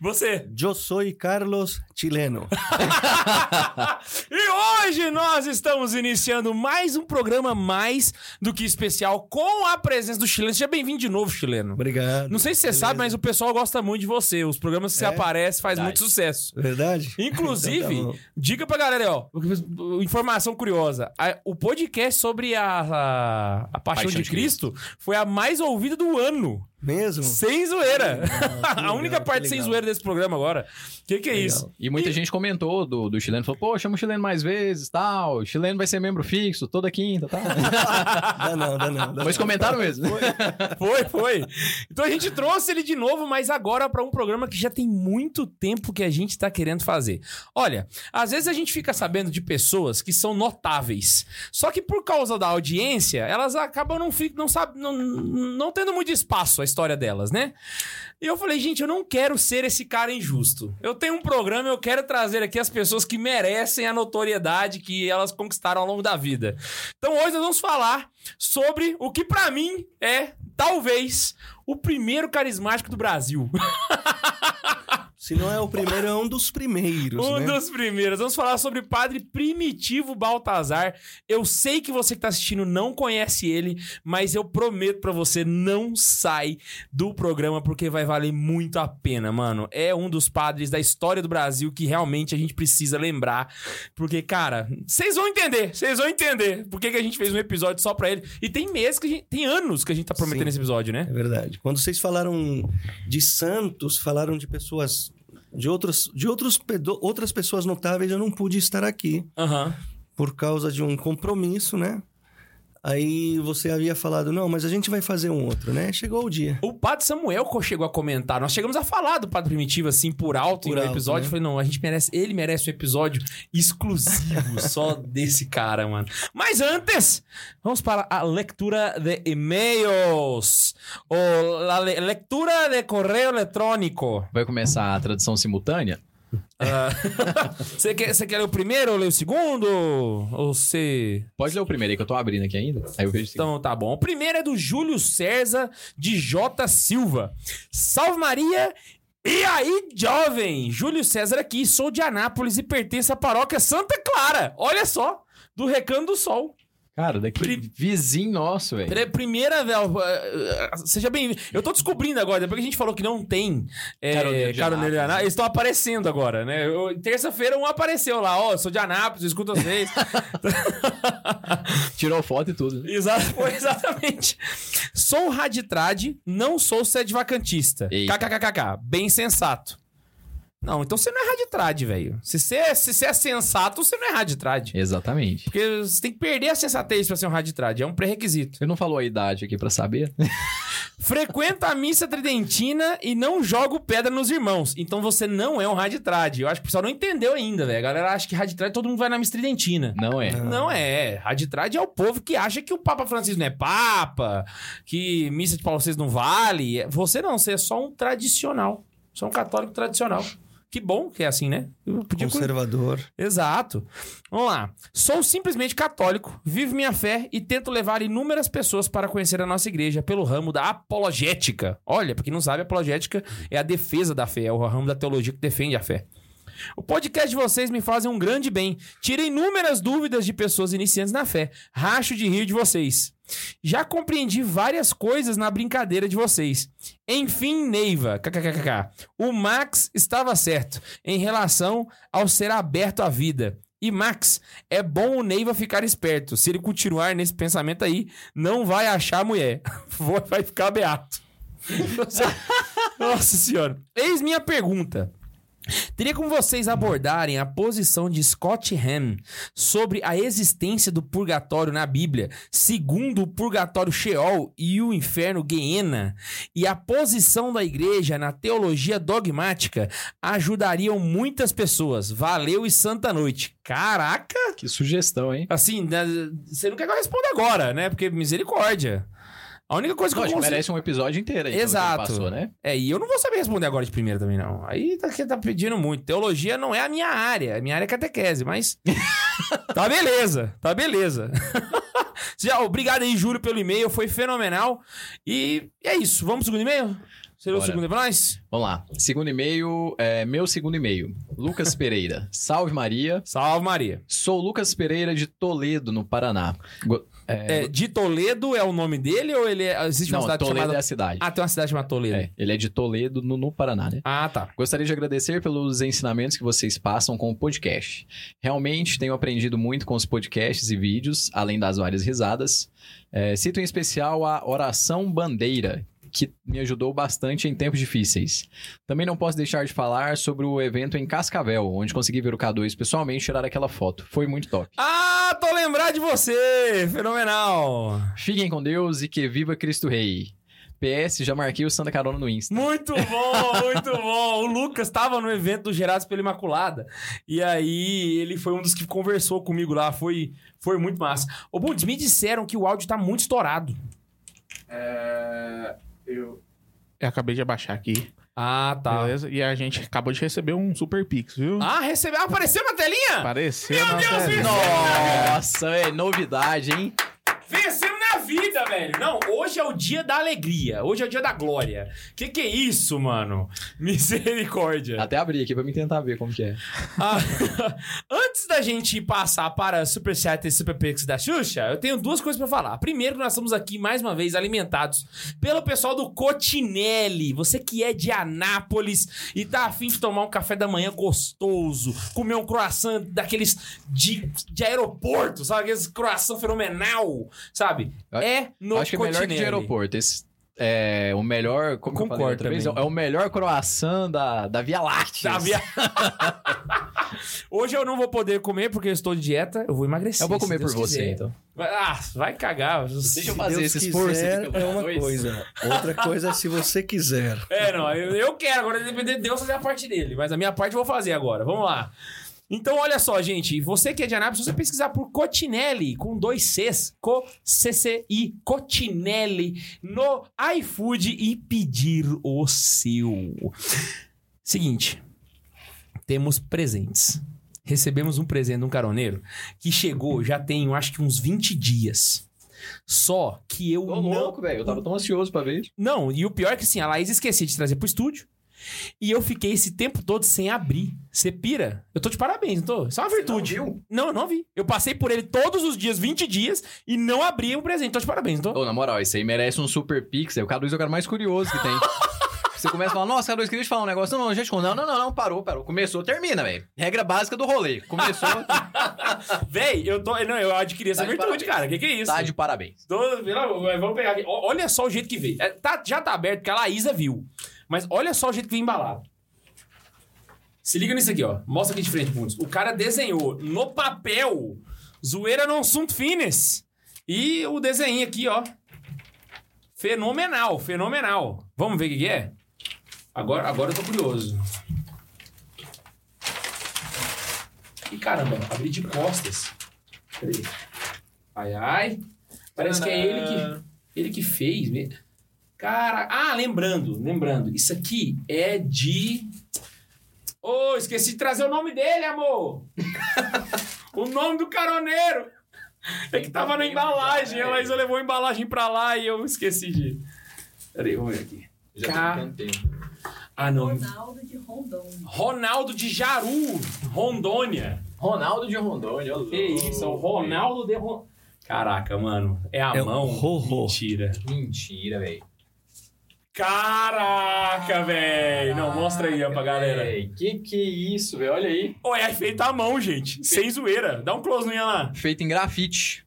Você. Eu sou Carlos Chileno. E hoje nós estamos iniciando mais um programa mais do que especial com a presença do chileno. Seja bem-vindo de novo, chileno. Obrigado. Não sei se você Beleza. sabe, mas o pessoal gosta muito de você. Os programas que você É? aparece faz Verdade. muito sucesso. Verdade? Inclusive, Então tá dica pra galera ó. Informação curiosa. O podcast sobre a, a, a Paixão, Paixão de, de Cristo, foi a mais ouvida do ano. Mesmo? Sem zoeira. que a única legal, parte sem legal. zoeira desse programa agora. Que que é Legal. isso? E muita gente comentou do, do chileno, falou, pô, chama o chileno mais vezes, tal. O chileno vai ser membro fixo toda quinta, tal. Dá não, dá não. Dá Mas não. comentaram mesmo. Foi, foi. Então a gente trouxe ele de novo, mas agora pra um programa que já tem muito tempo que a gente tá querendo fazer. Olha, às vezes a gente fica sabendo de pessoas que são notáveis. Só que por causa da audiência, elas acabam não, fi- não, sabe, não, não tendo muito espaço história delas, né? E eu falei, gente, eu não quero ser esse cara injusto. Eu tenho um programa, eu quero trazer aqui as pessoas que merecem a notoriedade que elas conquistaram ao longo da vida. Então hoje nós vamos falar sobre o que pra mim é, talvez, o primeiro carismático do Brasil. Se não é o primeiro, é um dos primeiros, um né? dos primeiros. Vamos falar sobre Padre Primitivo Baltazar. Eu sei que você que tá assistindo não conhece ele, mas eu prometo pra você, não sai do programa porque vai valer muito a pena, mano. É um dos padres da história do Brasil que realmente a gente precisa lembrar. Porque, cara, vocês vão entender, vocês vão entender por que, que a gente fez um episódio só pra ele. E tem meses que a gente, tem anos que a gente tá prometendo Sim. esse episódio, né? É verdade. Quando vocês falaram de santos, falaram de pessoas... De, outros, de outros, outras pessoas notáveis, eu não pude estar aqui. Aham. Por causa de um compromisso, né? Aí você havia falado, não, mas a gente vai fazer um outro, né? Chegou o dia. O Padre Samuel chegou a comentar. Nós chegamos a falar do Padre Primitivo, assim, por alto Por em um alto, episódio. né? Eu falei, não, a gente merece, ele merece um episódio exclusivo só desse cara, mano. Mas antes, vamos para a leitura de e-mails. Ou a le- leitura de correio eletrônico. Vai começar a tradução simultânea? Ah, Você quer, você quer ler o primeiro ou ler o segundo? Ou você. Pode ler o primeiro aí, que eu tô abrindo aqui ainda. Aí eu vejo. Então tá bom. O primeiro é do Júlio César de J. Silva. Salve Maria! E aí, jovem? Júlio César aqui, sou de Anápolis e pertenço à paróquia Santa Clara. Olha só, do Recanto do Sol. Cara, daqui Pri- vizinho nosso, velho. Pri- Primeira, velho. eh, Seja bem-vindo. Eu tô descobrindo agora, depois que a gente falou que não tem é, Caroneiro de caroneiro de Anápolis, eles estão aparecendo agora, né? Terça-feira um apareceu lá, ó, sou de Anápolis, eu escuto vocês. Tirou foto e tudo. né? Exato, foi exatamente. Sou raditrade, não sou sede vacantista. KKKK, bem sensato. Não, então você não é raditrade, velho. Se você, é, se você é sensato, você não é raditrade. Exatamente. Porque você tem que perder a sensatez pra ser um raditrade, é um pré-requisito. Você não falou a idade aqui pra saber? Frequenta a missa tridentina e não jogo pedra nos irmãos. Então você não é um raditrade. Eu acho que o pessoal não entendeu ainda, velho. A galera acha que raditrade todo mundo vai na missa tridentina. Não é. Não é. Raditrade é o povo que acha que o Papa Francisco não é Papa, que missa de Paulo VI não vale. Você não, você é só um tradicional. Você é um católico tradicional. Que bom que é assim, né? Conservador. Exato. Vamos lá. Sou simplesmente católico, vivo minha fé e tento levar inúmeras pessoas para conhecer a nossa igreja pelo ramo da apologética. Olha, pra quem não sabe, apologética é a defesa da fé, é o ramo da teologia que defende a fé. O podcast de vocês me fazem um grande bem. Tira inúmeras dúvidas de pessoas iniciantes na fé. Racho de rir de vocês. Já compreendi várias coisas na brincadeira de vocês. Enfim, Neiva, kkkk. O Max estava certo em relação ao ser aberto à vida. E Max, é bom o Neiva ficar esperto. Se ele continuar nesse pensamento aí, não vai achar mulher. Vai ficar beato. Nossa senhora. Eis minha pergunta. Teria como vocês abordarem a posição de Scott Ham sobre a existência do purgatório na Bíblia, segundo o purgatório Sheol e o inferno Guiena, e a posição da igreja na teologia dogmática ajudariam muitas pessoas. Valeu e santa noite. Caraca! Que sugestão, hein? Assim, né, você não quer que eu responda agora, né? Porque misericórdia. A única coisa que eu consigo... merece um episódio inteiro aí. Exato. Passou, né? É, e eu não vou saber responder agora de primeira também, não. Aí tá, tá pedindo muito. Teologia não é a minha área. A minha área é catequese, mas. tá beleza, tá beleza. Já, obrigado aí, Júlio, pelo e-mail. Foi fenomenal. E é isso. Vamos pro segundo e-mail? Seria o segundo e-mail pra nós? Vamos lá. Segundo e-mail, é, meu segundo e-mail. Lucas Pereira. Salve Maria. Salve, Maria. Sou Lucas Pereira de Toledo, no Paraná. Go- é, É, de Toledo é o nome dele ou ele é... existe uma não, cidade Toledo chamada. é a cidade. Ah, tem uma cidade chamada Toledo. É, ele é de Toledo, no, no Paraná, né? Ah, tá. Gostaria de agradecer pelos ensinamentos que vocês passam com o podcast. Realmente tenho aprendido muito com os podcasts e vídeos, além das várias risadas. É, cito em especial a Oração Bandeira, que me ajudou bastante em tempos difíceis. Também não posso deixar de falar sobre o evento em Cascavel, onde consegui ver o K2 pessoalmente e tirar aquela foto. Foi muito top. Ah, tô lembrado de você! Fenomenal! Fiquem com Deus e que viva Cristo Rei. PS, já marquei o Santa Carona no Insta. Muito bom, muito bom. O Lucas estava no evento do Gerados pela Imaculada. E aí ele foi um dos que conversou comigo lá. Foi, foi muito massa. Ô, Bundes, me disseram que o áudio tá muito estourado. É, eu... eu acabei de abaixar aqui, Ah, tá. beleza? E a gente acabou de receber um Super Pix, viu? Ah, recebeu. Apareceu na telinha? Apareceu Meu na Deus, telinha. Nossa, é novidade, hein? Vencemos na vida, velho. Não, hoje é o dia da alegria. Hoje é o dia da glória. Que que é isso, mano? Misericórdia. Até abri aqui pra me tentar ver como que é. Ah, antes da gente passar para Super Chat e Super Pix da Xuxa, eu tenho duas coisas pra falar. Primeiro, nós estamos aqui mais uma vez alimentados pelo pessoal do Cotinelli. Você que é de Anápolis e tá afim de tomar um café da manhã gostoso, comer um croissant daqueles de, de aeroporto, sabe? Aqueles croissant fenomenal, sabe? É no Acho que é melhor que de aeroporto. Esse é o melhor. Como Concordo outra vez? também. É o melhor croissant da, da Via Láctea. Tá, via- Hoje eu não vou poder comer porque eu estou de dieta. Eu vou emagrecer. Eu vou comer por Deus você, quiser. então. Vai- Ah, vai cagar. Deixa eu fazer Deus esse esforço quiser, é uma dois. coisa. Outra coisa é se você quiser. É, não, eu, eu quero. Agora depender de Deus fazer a parte dele. Mas a minha parte eu vou fazer agora. Vamos lá. Então, olha só, gente. Você que é de Anápolis, se você pesquisar por Cotinelli, com dois Cs, Co-C-C-I, Cotinelli, no iFood e pedir o seu. Seguinte. Temos presentes. Recebemos um presente de um caroneiro que chegou já tem, eu acho que uns 20 dias. Só que eu Ô, não louco, velho. Eu tava tão ansioso pra ver. não, e o pior é que assim, a Laís esquecia de trazer pro estúdio. E eu fiquei esse tempo todo sem abrir. Você pira? Eu tô de parabéns, não tô? Isso é uma virtude. viu? Não, eu não vi. Eu passei por ele todos os dias, 20 dias, e não abri o presente. Tô de parabéns, não tô? Ô, na moral, isso aí merece um super pixel. O K2 é o cara mais curioso que tem. Você começa a falar, nossa, K2, queria te falar um negócio. Não, não, gente, não, não, não, não, parou, parou. Começou, termina, velho. Regra básica do rolê. Começou, Véi, eu tô. Não, eu adquiri essa Tá de virtude, parabéns. cara. Que que é isso? tá de parabéns. Tô- Vamos pegar aqui. Olha só o jeito que veio. É, tá, já tá aberto, porque a Laísa viu. Mas olha só o jeito que veio embalado. Se liga nisso aqui, ó. Mostra aqui de frente, Bundes. O cara desenhou no papel Zoeira non sunt finis. E o desenho aqui, ó. Fenomenal, fenomenal. Vamos ver o que, que é? Agora, agora eu tô curioso. Ih, caramba, abri de costas. Peraí. Ai, ai. Parece que é ele que, ele que fez. mesmo. Cara, ah, lembrando, lembrando. Isso aqui é de... Ô, esqueci de trazer o nome dele, amor. o nome do caroneiro. É que tava na embalagem. A Laísa levou a embalagem pra lá e eu esqueci de... Peraí, vamos ver aqui. Já Ca- tem tanto tempo. Ah, não. Ronaldo de Rondônia. Ronaldo de Jaru, Rondônia. Ronaldo de Rondônia, ó. Que isso, é o Ronaldo de Ron... Caraca, mano. É a É mão? ro-ro. Mentira. Mentira, velho. Caraca, velho. Não, mostra aí ó, pra galera. Véi, Que que é isso, velho? Olha aí. Ô, é feito à mão, gente. Sem zoeira. Dá um close no lá. Feito em grafite.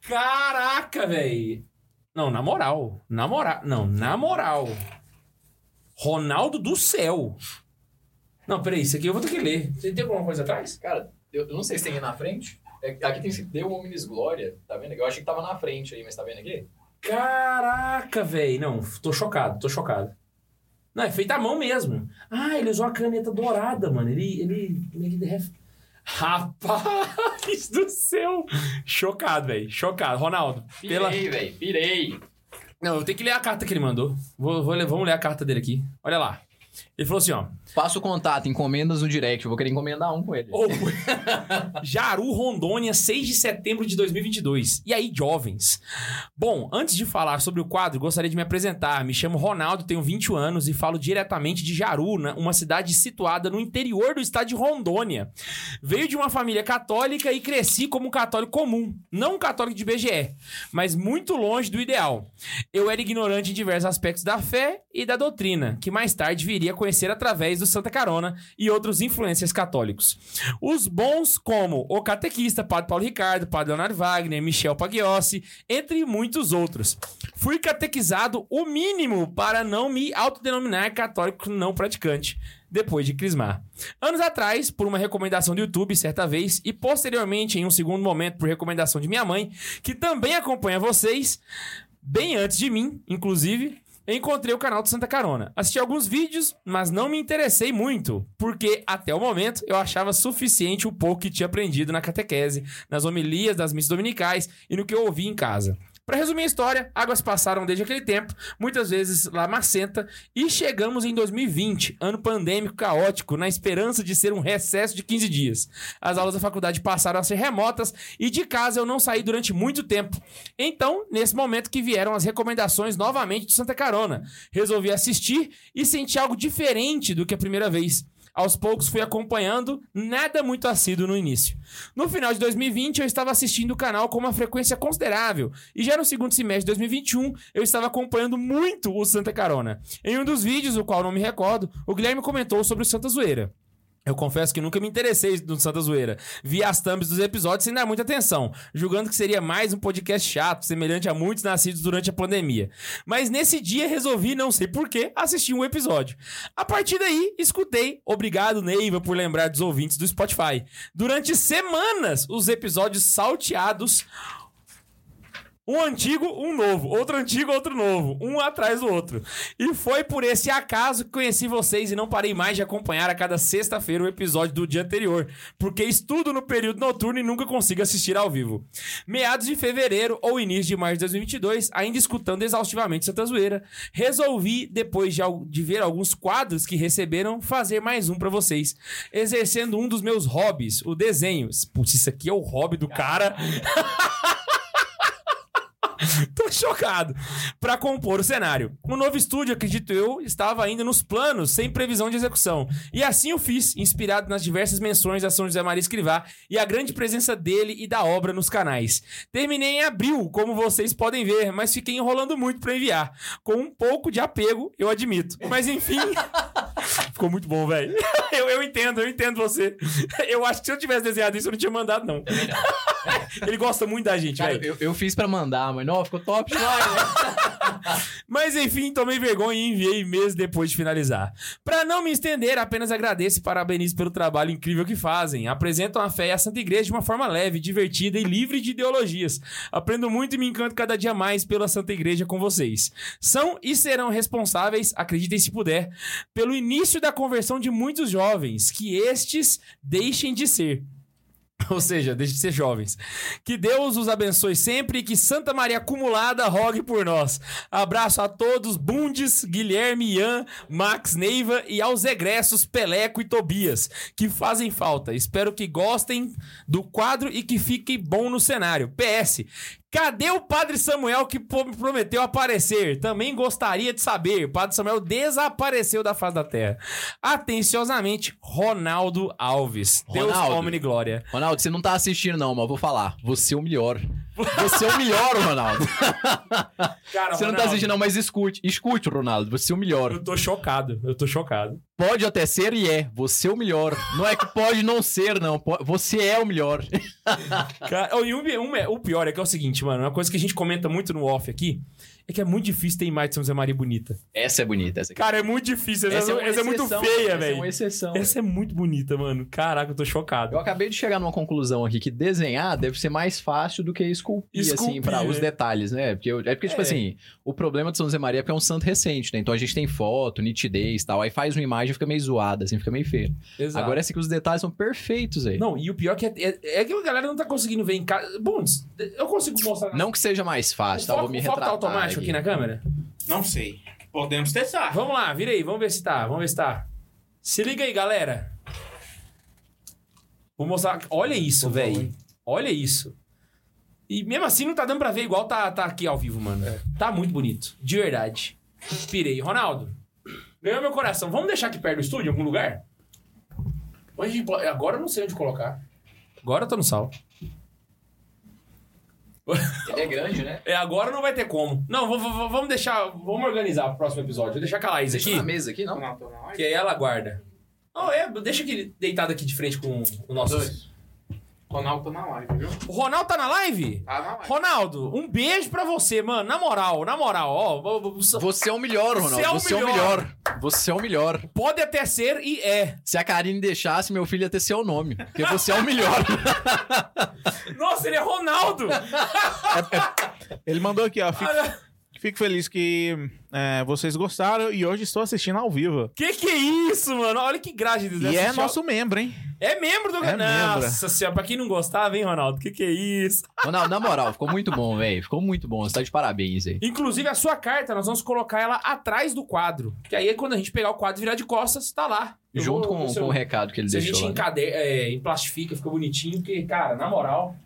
Caraca, velho. Não, na moral. Na moral. Não, na moral. Ronaldo do céu. Não, peraí, isso aqui eu vou ter que ler. Você tem alguma coisa atrás? Cara, eu, eu não sei se tem aí na frente. É, aqui tem escrito Deu Omnis Glória, tá vendo? Eu achei que tava na frente aí, mas tá vendo aqui? Caraca, velho. Não, tô chocado, tô chocado. Não, é feito à mão mesmo. Ah, ele usou a caneta dourada, mano. Ele. ele, ele ref- Rapaz do céu! Chocado, velho. Chocado. Ronaldo, pela. Pirei, velho, pirei. Não, eu tenho que ler a carta que ele mandou. Vou, vou ler- vamos ler a carta dele aqui. Olha lá. Ele falou assim, ó. Passa o contato, encomendas no direct. Eu vou querer encomendar um com ele. Jaru, Rondônia, 6 de setembro de 2022. E aí, jovens? Bom, antes de falar sobre o quadro, gostaria de me apresentar. Me chamo Ronaldo, tenho 21 anos e falo diretamente de Jaru, né, uma cidade situada no interior do estado de Rondônia. Veio de uma família católica e cresci como um católico comum, não um católico de BGE, mas muito longe do ideal. Eu era ignorante em diversos aspectos da fé e da doutrina, que mais tarde viria a conhecer através do Santa Carona e outros influências católicos. Os bons, como o catequista Padre Paulo Ricardo, Padre Leonardo Wagner, Michel Pagliossi, entre muitos outros. Fui catequizado o mínimo para não me autodenominar católico não praticante. Depois de crismar. Anos atrás, por uma recomendação do YouTube, certa vez, e posteriormente, em um segundo momento, por recomendação de minha mãe, que também acompanha vocês, bem antes de mim, inclusive, encontrei o canal do Santa Carona. Assisti alguns vídeos, mas não me interessei muito, porque até o momento eu achava suficiente o pouco que tinha aprendido na catequese, nas homilias das missas dominicais e no que eu ouvi em casa. Para resumir a história, águas passaram desde aquele tempo, muitas vezes lamacenta, e chegamos em 2020, ano pandêmico caótico, na esperança de ser um recesso de 15 dias. As aulas da faculdade passaram a ser remotas e de casa eu não saí durante muito tempo. Então, nesse momento que vieram as recomendações novamente de Santa Carona, resolvi assistir e senti algo diferente do que a primeira vez. Aos poucos fui acompanhando, nada muito assíduo no início. No final de 2020, eu estava assistindo o canal com uma frequência considerável, e já no segundo semestre de 2021, eu estava acompanhando muito o Santa Carona. Em um dos vídeos, o qual não me recordo, o Guilherme comentou sobre o Santa Zoeira. Eu confesso que nunca me interessei no Santa Zoeira. Vi as thumbs dos episódios sem dar muita atenção, julgando que seria mais um podcast chato, semelhante a muitos nascidos durante a pandemia. Mas nesse dia resolvi, não sei porquê, assistir um episódio. A partir daí, escutei. Obrigado, Neiva, por lembrar dos ouvintes do Spotify. Durante semanas, os episódios salteados um antigo, um novo. Outro antigo, outro novo. Um atrás do outro. E foi por esse acaso que conheci vocês e não parei mais de acompanhar a cada sexta-feira o episódio do dia anterior. Porque estudo no período noturno e nunca consigo assistir ao vivo. Meados de fevereiro ou início de março de 2022, ainda escutando exaustivamente Santa Zoeira, resolvi, depois de, de ver alguns quadros que receberam, fazer mais um pra vocês. Exercendo um dos meus hobbies, o desenho. Putz, isso aqui é o hobby do cara. Tô chocado. Pra compor o cenário. O novo estúdio, acredito eu, estava ainda nos planos, sem previsão de execução. E assim eu fiz, inspirado nas diversas menções a São José Maria Escrivá e a grande presença dele e da obra nos canais. Terminei em abril, como vocês podem ver, mas fiquei enrolando muito pra enviar. Com um pouco de apego, eu admito. Mas enfim. Ficou muito bom, velho. Eu, eu entendo, eu entendo você. Eu acho que se eu tivesse desenhado isso, eu não tinha mandado, não. Ele gosta muito da gente, velho. eu, eu fiz pra mandar, mas não, ficou top demais. né? Mas enfim, tomei vergonha e enviei meses depois de finalizar. Pra não me estender, apenas agradeço e parabenizo pelo trabalho incrível que fazem. Apresentam a fé e a Santa Igreja de uma forma leve, divertida e livre de ideologias. Aprendo muito e me encanto cada dia mais pela Santa Igreja com vocês. São e serão responsáveis, acreditem se puder, pelo início da conversão de muitos jovens, que estes deixem de ser. Ou seja, deixe de ser jovens. Que Deus os abençoe sempre e que Santa Maria acumulada rogue por nós. Abraço a todos, Bundes, Guilherme, Ian, Max, Neiva e aos egressos Peleco e Tobias, que fazem falta. Espero que gostem do quadro e que fique bom no cenário. PS. Cadê o Padre Samuel que prometeu aparecer? Também gostaria de saber. O Padre Samuel desapareceu da face da terra. Atenciosamente, Ronaldo Alves. Deus Ronaldo. Homem Glória. Ronaldo, você não tá assistindo, não, mas eu vou falar. Você é o melhor. Você é o melhor, Ronaldo. Cara, Você não tá assistindo, não, mas escute. Escute, Ronaldo. Você é o melhor. Eu tô chocado, eu tô chocado. Pode até ser e é. Você é o melhor. Não é que pode não ser, não. Você é o melhor. Cara, e um- o pior é que é o seguinte, mano, uma coisa que a gente comenta muito no off aqui É que é muito difícil ter imagem de São José Maria bonita. Essa é bonita. Essa, aqui. Cara, é muito difícil. Essa, uma essa é muito exceção, feia, Essa é velho. uma exceção. Essa é muito bonita, mano. Caraca, eu tô chocado. Eu acabei de chegar numa conclusão aqui que desenhar deve ser mais fácil do que esculpir, assim, Esculpir, para os né? detalhes, né? Porque, eu- é porque, tipo É. assim, o problema de São José Maria é porque é um santo recente, né? Então a gente tem foto, nitidez e tal. Aí faz uma imagem e fica meio zoada, assim, fica meio feio. Exato. Agora essa aqui, os detalhes são perfeitos aí. Não, e o pior que é, é, é que a galera não tá conseguindo ver em casa. Bundes, eu consigo mostrar. Não que seja mais fácil, tá? foco, Vou me foco retratar. tá aqui na câmera? Não sei. Podemos testar. Vamos lá, vira aí, vamos ver se tá, vamos ver se tá. Se liga aí, galera. Vou mostrar. Olha isso, velho. Olha isso. E mesmo assim não tá dando pra ver igual tá, tá aqui ao vivo, mano. Tá muito bonito. De verdade. Pirei. Ronaldo, ganhou meu coração. Vamos deixar aqui perto do estúdio, em algum lugar? Pode- Agora eu não sei onde colocar. Agora eu tô no sal. Ele é grande, né? É, agora não vai ter como. Não, vamos deixar. Vamos organizar pro próximo episódio. Vou deixar com a Laís Deixa aqui. na mesa aqui, não? Não, tô na live. Que aí ela guarda. Oh, é, deixa aquele deitado aqui de frente com o nosso. Dois. Ronaldo tá na live, viu? O Ronaldo tá na live? Tá na live. Ronaldo, um beijo pra você, mano. Na moral, na moral, ó. Você é o melhor, Ronaldo. Você é o Você é o melhor. melhor. Você é o melhor. Pode até ser e é. Se a Karine deixasse, meu filho ia ter seu nome. Porque você é o melhor. Nossa, ele é Ronaldo! Ele mandou aqui, ó. Fico, Olha, fico feliz que é, vocês gostaram e hoje estou assistindo ao vivo. que que é isso, mano? Olha que graça. E é nosso membro, hein? É membro do É Nossa senhora, pra quem não gostava, hein, Ronaldo? Que que é isso? Ronaldo, na moral, ficou muito bom, velho. Ficou muito bom. Você tá de parabéns aí. Inclusive, a sua carta, nós vamos colocar ela atrás do quadro. Que aí, quando a gente pegar o quadro e virar de costas, tá lá. Eu Junto vou- com, se com o recado que ele Se a deixou gente lá. encade... é, emplastifica, fica bonitinho, porque, cara, na moral.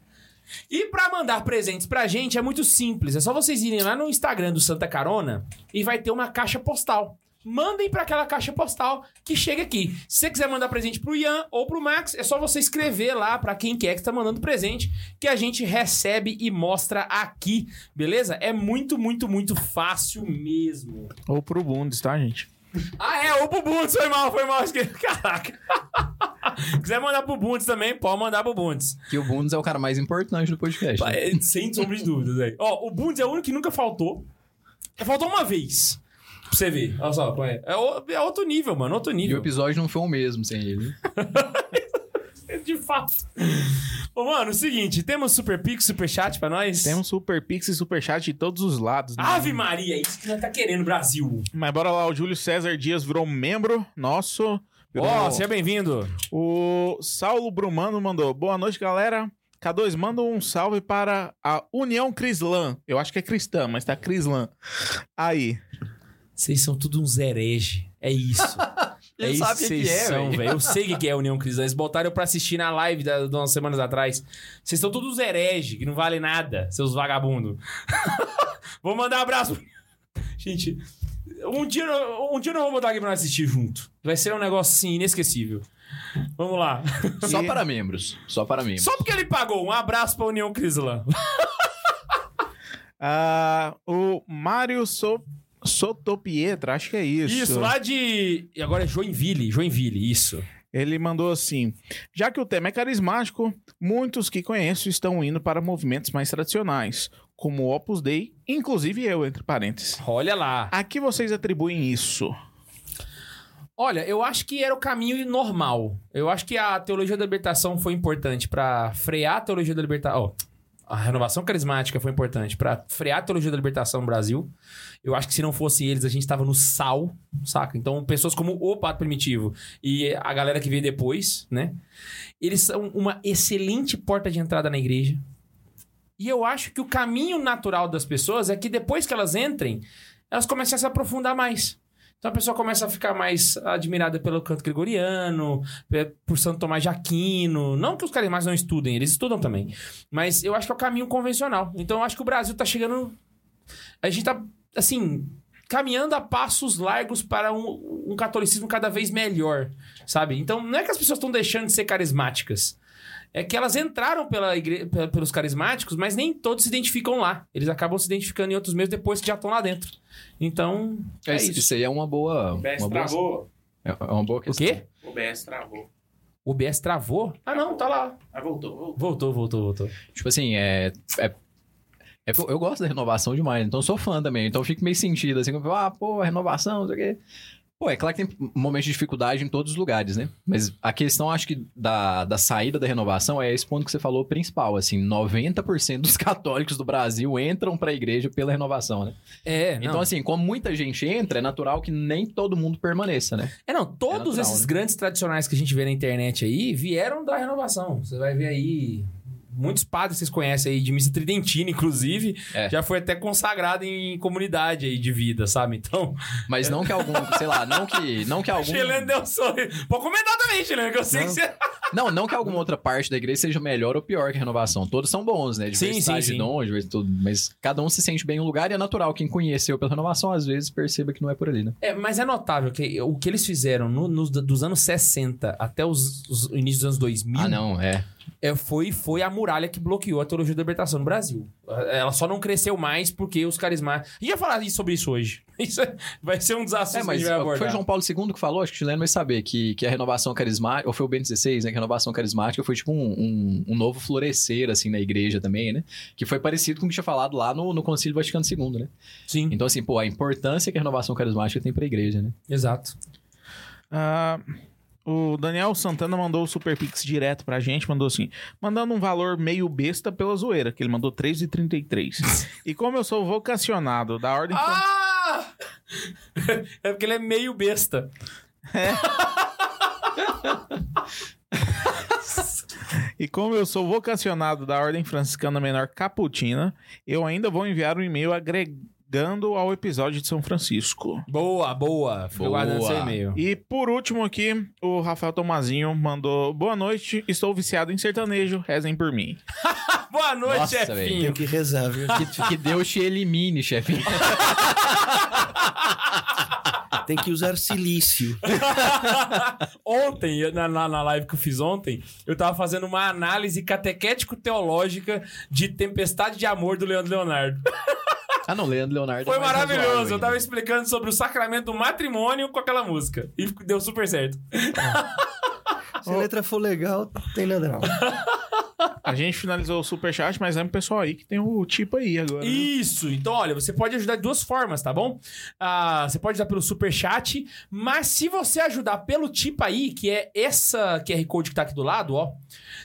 E pra mandar presentes pra gente é muito simples. É só vocês irem lá no Instagram do Santa Carona e vai ter uma caixa postal. Mandem pra aquela caixa postal que chega aqui. Se você quiser mandar presente pro Ian ou pro Max, é só você escrever lá pra quem quer que tá mandando presente, que a gente recebe e mostra aqui, beleza? É muito, muito, muito fácil mesmo. Ou pro Bundes, tá, gente? Ah, é, ou pro Bundes, foi mal, foi mal. Caraca. quiser mandar pro Bundes também, pode mandar pro Bundes. Que o Bundes é o cara mais importante do podcast. né? É, Sem sombra de dúvidas, velho. Ó, o Bundes é o único que nunca faltou. Faltou uma vez. Pra você ver. Olha só. É, o- é outro nível, mano. Outro E o nível. episódio não foi o mesmo sem ele. De fato. Ô, mano, o seguinte: temos Super Pix, Super Chat pra nós? Temos Super Pix e Super Chat de todos os lados. né? Ave Maria, isso que nós tá querendo, Brasil. Mas bora lá, o Júlio César Dias virou membro nosso. Ó, seja bem-vindo. O Saulo Brumano mandou. Boa noite, galera. K2, manda um salve para a União Crislã. Eu acho que é cristã, mas tá Crislã. Aí. Vocês são tudo uns herege. É isso. Ele isso sabe o que é, são, velho. Eu sei o que é a União Cristã. Eles botaram eu pra assistir na live da, de umas semanas atrás. Vocês estão todos herege, que não vale nada, seus vagabundos. vou mandar um abraço. Gente, um dia, um dia eu não vou botar aqui pra nós assistir junto. Vai ser um negócio assim, inesquecível. Vamos lá. Só E- para membros. Só para membros. Só porque ele pagou. Um abraço pra União Crislã. Ah, o Mário so Sotopietra, acho que é isso. Isso, lá de. E agora é Joinville. Joinville, isso. Ele mandou assim: já que o tema é carismático, muitos que conheço estão indo para movimentos mais tradicionais, como o Opus Dei, inclusive eu, entre parênteses. Olha lá. A que vocês atribuem isso? Olha, eu acho que era o caminho normal. Eu acho que a teologia da libertação foi importante pra frear a teologia da libertação. Ó, a renovação carismática foi importante pra frear a teologia da libertação no Brasil. Eu acho que se não fosse eles, a gente tava no sal, saca? Então, pessoas como o Pato Primitivo e a galera que veio depois, né? Eles são uma excelente porta de entrada na igreja. E eu acho que o caminho natural das pessoas é que depois que elas entrem, elas começam a se aprofundar mais. Então a pessoa começa a ficar mais admirada pelo canto gregoriano, por Santo Tomás de Aquino. Não que os carismáticos não estudem, eles estudam também. Mas eu acho que é o caminho convencional. Então eu acho que o Brasil tá chegando. A gente tá, assim, caminhando a passos largos para um, um catolicismo cada vez melhor, sabe? Então não é que as pessoas estão deixando de ser carismáticas. É que elas entraram pela igre... pe- pelos carismáticos, mas nem todos se identificam lá. Eles acabam se identificando em outros meios depois que já estão lá dentro. Então, é isso, isso. isso aí é uma boa. O BS Uma boa travou. é é uma boa O questão. quê? O BS travou. O OBS travou? Ah, não, tá lá. Ah, voltou, voltou. Voltou, voltou, voltou. Tipo assim, é, é- É, eu gosto da renovação demais, então eu sou fã também. Então eu fico meio sentido, assim, como, ah, pô, renovação, não sei o quê. Pô, é claro que tem momentos de dificuldade em todos os lugares, né? Mas a questão, acho que, da, da saída da renovação é esse ponto que você falou principal, assim, 90% dos católicos do Brasil entram pra igreja pela renovação, né? É, não. Então, assim, como muita gente entra, é natural que nem todo mundo permaneça, né? É, não, todos natural, esses né? grandes tradicionais que a gente vê na internet aí vieram da renovação. Você vai ver aí. Muitos padres vocês conhecem aí, de missa tridentina, inclusive, É. já foi até consagrado em comunidade aí de vida, sabe? Então, Mas não que algum, sei lá, não que, não que algum... Chileno deu um sorriso. Pode comentar também, Chileno, que eu sei Não. que você. Não, não que alguma outra parte da igreja seja melhor ou pior que a renovação. Todos são bons, né? Sim, sim, sim. de tudo. Mas cada um se sente bem em um lugar e é natural. Quem conheceu pela renovação, às vezes, perceba que não é por ali, né? É, mas é notável que o que eles fizeram no- nos- dos anos 60 até os, os inícios dos anos 2000 Ah, não, é. é, foi, foi a muralha que bloqueou a teologia da libertação no Brasil. Ela só não cresceu mais porque os carismáticos. A gente vai falar sobre isso hoje. Isso é- vai ser um assuntos É, que a mas foi João Paulo II que falou, acho que o chileno vai saber, que, que a renovação carismática, ou foi o Bento XVI, né? Que a renovação carismática foi tipo um, um, um novo florescer, assim, na igreja também, né? Que foi parecido com o que tinha falado lá no, no Concílio Vaticano II, né? Sim, Então, assim, pô, a importância que a renovação carismática tem pra igreja, né? exato. Ah, o Daniel Santana mandou o Super Pix direto pra gente, mandou assim, mandando um valor meio besta pela zoeira, que ele mandou 3,33. e como eu sou vocacionado da ordem... Ah! é porque ele é meio besta. E como eu sou vocacionado da Ordem Franciscana Menor Caputina, eu ainda vou enviar um e-mail agregando ao episódio de São Francisco. Boa, boa. Fica Boa. guardando seu e-mail. E por último aqui, o Rafael Tomazinho mandou: Boa noite, estou viciado em sertanejo, rezem por mim. Boa noite, Nossa, chefinho. Tenho que rezar, viu? Que, que Deus te elimine, chefe. Tem que usar silício. ontem, na, na, na live que eu fiz ontem, eu tava fazendo uma análise catequético-teológica de Tempestade de Amor do Leandro Leonardo. Ah, não, Leandro Leonardo. Foi é mais razoável maravilhoso. Eu tava explicando sobre o sacramento do matrimônio com aquela música. E deu super certo. Se a letra for legal, tem nada não. A gente finalizou o superchat, mas é um pessoal aí que tem o tipo aí agora. né? Isso. Então, olha, você pode ajudar de duas formas, tá bom? Ah, você pode ajudar pelo superchat, mas se você ajudar pelo tipo aí, que é essa QR Code que tá aqui do lado, ó.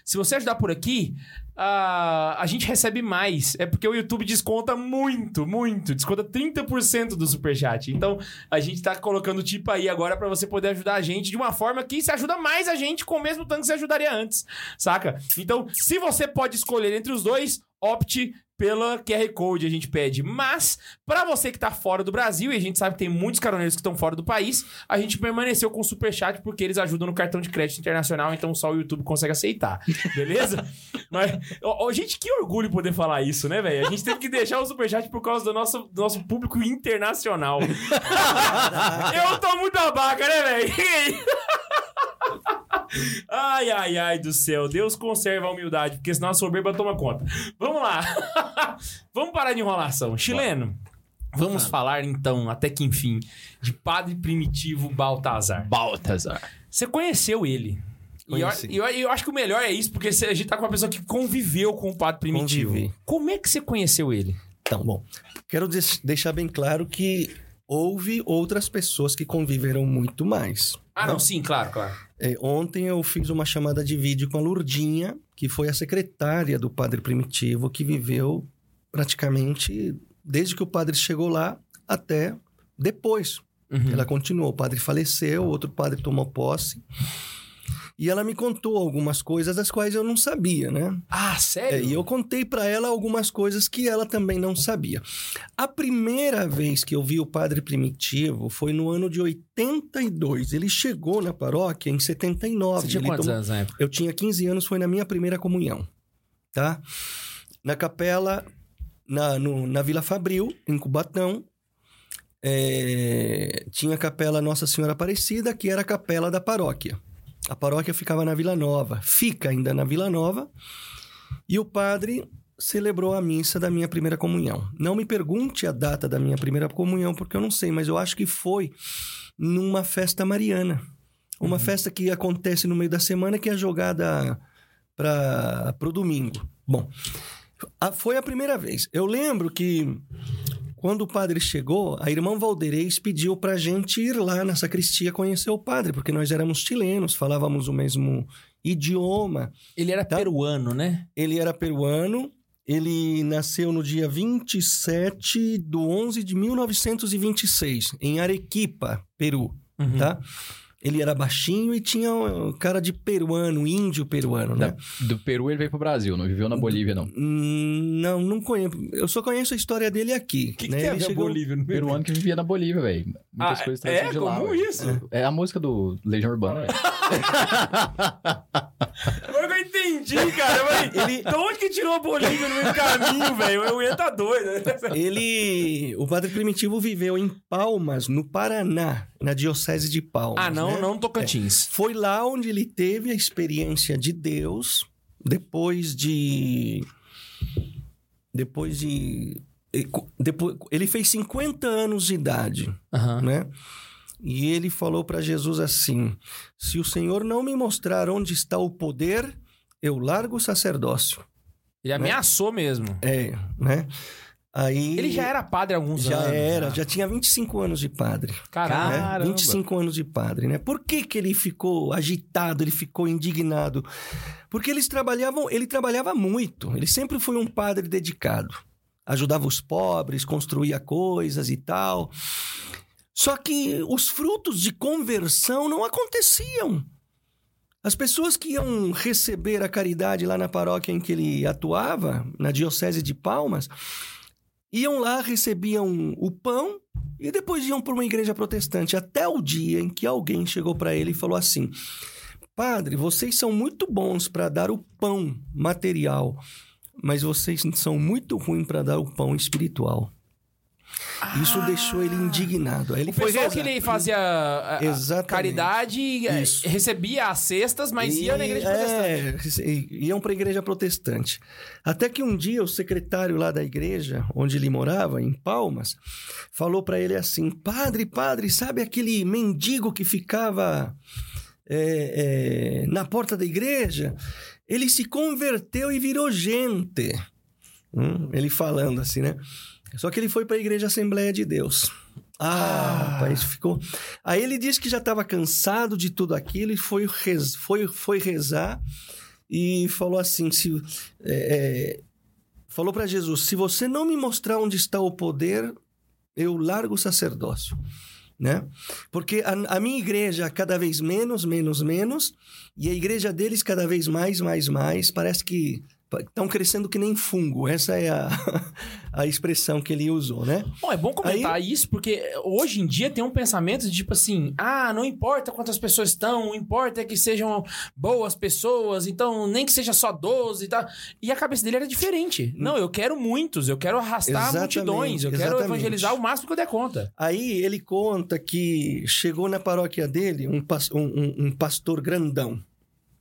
Se você ajudar por aqui, ah, a gente recebe mais. É porque o YouTube desconta muito, muito. Desconta 30% do superchat. Então, a gente tá colocando o tipo aí agora pra você poder ajudar a gente de uma forma que se ajuda mais a gente com o mesmo tanto que você ajudaria antes, saca? Então, se você pode escolher entre os dois, opte pela QR Code, a gente pede. Mas, pra você que tá fora do Brasil, e a gente sabe que tem muitos caroneiros que estão fora do país, a gente permaneceu com o Superchat porque eles ajudam no cartão de crédito internacional, então só o YouTube consegue aceitar. Beleza? Mas, ó, ó, gente, que orgulho poder falar isso, né, velho? A gente teve que deixar o Superchat por causa do nosso, do nosso público internacional. Eu tô muito abaca, né, velho? Ai, ai, ai do céu. Deus conserva a humildade, porque senão a soberba toma conta. Vamos lá. vamos parar de enrolação. Chileno, vamos falar então, até que enfim, de Padre Primitivo Baltazar. Baltazar. Você conheceu ele. E eu, Conheci. e eu, eu acho que o melhor é isso, porque a gente tá com uma pessoa que conviveu com o Padre Primitivo. Convivi. Como é que você conheceu ele? Então, bom, quero deixar bem claro que houve outras pessoas que conviveram muito mais. Ah, não, sim, claro, claro. É, ontem eu fiz uma chamada de vídeo com a Lurdinha, que foi a secretária do Padre Primitivo, que viveu praticamente desde que o padre chegou lá até depois. Uhum. Ela continuou. O padre faleceu, outro padre tomou posse. E ela me contou algumas coisas das quais eu não sabia, né? Ah, É, sério? e eu contei para ela algumas coisas que ela também não sabia. A primeira vez que eu vi o Padre Primitivo foi no ano de 82. Ele chegou na paróquia em 79. Você tinha Ele quantos tomou- anos na época? Eu tinha 15 anos, foi na minha primeira comunhão, tá? Na capela, na, no- na Vila Fabril, em Cubatão, é, tinha a capela Nossa Senhora Aparecida, que era a capela da paróquia. A paróquia ficava na Vila Nova, fica ainda na Vila Nova, e o padre celebrou a missa da minha primeira comunhão. Não me pergunte a data da minha primeira comunhão, porque eu não sei, mas eu acho que foi numa festa mariana. Uma festa que acontece no meio da semana que é jogada para o domingo. Bom, Ah, Foi a primeira vez. Eu lembro que quando o padre chegou, a irmã Valdeirês pediu pra gente ir lá na sacristia conhecer o padre, porque nós éramos chilenos, falávamos o mesmo idioma. Ele era Tá. peruano, né? Ele era peruano, ele nasceu no dia 27 de 11 de 1926, em Arequipa, Peru, Uhum. tá? Ele era baixinho e tinha um cara de peruano, índio peruano, né? Do Peru ele veio pro Brasil, não viveu na Bolívia, não. Hum, Não, não conheço. Eu só conheço a história dele aqui. O que, que né? tem a Ele ver chegou- Bolívia no? Peruano que vivia na Bolívia, velho. Muitas Ah, coisas é de lá. comum isso? É a música do Legião Urbana, velho. Agora que eu entendi, cara. Mas ele... De onde que tirou a Bolívia no meio do caminho, velho? Eu ia tá doido. né? Ele, o Padre Primitivo viveu em Palmas, no Paraná, na diocese de Palmas. Ah, não, né? não Tocantins. Foi lá onde ele teve a experiência de Deus depois de. Depois de. Depois, ele fez 50 anos de idade, Aham. né? E ele falou para Jesus assim: Se o Senhor não me mostrar onde está o poder, eu largo o sacerdócio. Ele ameaçou mesmo. É, né? Aí. Ele já era padre há alguns Já anos. era, já tinha 25 anos de padre. Caralho. né? Caramba. 25 anos de padre, né? Por que, que ele ficou agitado, ele ficou indignado? Porque eles trabalhavam, ele trabalhava muito. Ele sempre foi um padre dedicado. Ajudava os pobres, construía coisas e tal. Só que os frutos de conversão não aconteciam. As pessoas que iam receber a caridade lá na paróquia em que ele atuava, na Diocese de Palmas, iam lá, recebiam o pão e depois iam para uma igreja protestante. Até o dia em que alguém chegou para ele e falou assim: Padre, vocês são muito bons para dar o pão material, mas vocês são muito ruins para dar o pão espiritual. Isso deixou ele indignado. Aí ele O pessoal que ele fazia a- a caridade eh, Isso. recebia as cestas, mas E- ia na igreja protestante. é, i- iam para a igreja protestante. Até que um dia o secretário lá da igreja, onde ele morava, em Palmas, falou para ele assim: Padre, padre, sabe aquele mendigo que ficava é, é, na porta da igreja? Ele se converteu e virou gente. Hum, ele falando assim, né? Só que ele foi para a igreja Assembleia de Deus. Ah, rapaz, ficou. Aí ele disse que já estava cansado de tudo aquilo e foi, rez... foi, foi rezar e falou assim: se, é, é, falou para Jesus: se você não me mostrar onde está o poder, eu largo o sacerdócio. Né? Porque a, a minha igreja cada vez menos, menos, menos, e a igreja deles cada vez mais, mais, mais. Parece que estão crescendo que nem fungo. Essa é a, a expressão que ele usou, né? Bom, é bom comentar isso, porque hoje em dia tem um pensamento de tipo assim: ah, não importa quantas pessoas estão, o importa é que sejam boas pessoas, então nem que seja só 12 e tal. E a cabeça dele era diferente. Não, eu quero muitos, eu quero arrastar Exatamente, multidões, eu quero exatamente. evangelizar o máximo que eu der conta. Aí ele conta que chegou na paróquia dele um- um- um pastor grandão,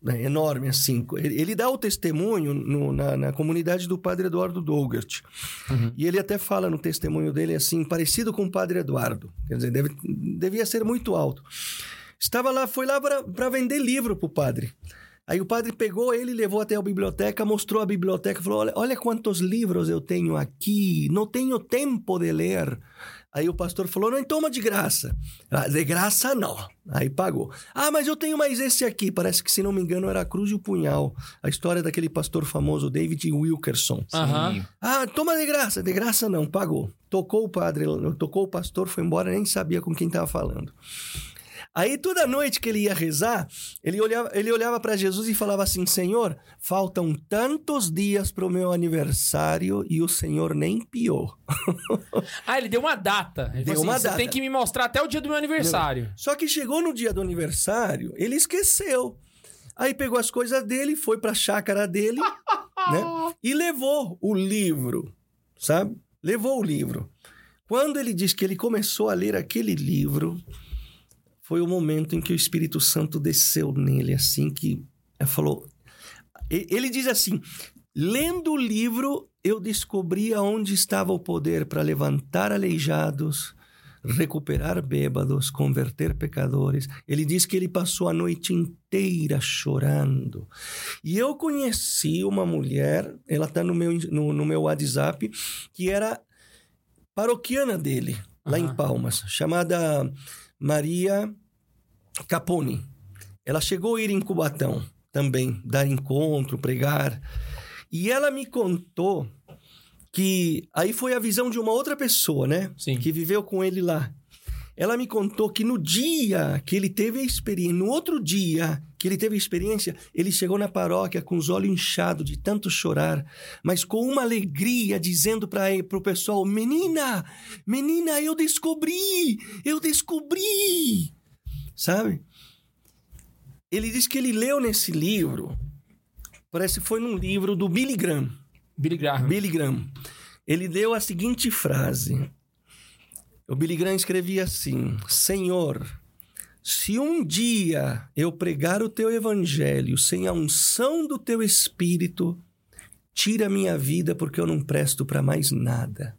né, enorme assim. Ele, dá o testemunho no- na, na comunidade do padre Eduardo Dougert. E ele até fala no testemunho dele assim, parecido com o padre Eduardo. Quer dizer, deve- devia ser muito alto. Estava lá, foi lá para vender livro pro padre. Aí o padre pegou ele, levou até a biblioteca, mostrou a biblioteca, falou: olha, olha quantos livros eu tenho aqui, não tenho tempo de ler. Aí o pastor falou: não, toma de graça. De graça não. Aí pagou. Ah, mas eu tenho mais esse aqui. Parece que, se não me engano, era a Cruz e o Punhal. A história daquele pastor famoso, David Wilkerson. Aham. Ah, toma de graça. De graça não, pagou. Tocou o padre, tocou o pastor, foi embora, nem sabia com quem estava falando. Aí toda noite que ele ia rezar, ele olhava, ele olhava para Jesus e falava assim: Senhor, faltam tantos dias para o meu aniversário e o Senhor nem piou. Ah, ele deu uma data. Ele Deu falou uma assim, Você data. tem que me mostrar até o dia do meu aniversário. Só que chegou no dia do aniversário, ele esqueceu. Aí pegou as coisas dele, foi para a chácara dele, né? E levou o livro, sabe? Levou o livro. Quando ele diz que ele começou a ler aquele livro, foi o momento em que o Espírito Santo desceu nele, assim que ele falou. Ele diz assim: lendo o livro, eu descobri aonde estava o poder para levantar aleijados, recuperar bêbados, converter pecadores. Ele diz que ele passou a noite inteira chorando. E eu conheci uma mulher, ela está no meu, no, no meu WhatsApp, que era paroquiana dele, lá em. Palmas, chamada Maria Capone. Ela chegou a ir em Cubatão também, dar encontro, pregar. E ela me contou que aí foi a visão de uma outra pessoa, né? Sim. Que viveu com ele lá. Ela me contou que no dia que ele teve a experiência, no outro dia que ele teve a experiência, ele chegou na paróquia com os olhos inchados de tanto chorar, mas com uma alegria, dizendo para o pessoal: Menina, menina, eu descobri, eu descobri. Sabe? Ele diz que ele leu nesse livro, parece que foi num livro do Billy Graham. Billy Graham. Billy Graham. Ele deu a seguinte frase. O Billy Graham escrevia assim: Senhor, se um dia eu pregar o teu evangelho sem a unção do teu espírito, tira minha vida porque eu não presto para mais nada.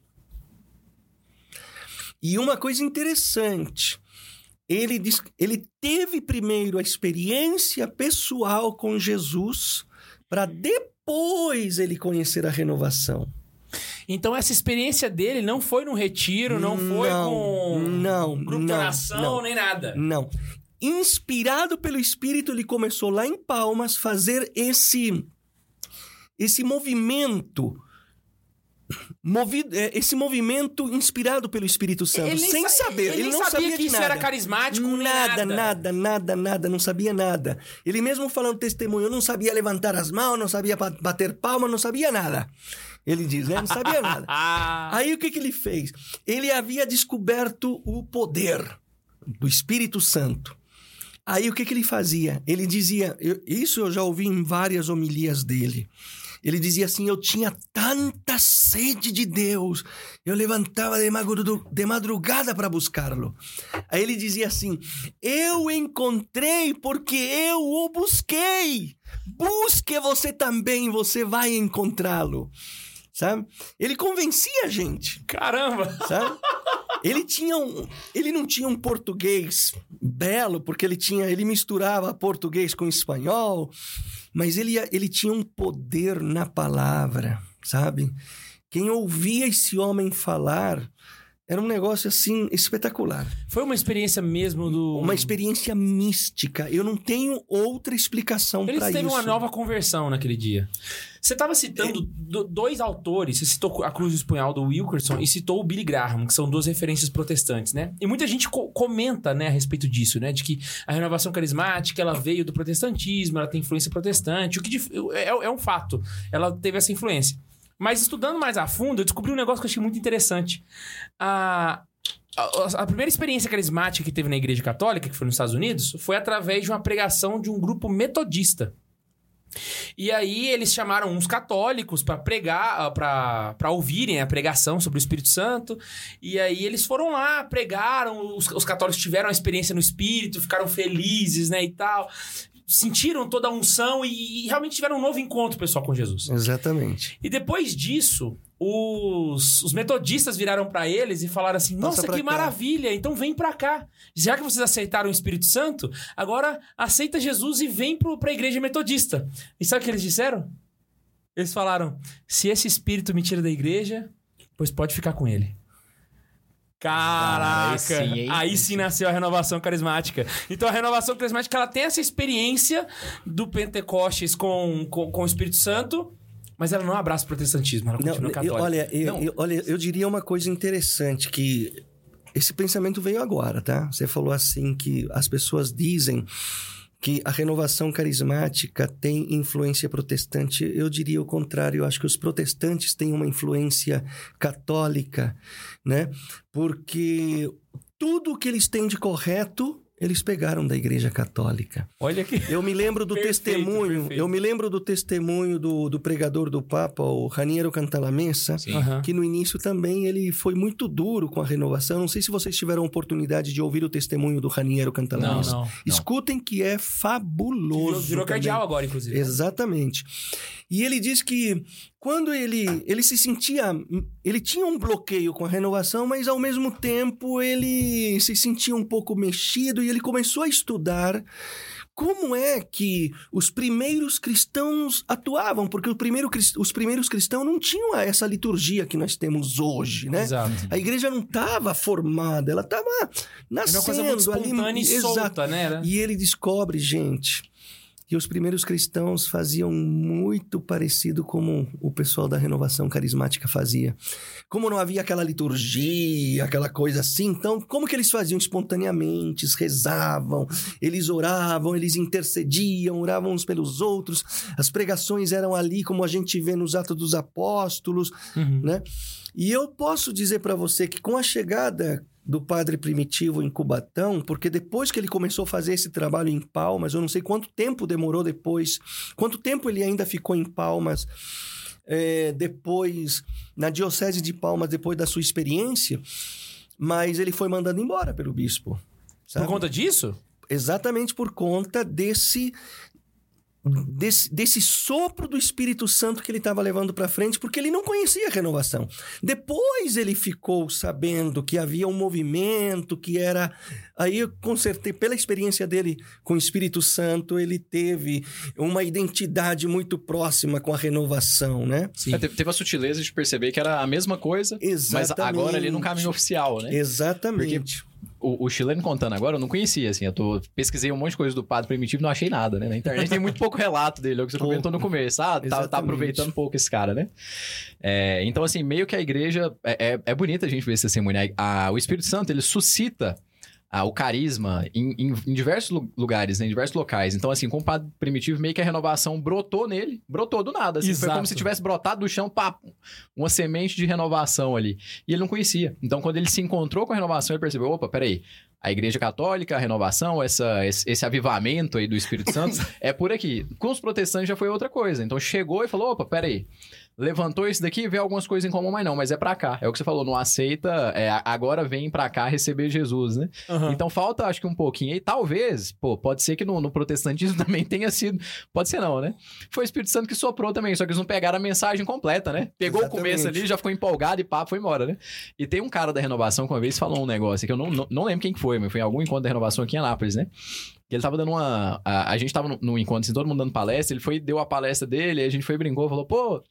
E uma coisa interessante, ele, diz, ele teve primeiro a experiência pessoal com Jesus para depois ele conhecer a renovação. Então essa experiência dele não foi num retiro, não foi Não, com não, grupo de não, oração, não. nem nada. Não. Inspirado pelo Espírito, ele começou lá em Palmas fazer esse esse movimento movido, é, esse movimento inspirado pelo Espírito Santo, Ele sem sa- saber, ele, nem não sabia sabia que de isso era carismático, nada, nada. nada, nada, nada, não sabia nada. Ele mesmo falando testemunho, não sabia levantar as mãos, não sabia ba- bater palma, não sabia nada. Ele diz, né? Não sabia nada. Aí o que, que ele fez? Ele havia descoberto o poder do Espírito Santo. Aí o que, que ele fazia? Ele dizia, eu- isso eu já ouvi em várias homilias dele. Ele dizia assim: Eu tinha tanta sede de Deus, eu levantava de madrugada para buscá-lo. Aí ele dizia assim: Eu encontrei porque eu o busquei. Busque você também, você vai encontrá-lo. Sabe? Ele convencia a gente caramba! sabe? Ele tinha um, ele não tinha um português belo porque ele tinha, ele misturava português com espanhol, mas ele ele tinha um poder na palavra, sabe? Quem ouvia esse homem falar era um negócio assim espetacular, Foi uma experiência mesmo do. uma experiência mística. Eu não tenho outra explicação Ele para isso. teve uma nova conversão naquele dia. Você estava citando do- dois autores, você citou a Cruz do Espunhal do Wilkerson e citou o Billy Graham, que são duas referências protestantes, né? E muita gente co- comenta, né, a respeito disso, né? De que a renovação carismática, ela veio do protestantismo, ela tem influência protestante, o que dif- é, é um fato. Ela teve essa influência. Mas estudando mais a fundo, eu descobri um negócio que eu achei muito interessante. A, a, a primeira experiência carismática que teve na Igreja Católica, que foi nos Estados Unidos, foi através de uma pregação de um grupo metodista. E aí eles chamaram uns católicos para pregar, para ouvirem a pregação sobre o Espírito Santo. E aí eles foram lá, pregaram, os, os católicos tiveram a experiência no Espírito, ficaram felizes, né, e tal. Sentiram toda a unção e, e realmente tiveram um novo encontro, pessoal, com Jesus. Exatamente. E depois disso, os, os metodistas viraram pra eles e falaram assim: Nossa, que cá." maravilha! Então vem pra cá. Já que vocês aceitaram o Espírito Santo, agora aceita Jesus e vem pro, pra igreja metodista. E sabe o que eles disseram? Eles falaram: Se esse Espírito me tira da igreja, pois pode ficar com ele. Caraca! Aí sim, hein? Aí sim nasceu a renovação carismática. Então a renovação carismática ela tem essa experiência do Pentecostes com, com, com o Espírito Santo, mas ela não abraça o protestantismo, ela Não, continua eu, católica. olha, eu, Não. eu- olha, eu diria uma coisa interessante que esse pensamento veio agora, tá? Você falou assim que as pessoas dizem que a renovação carismática tem influência protestante. Eu diria o contrário. Eu acho que os protestantes têm uma influência católica, né? Porque tudo que eles têm de correto eles pegaram da Igreja Católica. Olha que. Eu me lembro do Perfeito, testemunho, perfeito. eu me lembro do testemunho do, do pregador do Papa, o Raniero Cantalamessa. Aham. que no início também ele foi muito duro com a renovação. Não sei se vocês tiveram a oportunidade de ouvir o testemunho do Raniero Não, Cantalamessa. não. Escutem que é fabuloso. Virou, virou cardeal agora, inclusive. Exatamente. E ele diz que quando ele, ele se sentia. Ele tinha um bloqueio com a renovação, mas ao mesmo tempo ele se sentia um pouco mexido e ele começou a estudar. Como é que os primeiros cristãos atuavam? Porque primeiro, os primeiros cristãos não tinham essa liturgia que nós temos hoje, né? Exato. A igreja não estava formada, ela estava Era uma nascendo coisa muito ali. espontânea e Exato. solta, né? Era- E ele descobre, gente, que os primeiros cristãos faziam muito parecido como o pessoal da renovação carismática fazia. Como não havia aquela liturgia, aquela coisa assim, então como que eles faziam espontaneamente? Eles rezavam, eles oravam, eles intercediam, oravam uns pelos outros. As pregações eram ali como a gente vê nos Atos dos Apóstolos, Uhum. né? E eu posso dizer para você que com a chegada do padre primitivo em Cubatão, porque depois que ele começou a fazer esse trabalho em Palmas, eu não sei quanto tempo demorou depois, quanto tempo ele ainda ficou em Palmas, é, depois, na Diocese de Palmas, depois da sua experiência, mas ele foi mandado embora pelo bispo. Por sabe? conta disso? Exatamente por conta desse. Desse, desse sopro do Espírito Santo que ele estava levando para frente, porque ele não conhecia a renovação. Depois ele ficou sabendo que havia um movimento que era. Aí, eu, com certeza, pela experiência dele com o Espírito Santo, ele teve uma identidade muito próxima com a renovação, né? Sim. É, teve, a sutileza de perceber que era a mesma coisa, mas Exatamente. agora ali no caminho oficial, né? Exatamente. O, o chileno contando agora, eu não conhecia, assim. Eu tô, pesquisei um monte de coisa do padre primitivo e não achei nada, né? Na internet tem muito pouco relato dele, é o que você comentou no começo. Ah, tá, tá aproveitando pouco esse cara, né? É, então, assim, meio que a igreja. É, é, é bonita a gente ver essa testemunha. A- o Espírito Santo, ele suscita. Ah, o carisma em, em- em diversos lu- lugares, né, em diversos locais. Então, assim, com o padre primitivo, meio que a renovação brotou nele, brotou do nada. Assim, foi como se tivesse brotado do chão, pá, uma semente de renovação ali. E ele não conhecia. Então, quando ele se encontrou com a renovação, ele percebeu: opa, peraí. A Igreja Católica, a renovação, essa, esse, esse avivamento aí do Espírito Santo é por aqui. Com os protestantes já foi outra coisa. Então chegou e falou: opa, peraí. Levantou isso daqui e vê algumas coisas em comum, mas não, mas é pra cá. É o que você falou, não aceita, é, agora vem pra cá receber Jesus, né? Aham. Então falta, acho que um pouquinho aí. Talvez, pô, pode ser que no, no protestantismo também tenha sido. Pode ser não, né? Foi o Espírito Santo que soprou também, só que eles não pegaram a mensagem completa, né? Pegou o Exatamente. começo ali, já ficou empolgado e pá, foi embora, né? E tem um cara da renovação que uma vez falou um negócio que eu não, não, não lembro quem que foi, mas foi em algum encontro da renovação aqui em Anápolis, né? Que ele tava dando uma. A, a gente tava num, num encontro, assim, todo mundo dando palestra, ele foi, deu a palestra dele, aí a gente foi e brincou, falou, pô.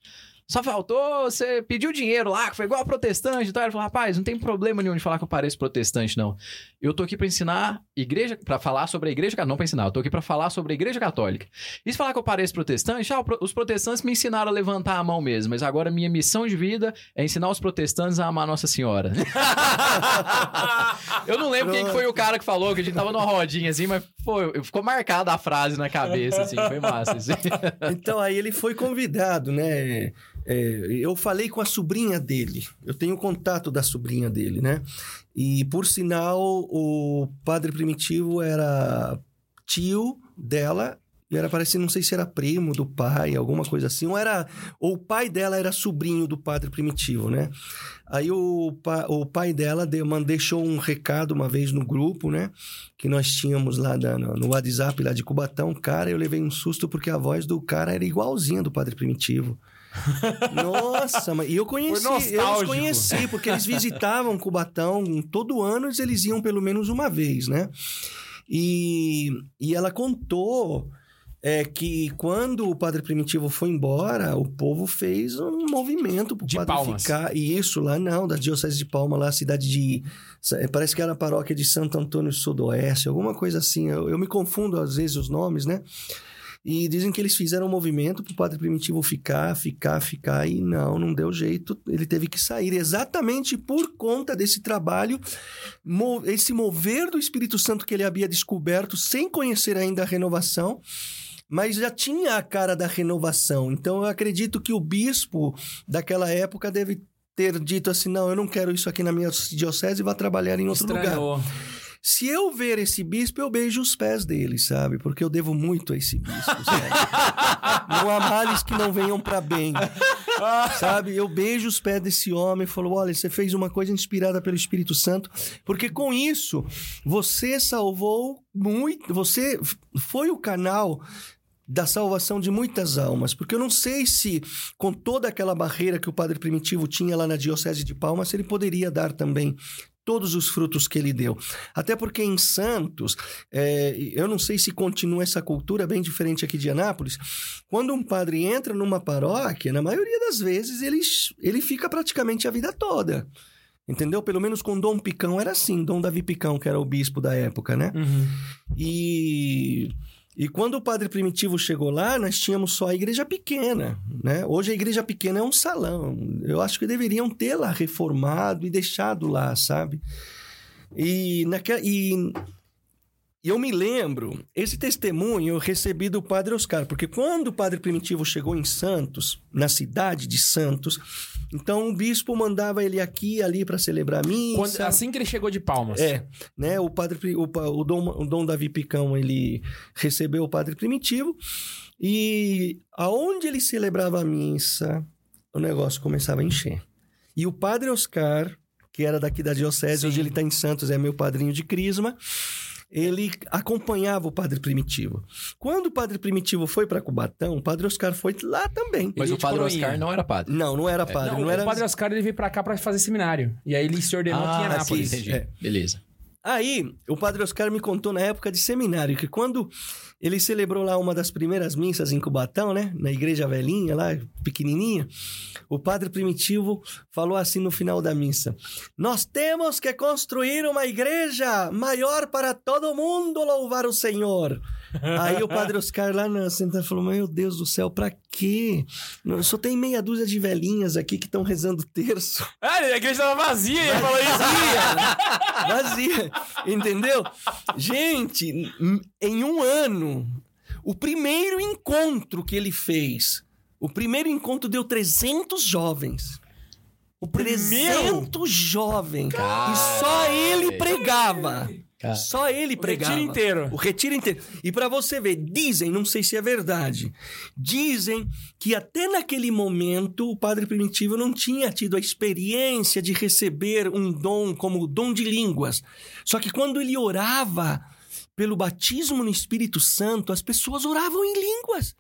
Só faltou, você pediu dinheiro lá, que foi igual a protestante e tal. Ele falou, rapaz, não tem problema nenhum de falar que eu pareço protestante, não. Eu tô aqui pra ensinar igreja, pra falar sobre a igreja católica. Não pra ensinar, eu tô aqui pra falar sobre a igreja católica. E se falar que eu pareço protestante, ah, os protestantes me ensinaram a levantar a mão mesmo, mas agora minha missão de vida é ensinar os protestantes a amar Nossa Senhora. eu não lembro quem que foi o cara que falou, que a gente tava numa rodinha assim, mas pô, ficou marcada a frase na cabeça, assim, foi massa. assim. Então aí ele foi convidado, né? É, eu falei com a sobrinha dele. Eu tenho contato da sobrinha dele, né? E por sinal, o padre primitivo era tio dela. E era parecido, não sei se era primo do pai, alguma coisa assim. Ou, era, ou o pai dela era sobrinho do padre primitivo, né? Aí o, o pai dela deixou um recado uma vez no grupo, né? Que nós tínhamos lá da- no WhatsApp lá de Cubatão. Cara, eu levei um susto porque a voz do cara era igualzinha do padre primitivo. Nossa, mas eu conheci, eu os conheci, porque eles visitavam Cubatão todo ano, eles iam pelo menos uma vez, né? E, e ela contou é, que quando o padre primitivo foi embora, o povo fez um movimento pro De padre Palmas. ficar. E isso lá não, da Diocese de Palma, lá, a cidade de. Parece que era a paróquia de Santo Antônio Sudoeste, alguma coisa assim. Eu, eu me confundo às vezes os nomes, né? E dizem que eles fizeram um movimento pro padre primitivo ficar, ficar, ficar, e não, não deu jeito. Ele teve que sair exatamente por conta desse trabalho, esse mover do Espírito Santo que ele havia descoberto sem conhecer ainda a renovação, mas já tinha a cara da renovação. Então eu acredito que o bispo daquela época deve ter dito assim: não, eu não quero isso aqui na minha diocese e vá trabalhar em outro lugar. Se eu ver esse bispo, eu beijo os pés dele, sabe? Porque eu devo muito a esse bispo, sabe? não há males que não venham para bem. sabe? Eu beijo os pés desse homem e falo: olha, você fez uma coisa inspirada pelo Espírito Santo, porque com isso você salvou muito. Você foi o canal da salvação de muitas almas, porque eu não sei se com toda aquela barreira que o padre primitivo tinha lá na diocese de Palmas, ele poderia dar também todos os frutos que ele deu. Até porque em Santos, é, eu não sei se continua essa cultura bem diferente aqui de Anápolis. Quando um padre entra numa paróquia, na maioria das vezes ele, ele fica praticamente a vida toda. Entendeu? Pelo menos com Dom Picão era assim, Dom Davi Picão, que era o bispo da época, né? Uhum. E e quando o padre primitivo chegou lá, nós tínhamos só a igreja pequena, né? Hoje a igreja pequena é um salão. Eu acho que deveriam tê-la reformado e deixado lá, sabe? E, naquela, e e eu me lembro, esse testemunho eu recebi do padre Oscar, porque quando o padre Primitivo chegou em Santos, na cidade de Santos, então o bispo mandava ele aqui e ali para celebrar a missa. Quando- assim que ele chegou de Palmas. É, né? O padre, o, o Dom, o Dom Davi Picão, ele recebeu o padre primitivo e aonde ele celebrava a missa, o negócio começava a encher. E o padre Oscar, que era daqui da diocese, Sim. hoje ele está em Santos, é meu padrinho de crisma, ele acompanhava o padre primitivo. Quando o padre primitivo foi para Cubatão, o padre Oscar foi lá também. Mas Ele o padre. Oscar não era padre. Não, não era padre, Não, não, era o padre Oscar ele veio pra cá pra fazer seminário. E aí ele se ordenou aqui em Ah, sim, Anápolis. entendi. É. Beleza. Aí, o padre Oscar me contou na época de seminário que quando ele celebrou lá uma das primeiras missas em Cubatão, né? Na igreja velhinha lá, pequenininha, o padre primitivo falou assim no final da missa: Nós temos que construir uma igreja maior para todo mundo louvar o Senhor. Aí o padre Oscar lá na central falou: Meu Deus do céu, pra quê? Só tem meia dúzia de velhinhas aqui que estão rezando terço. Ah, a igreja tava vazia e ele falou isso. Vazia, entendeu? Gente, em um ano, o primeiro encontro que ele fez, o primeiro encontro deu 300 jovens. O 300 jovens. E só ele pregava. Só ele O pregava. retiro inteiro. O retiro inteiro. E pra você ver, dizem, não sei se é verdade, dizem que até naquele momento o padre primitivo não tinha tido a experiência de receber um dom como o dom de línguas. Só que quando ele orava pelo batismo no Espírito Santo, as pessoas oravam em línguas.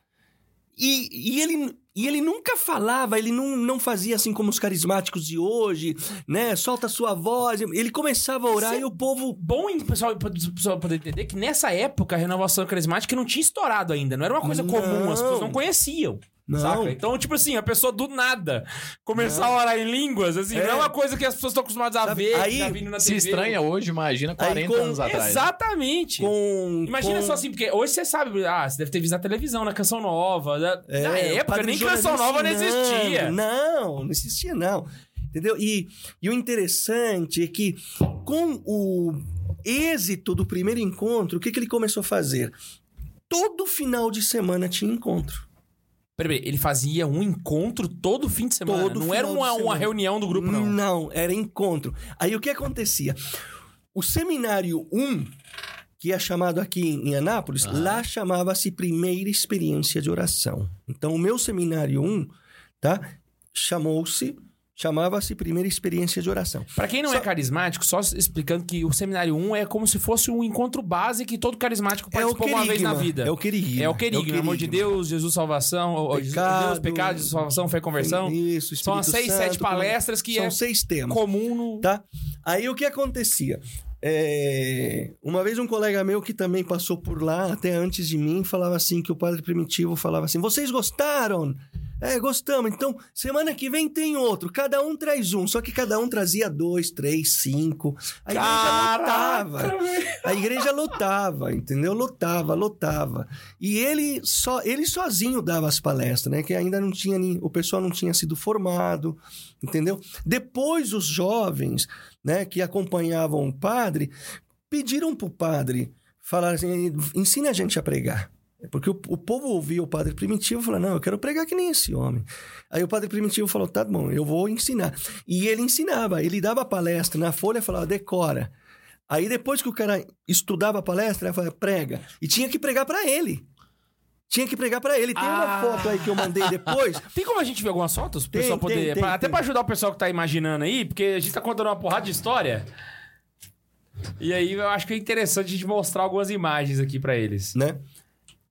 E, e ele, e ele nunca falava, ele não, não fazia assim como os carismáticos de hoje, né? Solta sua voz. Ele começava a orar Isso é e o povo Bom pessoal, pessoal poder entender que nessa época a renovação carismática não tinha estourado ainda. Não era uma coisa Não. comum, as pessoas não conheciam. Não. Saca? Então, tipo assim, a pessoa do nada começar a orar em línguas, assim, É. não é uma coisa que as pessoas estão acostumadas a Sabe, ver, aí, tá vindo na Se TV. estranha hoje, imagina 40 com- anos atrás. Exatamente. com. Imagina com- só assim, porque hoje você sabe, ah, você deve ter visto na televisão, na Canção Nova. Na, É, na época, nem Canção Nova não existia. Não, não existia, não. Entendeu? E, e o interessante é que, com o êxito do primeiro encontro, o que, que ele começou a fazer? Todo final de semana tinha encontro. Peraí, ele fazia um encontro todo fim de semana. Todo não era uma, uma reunião do grupo, não. Não, era encontro. Aí o que acontecia? O seminário 1, que é chamado aqui em Anápolis, lá chamava-se Primeira Experiência de Oração. Então, o meu seminário 1, tá? Chamou-se, chamava-se Primeira Experiência de Oração. Pra quem não Só- é carismático, só explicando que o seminário 1 é como se fosse um encontro base que todo carismático É participou uma vez na vida. É o querigma. É o querigma, amor de Deus, Jesus salvação, Pecado, Deus, pecado, Jesus salvação, fé e conversão. Isso, São as Espírito seis, sete Santo, palestras que São é seis temas. comum no... tá? Aí o que acontecia? É, Uma vez um colega meu que também passou por lá, até antes de mim, falava assim, que o Padre Primitivo falava assim, vocês gostaram? É, gostamos. Então, semana que vem tem outro. Cada um traz um. Só que cada um trazia dois, três, cinco. A igreja lotava. A igreja lotava, entendeu? Lotava, lotava. E ele só ele sozinho dava as palestras, né? Que ainda não tinha nem, o pessoal não tinha sido formado, entendeu? Depois os jovens, né, que acompanhavam o padre, pediram pro padre falar assim, ensina a gente a pregar. Porque o, o povo ouvia o padre primitivo e falou: Não, eu quero pregar que nem esse homem. Aí o padre primitivo falou: Tá bom, eu vou ensinar. E ele ensinava, ele dava palestra na folha falava: Decora. Aí depois que o cara estudava a palestra, ele falava, prega. E tinha que pregar pra ele. Tinha que pregar pra ele. Tem uma Ah. foto aí que eu mandei depois. Tem como a gente ver algumas fotos? Pro Tem, pessoal tem, poder. tem, pra- até tem. pra ajudar o pessoal que tá imaginando aí, porque a gente tá contando uma porrada de história. E aí eu acho que é interessante a gente mostrar algumas imagens aqui pra eles. né?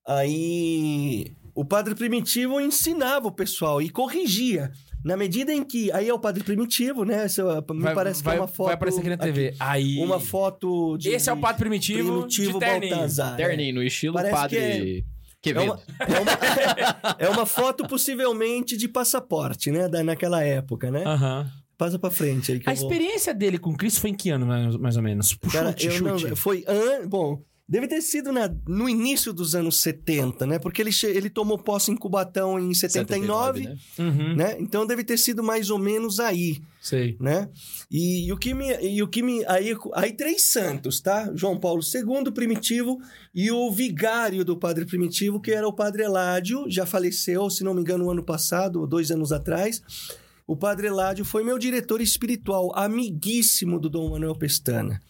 Aí o padre primitivo ensinava o pessoal e corrigia. Na medida em que. Aí é o padre primitivo, né? Essa, me Vai- parece que vai, é uma foto. Vai aparecer aqui na TV. Aí. Uma foto de. Esse é o padre primitivo, primitivo de terninho. Baltazar. Terninho, no estilo Parece padre É uma, é, uma, é uma foto possivelmente de passaporte, né? Da, naquela época, né? Aham. Passa pra frente aí A vou... experiência dele com Cristo foi em que ano, mais, mais ou menos? Cara, chute, eu chute. não... Foi... An... Bom, deve ter sido na- no início dos anos 70, né? Porque ele, ele tomou posse em Cubatão em 79, 79, né? Uhum, né? Então deve ter sido mais ou menos aí, sei. né? E, e o que me... E o que me aí, aí três santos, tá? João Paulo II, Primitivo, e o vigário do Padre Primitivo, que era o Padre Eládio, já faleceu, se não me engano, no ano passado, ou dois anos atrás. O Padre Eládio foi meu diretor espiritual, amiguíssimo do Dom Manuel Pestana,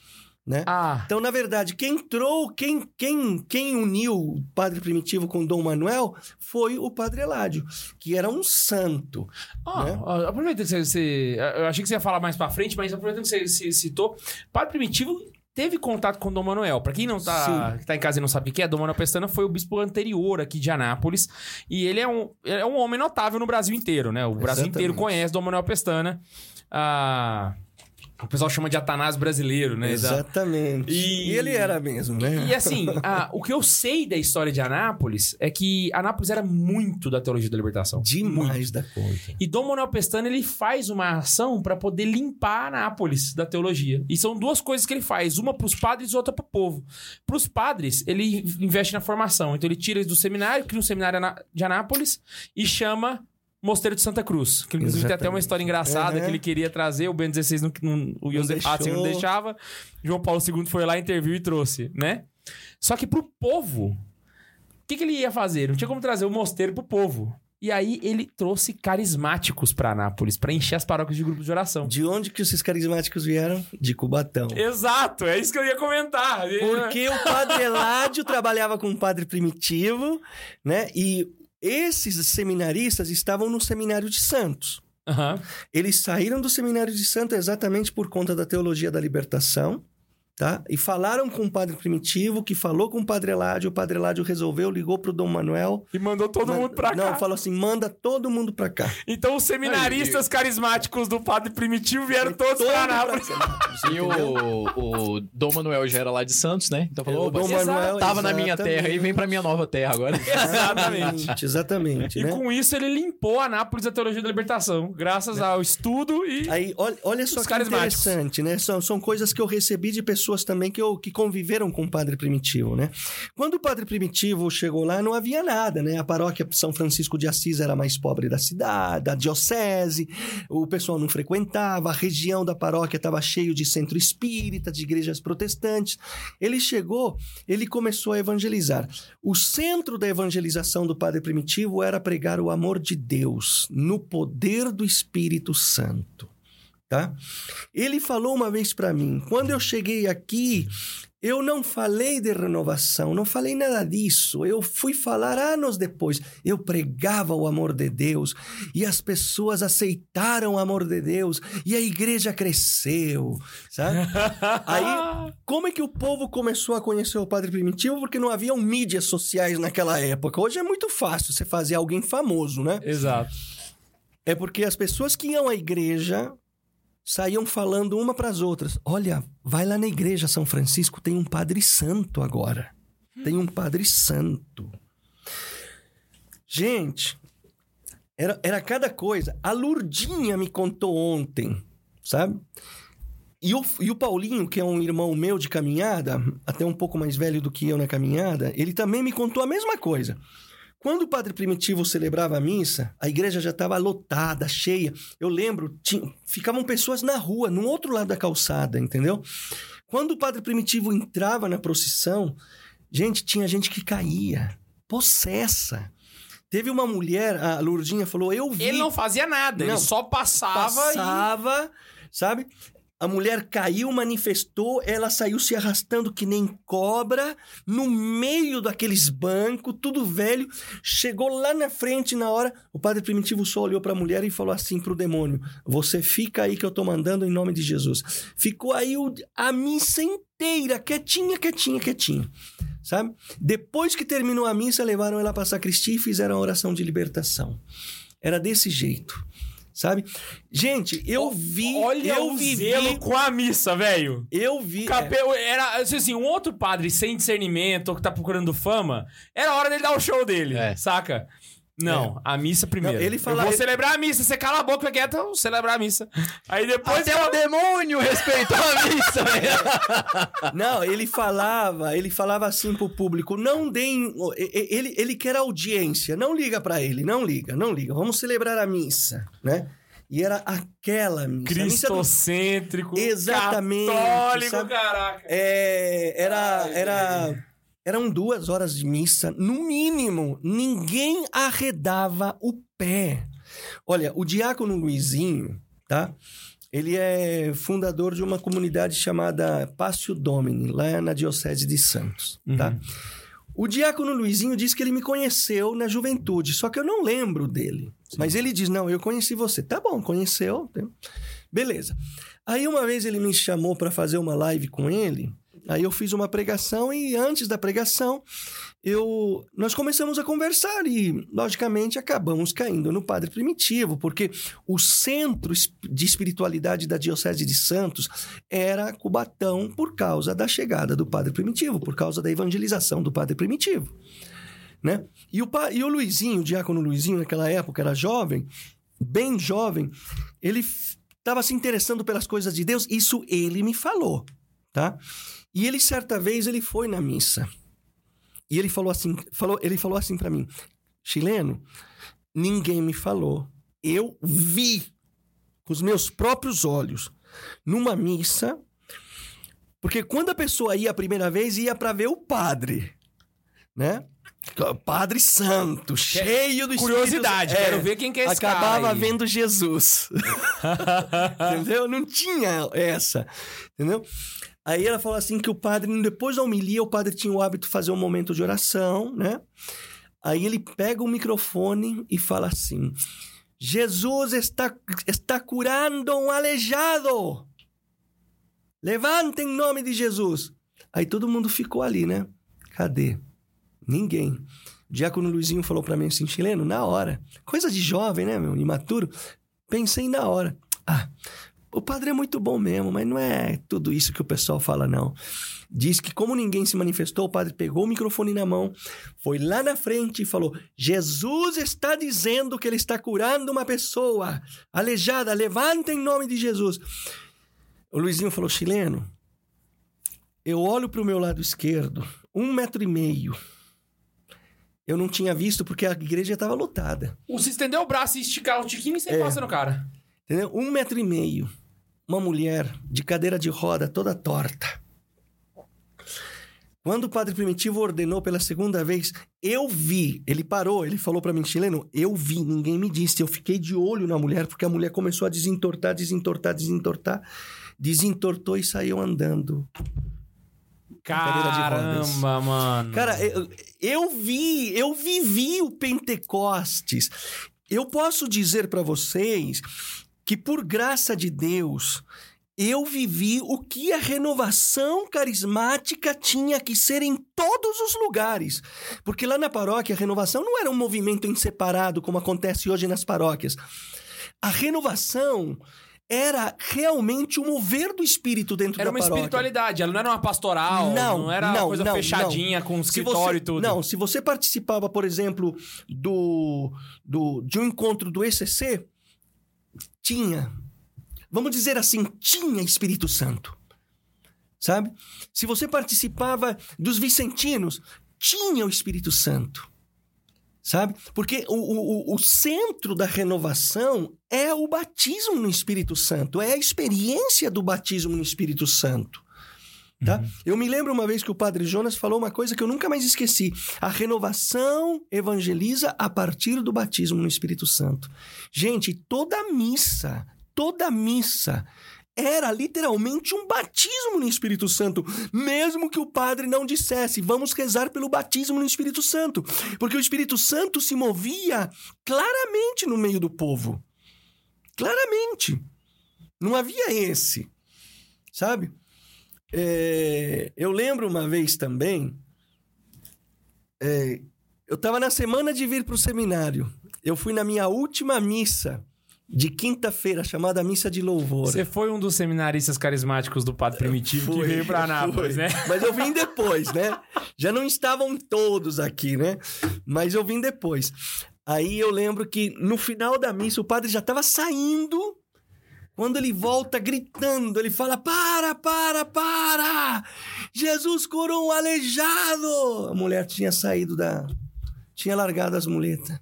né? Ah, Então, na verdade, quem entrou, quem, quem, quem uniu o Padre Primitivo com Dom Manuel foi o Padre Eládio, que era um santo. ó, né? aproveita que você, Eu achei que você ia falar mais pra frente, mas aproveitando que você citou. Padre Primitivo teve contato com Dom Manuel. Pra quem não tá, que tá em casa e não sabe o que é, Dom Manuel Pestana foi o bispo anterior aqui de Anápolis. E ele é um, é um homem notável no Brasil inteiro, né? O Brasil Exatamente. inteiro conhece Dom Manuel Pestana. Ah, o pessoal chama de Atanás brasileiro, né? Exatamente. E- E... ele era mesmo, né? E assim, a- o que eu sei da história de Anápolis é que Anápolis era muito da teologia da libertação. Demais da conta. E Dom Manuel Pestana ele faz uma ação para poder limpar Anápolis da teologia. E são duas coisas que ele faz, uma para os padres e outra para o povo. Para os padres, ele investe na formação. Então ele tira eles do seminário, cria um seminário de Anápolis e chama Mosteiro de Santa Cruz. Que inclusive tem até uma Exatamente. história engraçada Uhum. que ele queria trazer, o Bento XVI não, não- o José. Ratzinger não deixava. João Paulo II foi lá, interviu e trouxe, né? Só que pro povo, o que, que ele ia fazer? Não tinha como trazer o mosteiro pro povo. E aí ele trouxe carismáticos pra Anápolis, pra encher as paróquias de grupos de oração. De onde que esses carismáticos vieram? De Cubatão. Exato, é isso que eu ia comentar. Porque o padre Eládio trabalhava com o padre primitivo, né? E esses seminaristas estavam no seminário de Santos. Aham. Eles saíram do seminário de Santos exatamente por conta da teologia da libertação, tá? E falaram com o padre primitivo, que falou com o padre Eládio, o padre Eládio resolveu, ligou pro Dom Manuel. E mandou todo Man- mundo pra cá. Não, falou assim, manda todo mundo pra cá. Então os seminaristas carismáticos do Padre Primitivo vieram todos Todo pra pra Anápolis. E o, o Dom Manuel já era lá de Santos, né? Então falou, Dom Manuel, tava na minha terra e vem pra minha nova terra agora. Exatamente. Exatamente, E né? com isso ele limpou Anápolis da teologia da libertação, graças ao estudo e. Aí, olha, olha só Os que interessante, né? São, são coisas que eu recebi de pessoas também que, que conviveram com o Padre Primitivo, né? Quando o Padre Primitivo chegou lá, não havia nada, né? A paróquia São Francisco de Assis era mais pobre da cidade, da diocese, o pessoal não frequentava, a região da paróquia estava cheio de centro espírita, de igrejas protestantes. Ele chegou, ele começou a evangelizar. O centro da evangelização do Padre Primitivo era pregar o amor de Deus no poder do Espírito Santo tá? Ele falou uma vez para mim, quando eu cheguei aqui, eu não falei de renovação, não falei nada disso. Eu fui falar anos depois. Eu pregava o amor de Deus e as pessoas aceitaram o amor de Deus e a igreja cresceu, sabe? Aí, como é que o povo começou a conhecer o Padre Primitivo? Porque não haviam mídias sociais naquela época. Hoje é muito fácil você fazer alguém famoso, né? Exato. É porque as pessoas que iam à igreja saíam falando uma para as outras: Olha, vai lá na igreja São Francisco, tem um padre santo agora. Tem um padre santo. Gente, era, era cada coisa. A Lurdinha me contou ontem, sabe? E o, e o Paulinho, que é um irmão meu de caminhada, até um pouco mais velho do que eu na caminhada, ele também me contou a mesma coisa. Quando o Padre Primitivo celebrava a missa, a igreja já estava lotada, cheia. Eu lembro, tinha, ficavam pessoas na rua, no outro lado da calçada, entendeu? Quando o Padre Primitivo entrava na procissão, gente, tinha gente que caía, possessa. Teve uma mulher, a Lourdinha falou, eu vi Ele não fazia nada, ele Não. só passava, passava, sabe? A mulher caiu, manifestou, ela saiu se arrastando que nem cobra, no meio daqueles bancos, tudo velho. Chegou lá na frente, na hora, o padre primitivo só olhou para a mulher e falou assim pro demônio: Você fica aí que eu tô mandando em nome de Jesus. Ficou aí o- a missa inteira, quietinha, quietinha, quietinha. Sabe? Depois que terminou a missa, levaram ela para a sacristia e fizeram a oração de libertação. Era desse jeito. Sabe? Gente, eu vi. Olha eu o vivi. zelo com a missa, velho. Eu vi. é, Capel, era assim, um outro padre sem discernimento ou que tá procurando fama, era a hora dele dar o show dele, É. saca? Não, a missa primeiro. Não, ele fala- Eu vou ele- celebrar a missa, você cala a boca quieta, eu vou celebrar a missa. Aí depois Até o demônio respeitou a missa. Não, ele falava, ele falava assim pro público, não deem, e- e- ele, ele quer audiência, não liga pra ele, não liga, não liga, vamos celebrar a missa, né? E era aquela missa. a missa do- cristocêntrico, Exatamente, católico, sabe? caraca. É, era, era, eram duas horas de missa, no mínimo, ninguém arredava o pé. Olha, o diácono Luizinho, tá? Ele é fundador de uma comunidade chamada Pácio Domini, lá na Diocese de Santos, tá? O diácono Luizinho diz que ele me conheceu na juventude, só que eu não lembro dele. Mas ele diz: Não, eu conheci você. Tá bom, conheceu. né? Beleza. Aí uma vez ele me chamou para fazer uma live com ele. Aí eu fiz uma pregação e antes da pregação eu nós começamos a conversar e logicamente acabamos caindo no Padre Primitivo, porque o centro de espiritualidade da Diocese de Santos era Cubatão por causa da chegada do Padre Primitivo, por causa da evangelização do Padre Primitivo, né? E o, e o Luizinho, o diácono Luizinho, naquela época era jovem, bem jovem, ele estava se interessando pelas coisas de Deus, isso ele me falou, tá? E ele certa vez ele foi na missa. E ele falou assim, falou, ele falou assim para mim: "Chileno, ninguém me falou. Eu vi com os meus próprios olhos numa missa, porque quando a pessoa ia a primeira vez ia para ver o padre, né? Padre Santo, cheio do Espírito Curiosidade, É. quero ver quem que é esse Acabava vendo Jesus. entendeu? Não tinha essa, entendeu? Aí ela falou assim que o padre, depois da homilia, o padre tinha o hábito de fazer um momento de oração, né? Aí ele pega o microfone e fala assim: Jesus está, está curando um aleijado. Levanta em nome de Jesus. Aí todo mundo ficou ali, né? Cadê? Ninguém. O diácono Luizinho falou pra mim assim, chileno, na hora. Coisa de jovem, né, meu? Imaturo. Pensei na hora. Ah, o padre é muito bom mesmo, mas não é tudo isso que o pessoal fala, não. Diz que como ninguém se manifestou, o padre pegou o microfone na mão, foi lá na frente e falou: Jesus está dizendo que ele está curando uma pessoa aleijada, levanta em nome de Jesus. O Luizinho falou: chileno, eu olho para o meu lado esquerdo, um metro e meio. Eu não tinha visto porque a igreja estava lotada. Se estender o braço e esticar o tiquinho, você É. passa no cara. Entendeu? Um metro e meio. Uma mulher de cadeira de roda toda torta. Quando o padre primitivo ordenou pela segunda vez, eu vi. Ele parou, ele falou para mim, chileno, eu vi, ninguém me disse. Eu fiquei de olho na mulher, porque a mulher começou a desentortar, desentortar, desentortar. Desentortou e saiu andando. Caramba, mano. Cara, eu, eu vi, eu vivi o Pentecostes. Eu posso dizer para vocês que, por graça de Deus, eu vivi o que a renovação carismática tinha que ser em todos os lugares. Porque lá na paróquia, a renovação não era um movimento em separado, como acontece hoje nas paróquias. A renovação era realmente o mover do espírito dentro Era da uma paróquia. espiritualidade, ela não era uma pastoral, não, Não, era uma não, coisa não, fechadinha com Se escritório e tudo. Não, se você participava, por exemplo, do, do, de um encontro do ECC, tinha. Vamos dizer assim, tinha Espírito Santo. Sabe? Se você participava dos Vicentinos, tinha o Espírito Santo. Sabe? Porque o, o, o- centro da renovação é o batismo no Espírito Santo, é a experiência do batismo no Espírito Santo. Tá? Eu me lembro uma vez que o padre Jonas falou uma coisa que eu nunca mais esqueci. A renovação evangeliza a partir do batismo no Espírito Santo. Gente, toda missa, toda missa era literalmente um batismo no Espírito Santo, mesmo que o padre não dissesse, vamos rezar pelo batismo no Espírito Santo, porque o Espírito Santo se movia claramente no meio do povo. Claramente. Não havia esse, sabe? É, eu lembro uma vez também, é, eu estava na semana de vir para o seminário, eu fui na minha última missa de quinta-feira, chamada Missa de Louvor. Você foi um dos seminaristas carismáticos do Padre Primitivo que veio pra Anápolis, fui. né? Mas eu vim depois, né? Já não estavam todos aqui, né? Mas eu vim depois. Aí eu lembro que no final da missa o padre já estava saindo. Quando ele volta gritando, ele fala: Para, para, para! Jesus curou um aleijado! A mulher tinha saído da. Tinha largado as muletas.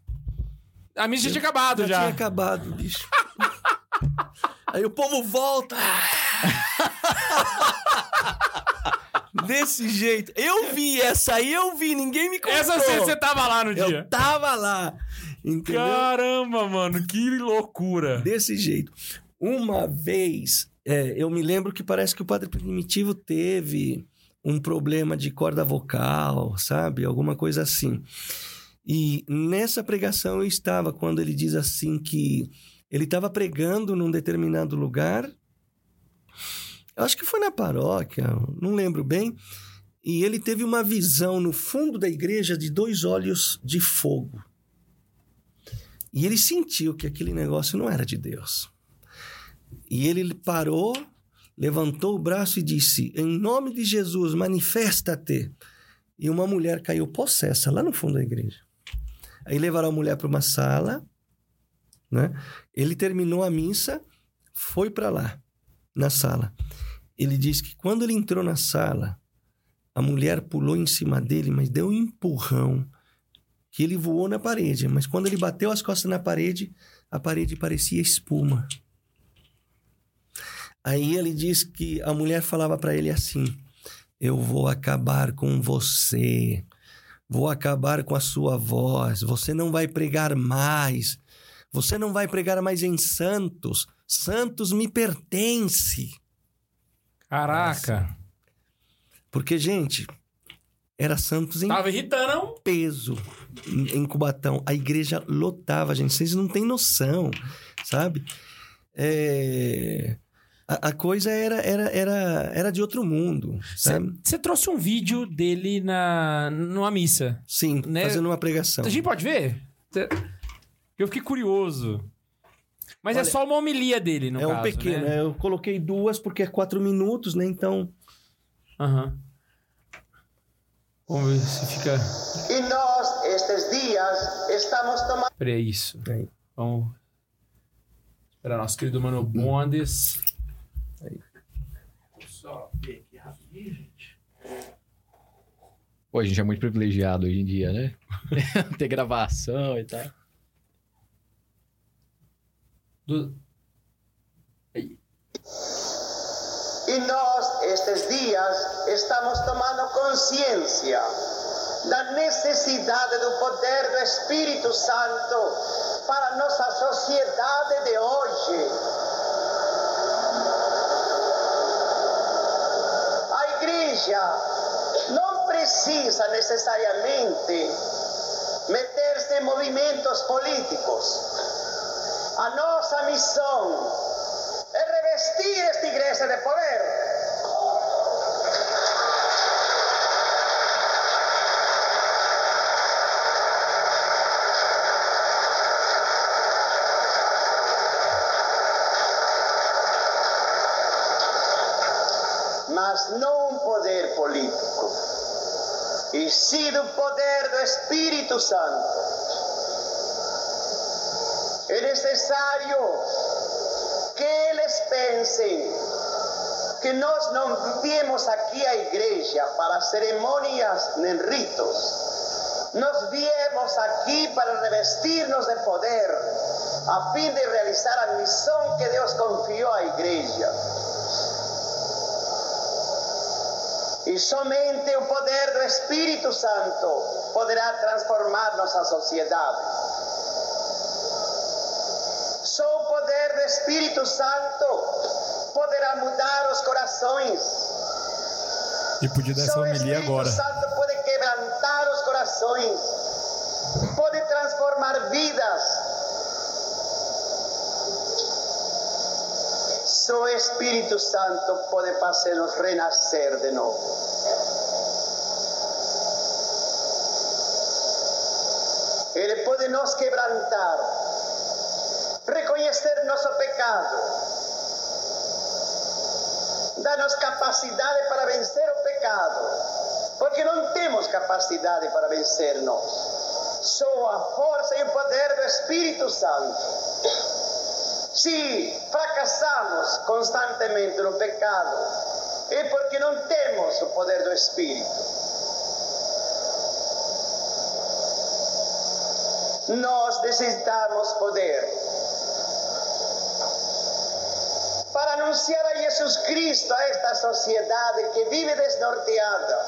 A missa tinha acabado Já, já. tinha acabado, bicho. Aí o povo volta. Desse jeito. Eu vi essa aí, eu vi, ninguém me contou. Essa você tava lá no Eu dia. tava lá. Entendeu? Caramba, mano, que loucura. Desse jeito. Uma vez, é, eu me lembro que parece que o Padre Primitivo teve um problema de corda vocal, sabe? Alguma coisa assim. E nessa pregação eu estava quando ele diz assim que ele estava pregando num determinado lugar. Eu acho que foi na paróquia, não lembro bem. E ele teve uma visão no fundo da igreja de dois olhos de fogo. E ele sentiu que aquele negócio não era de Deus. E ele parou, levantou o braço e disse: Em nome de Jesus, manifesta-te. E uma mulher caiu possessa lá no fundo da igreja. Aí levaram a mulher para uma sala, né? Ele terminou a missa, foi para lá, na sala. Ele disse que quando ele entrou na sala, a mulher pulou em cima dele, mas deu um empurrão que ele voou na parede. Mas quando ele bateu as costas na parede, a parede parecia espuma. Aí ele diz que a mulher falava para ele assim: Eu vou acabar com você, vou acabar com a sua voz, você não vai pregar mais, você não vai pregar mais em santos, santos me pertence. Caraca. Porque, gente, era santos em Tava irritando, peso em em Cubatão. A igreja lotava, gente. Vocês não têm noção, sabe? É, A, a coisa era, era, era, era de outro mundo, sabe? Você trouxe um vídeo dele na numa missa. Sim, né? fazendo uma pregação. A gente pode ver? Eu fiquei curioso. Mas é Olha, só uma homilia dele, no é caso, um pequeno. né? Eu coloquei duas porque é quatro minutos, né? Então, Aham. Vamos ver se fica... Y nos, estos días, estamos tomando Peraí, é isso. Aí. Vamos... Esperar nosso querido Mano Bondes. Só ver aqui rapidinho, gente. Pô, a gente é muito privilegiado hoje em dia, né? Ter gravação e tal. Do... y nos, estos días, estamos tomando conciencia da necessidade do poder do Espírito Santo para a nossa sociedade de hoje. Precisa necessariamente meter-se em movimentos políticos. A nossa missão é revestir esta igreja de poder. E sim do poder do Espírito Santo. É necessário que eles pensem que nós não viemos aqui à igreja para cerimônias nem ritos. Nós viemos aqui para revestir-nos de poder, a fim de realizar a missão que Deus confiou à igreja. E somente o poder do Espírito Santo poderá transformar nossa sociedade. Só o poder do Espírito Santo poderá mudar os corações. E podia dar essa Só o homilia Espírito agora. Santo pode quebrantar os corações, pode transformar vidas. Só Espírito Santo pode fazer-nos renascer de novo. Ele pode nos quebrantar, reconhecer nosso pecado, dar-nos para vencer o pecado, porque não temos capacidade para vencer nós. Só a força e o poder do Espírito Santo. Se fracassamos constantemente no pecado, é porque não temos o poder do Espírito. Nós necessitamos poder para anunciar a Jesus Cristo a esta sociedade que vive desnorteada,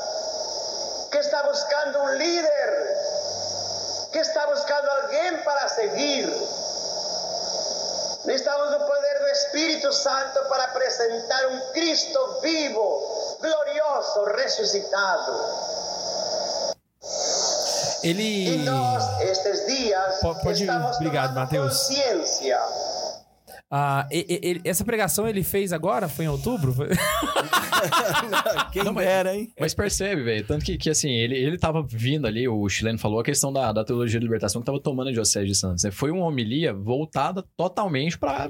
que está buscando um líder, que está buscando alguém para seguir. Necesitamos Espírito Santo para apresentar um Cristo vivo, glorioso, ressuscitado. E Ele. nós, estes dias, Po- pode estamos Obrigado, Mateus. consciência Ah, e- e- ele- essa pregação ele fez agora? Foi em outubro? Quem Não, mas- dera, hein? Mas percebe, velho. Tanto que, que assim, ele, ele tava vindo ali, o chileno falou a questão da, da teologia da libertação que tava tomando a Diocese de Santos. né? Foi uma homilia voltada totalmente pra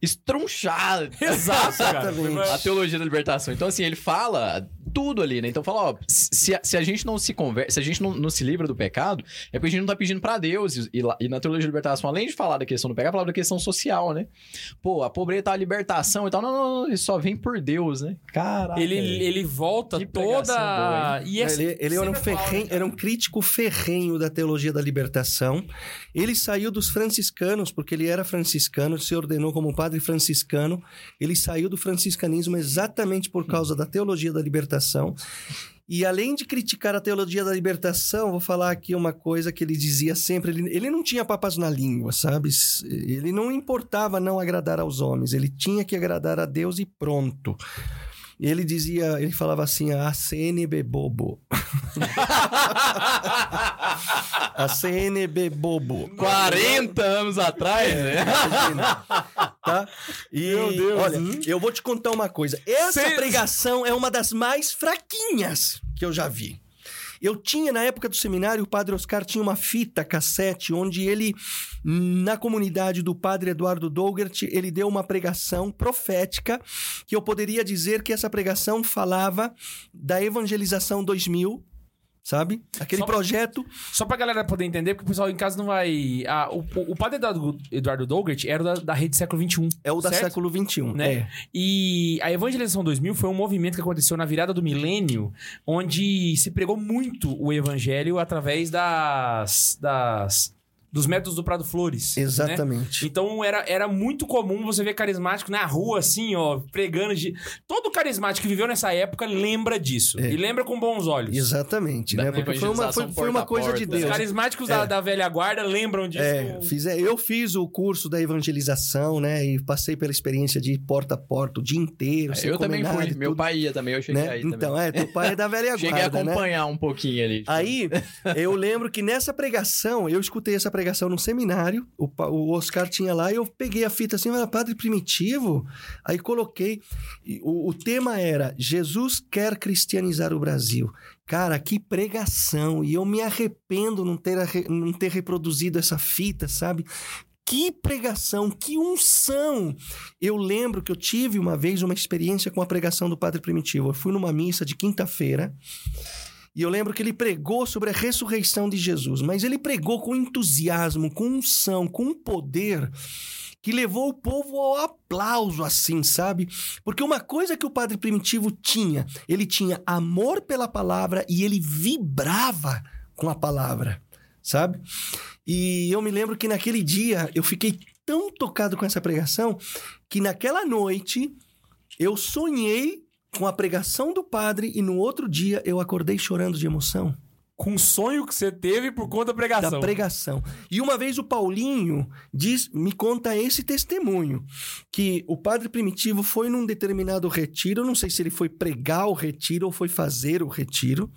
estrunchar Exato, cara. a teologia da libertação. Então, assim, ele fala tudo ali, né? Então fala, ó, se, a- se a gente não se conversa, se a gente não, não se livra do pecado, é porque a gente não tá pedindo pra Deus. E, e lá- e na teologia da libertação, além de falar da questão do pecado, fala da questão social, né? Pô, a pobreza tá a libertação e tal. Não, não, não, isso só vem por Deus, né? Caraca. Ele, ele volta toda. boa, e esse- ele, ele era, um ferrenho- né, era um crítico ferrenho da teologia da libertação. Ele saiu dos franciscanos, porque ele era franciscano, se ordenou como padre franciscano. Ele saiu do franciscanismo exatamente por causa da teologia da libertação. E além de criticar a teologia da libertação, vou falar aqui uma coisa que ele dizia sempre: ele, ele não tinha papas na língua, sabe? Ele não importava não agradar aos homens, ele tinha que agradar a Deus e pronto. Ele dizia, ele falava assim, a CNB bobo. a CNB bobo. 40 anos atrás, né? Tá? E, Meu Deus, olha, hum? eu vou te contar uma coisa. Essa Cê- pregação é uma das mais fraquinhas que eu já vi. Eu tinha, na época do seminário, o padre Oscar tinha uma fita cassete onde ele, na comunidade do padre Eduardo Dougert, ele deu uma pregação profética que eu poderia dizer que essa pregação falava da evangelização 2000, sabe? Aquele Só- projeto Só pra galera poder entender, porque o pessoal em casa não vai. Ah, o, o, padre Eduardo, Eduardo era da, da rede século XXI. é o da certo? século XXI. né? É. E a Evangelização 2000 foi um movimento que aconteceu na virada do milênio, onde se pregou muito o evangelho através das, das dos métodos do Prado Flores. né? Exatamente. Então era, era muito comum você ver carismático na rua, assim, ó, pregando. De... Todo carismático que viveu nessa época lembra disso. É. E lembra com bons olhos. Exatamente, Da né? Porque foi uma, foi, foi uma porta coisa de porta. Os Deus. carismáticos da, É. da velha guarda lembram disso. É, fiz, é, eu fiz o curso da evangelização, né? E passei pela experiência de porta a porta o dia inteiro. sem Eu também fui. Meu tudo, pai ia também, eu cheguei né? aí Então, também. é, teu pai é da velha Cheguei a guarda, né? acompanhar um pouquinho ali. Aí, eu lembro que nessa pregação, eu escutei essa pregação no seminário, o, o Oscar tinha lá, e eu peguei a fita assim, era Padre Primitivo, aí coloquei, o, o tema era, Jesus quer cristianizar o Brasil. Cara, que pregação, e eu me arrependo não ter, não ter reproduzido essa fita, sabe? Que pregação, que unção! Eu lembro que eu tive uma vez uma experiência com a pregação do Padre Primitivo. Eu fui numa missa de quinta-feira, e eu lembro que ele pregou sobre a ressurreição de Jesus, mas ele pregou com entusiasmo, com unção, com um poder que levou o povo ao aplauso, assim, sabe? Porque uma coisa que o padre primitivo tinha, ele tinha amor pela palavra e ele vibrava com a palavra, sabe? E eu me lembro que naquele dia eu fiquei tão tocado com essa pregação que naquela noite eu sonhei com a pregação do padre e no outro dia eu acordei chorando de emoção. com um sonho que você teve por conta da da pregação. pregação. E uma vez o Paulinho diz, me conta esse testemunho, que o padre primitivo foi num determinado retiro, não sei se ele foi pregar o retiro ou foi fazer o retiro,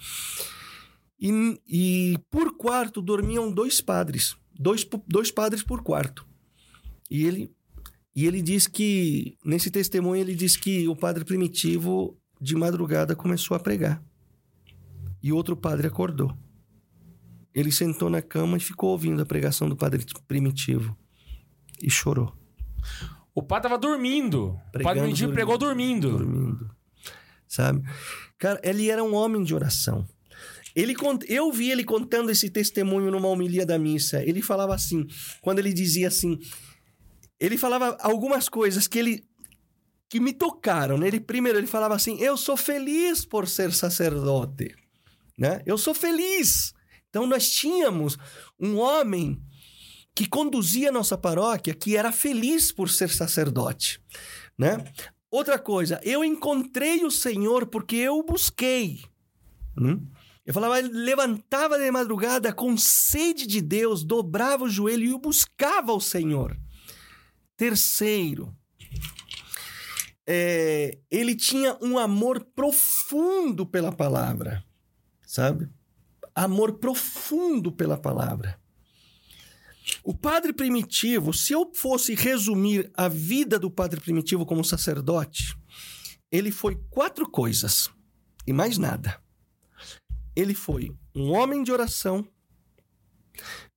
e, e por quarto dormiam dois padres, dois, dois padres por quarto. E ele, e ele diz que, nesse testemunho, ele diz que o padre primitivo, de madrugada, começou a pregar. E outro padre acordou. Ele sentou na cama e ficou ouvindo a pregação do padre primitivo. E chorou. O padre tava dormindo. o padre Pregando, Primitivo pregou dormindo. Dormindo. Sabe? Cara, ele era um homem de oração. Ele. Eu vi ele contando esse testemunho numa homilia da missa. Ele falava assim, quando ele dizia assim... Ele falava algumas coisas que ele... Que me tocaram, né? Ele, primeiro, ele falava assim, eu sou feliz por ser sacerdote. Né? Eu sou feliz. Então, nós tínhamos um homem que conduzia a nossa paróquia, que era feliz por ser sacerdote, né? Outra coisa, eu encontrei o Senhor porque eu o busquei. Hum? Eu falava, ele levantava de madrugada com sede de Deus, dobrava o joelho e buscava o Senhor. Terceiro, é, ele tinha um amor profundo pela palavra, sabe? Amor profundo pela palavra. O padre primitivo, se eu fosse resumir a vida do padre primitivo como sacerdote, ele foi quatro coisas e mais nada. Ele foi um homem de oração.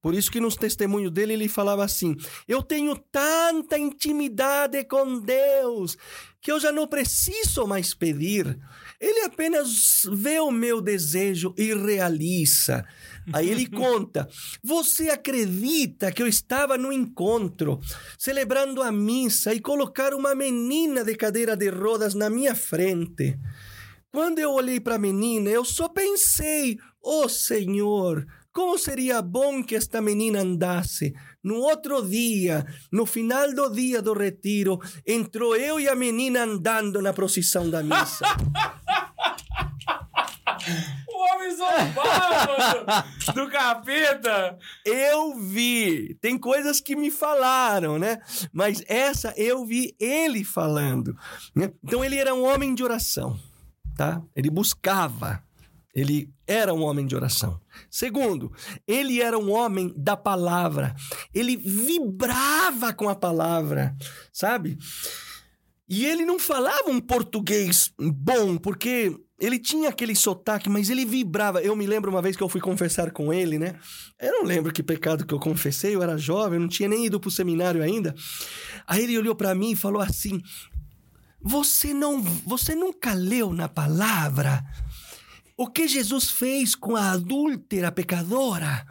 Por isso que nos testemunhos dele ele falava assim: "Eu tenho tanta intimidade com Deus que eu já não preciso mais pedir. Ele apenas vê o meu desejo e realiza." Aí ele conta: Você acredita que eu estava no encontro, celebrando a missa e colocaram uma menina de cadeira de rodas na minha frente? Quando eu olhei para a menina, eu só pensei: Oh Senhor, como seria bom que esta menina andasse. No outro dia, no final do dia do retiro, entrou eu e a menina andando na procissão da missa. O homem zombava do, capeta. Eu vi. Tem coisas que me falaram, né? Mas essa eu vi ele falando. né? Então ele era um homem de oração, tá? Ele buscava. Ele era um homem de oração. Segundo, ele era um homem da palavra. Ele vibrava com a palavra, sabe? E ele não falava um português bom, porque ele tinha aquele sotaque, mas ele vibrava. Eu me lembro uma vez que eu fui confessar com ele, né? Eu não lembro que pecado que eu confessei, eu era jovem, eu não tinha nem ido pro seminário ainda. Aí ele olhou para mim e falou assim: "Você não, você nunca leu na palavra o que Jesus fez com a adúltera pecadora?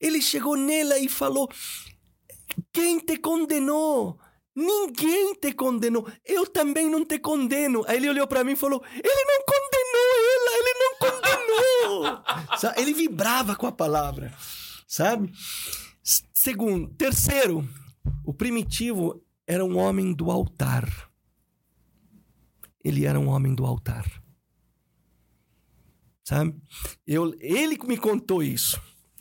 Ele chegou nela e falou: Quem te condenou? Ninguém te condenou. Eu também não te condeno. Aí ele olhou para mim e falou: Ele não condenou ela, ele não condenou. Ele vibrava com a palavra, sabe? Segundo, terceiro, o primitivo era um homem do altar. Ele era um homem do altar. Sabe? Eu, ele me contou isso.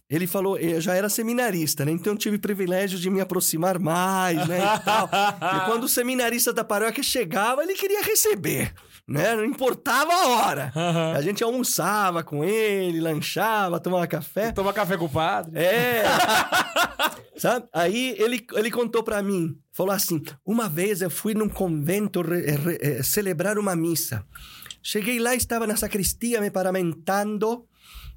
Ele falou, eu já era seminarista, né? Então eu tive privilégio de me aproximar mais, né? E, tal. e quando o seminarista da paróquia chegava, ele queria receber, né? Não importava a hora. A gente almoçava com ele, lanchava, tomava café. Toma café com o padre. É. Sabe? Aí ele, ele contou pra mim, falou assim: uma vez eu fui num convento re- re- eh, celebrar uma missa. Cheguei lá, estava na sacristia me paramentando.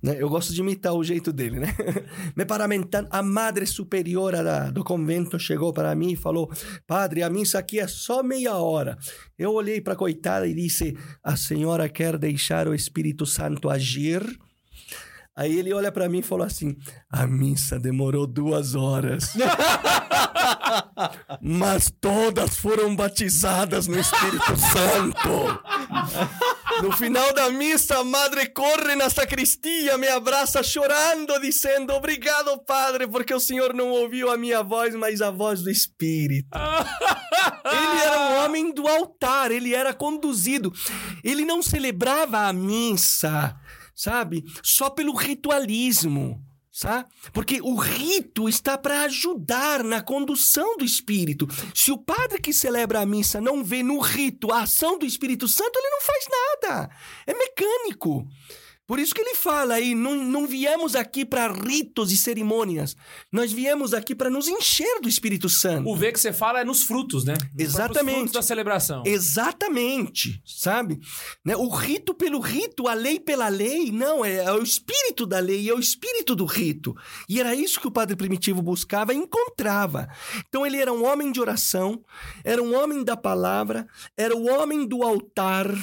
Né? Eu gosto de imitar o jeito dele, né? me paramentando. A madre superiora da- do convento chegou para mim e falou: Padre, a missa aqui é só meia hora. Eu olhei para a coitada e disse: A senhora quer deixar o Espírito Santo agir? Aí ele olha pra mim e falou assim: a missa demorou duas horas. Mas todas foram batizadas no Espírito Santo. No final da missa, a madre corre na sacristia, me abraça chorando, dizendo: Obrigado, padre, porque o senhor não ouviu a minha voz, mas a voz do Espírito. Ele era um homem do altar, ele era conduzido. Ele não celebrava a missa sabe? Só pelo ritualismo. Sabe? Porque o rito está para ajudar na condução do Espírito. Se o padre que celebra a missa não vê no rito a ação do Espírito Santo, ele não faz nada. É mecânico. Por isso que ele fala aí, não, não viemos aqui para ritos e cerimônias. Nós viemos aqui para nos encher do Espírito Santo. O V que você fala é nos frutos, né? Exatamente. Nos frutos da celebração. Exatamente, sabe? Né? O rito pelo rito, a lei pela lei, não, é, é o espírito da lei, é o espírito do rito. E era isso que o padre primitivo buscava e encontrava. Então ele era um homem de oração, era um homem da palavra, era o homem do altar,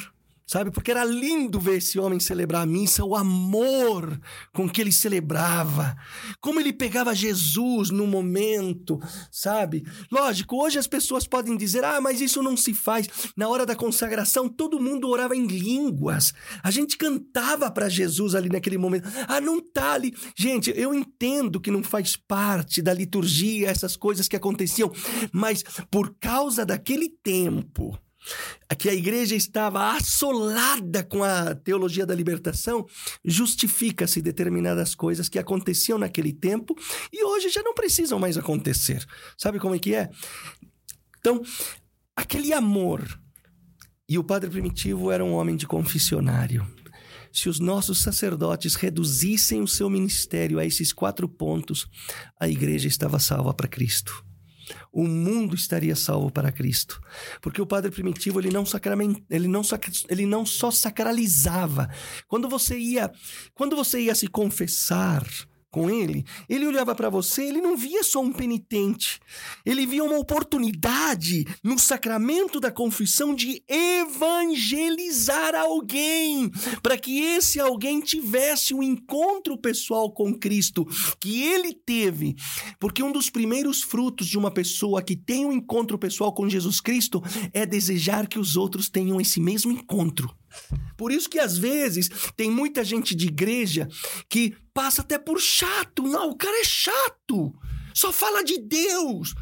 sabe? Porque era lindo ver esse homem celebrar a missa, o amor com que ele celebrava, como ele pegava Jesus no momento, sabe? Lógico, hoje as pessoas podem dizer: ah, mas isso não se faz. Na hora da consagração, todo mundo orava em línguas, a gente cantava para Jesus ali naquele momento. Ah, não tá ali. Gente, eu entendo que não faz parte da liturgia essas coisas que aconteciam, mas por causa daquele tempo que a igreja estava assolada com a teologia da libertação, justifica-se determinadas coisas que aconteciam naquele tempo e hoje já não precisam mais acontecer. Sabe como é que é? Então, aquele amor. E o padre primitivo era um homem de confessionário. Se os nossos sacerdotes reduzissem o seu ministério a esses quatro pontos, a igreja estava salva para Cristo o mundo estaria salvo para Cristo. Porque o padre primitivo, ele não sacrament, ele não sac, ele não só sacralizava. Quando você ia, quando você ia se confessar, com ele, ele olhava para você, ele não via só um penitente. Ele via uma oportunidade no sacramento da confissão de evangelizar alguém, para que esse alguém tivesse um encontro pessoal com Cristo que ele teve. Porque um dos primeiros frutos de uma pessoa que tem um encontro pessoal com Jesus Cristo é desejar que os outros tenham esse mesmo encontro. Por isso que às vezes tem muita gente de igreja que passa até por chato. Não, o cara é chato. Só fala de Deus.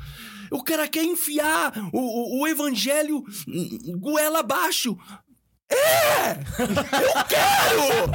O cara quer enfiar o, o, o evangelho goela abaixo. É! Eu quero!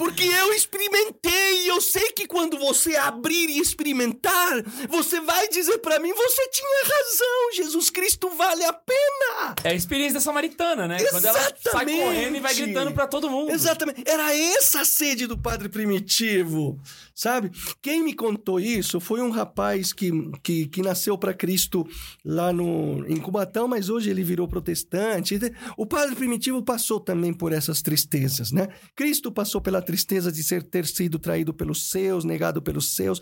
Porque eu experimentei e eu sei que quando você abrir e experimentar, você vai dizer para mim, você tinha razão, Jesus Cristo vale a pena. É a experiência da samaritana, né? Quando ela sai Exatamente. correndo e vai gritando pra todo mundo. Exatamente. Era essa a sede do padre primitivo, sabe? Quem me contou isso foi um rapaz que, que, que nasceu para Cristo lá no, em Cubatão, mas hoje ele virou protestante. O padre primitivo passou também por essas tristezas, né? Cristo passou pela tristeza de ser, ter sido traído pelos seus, negado pelos seus.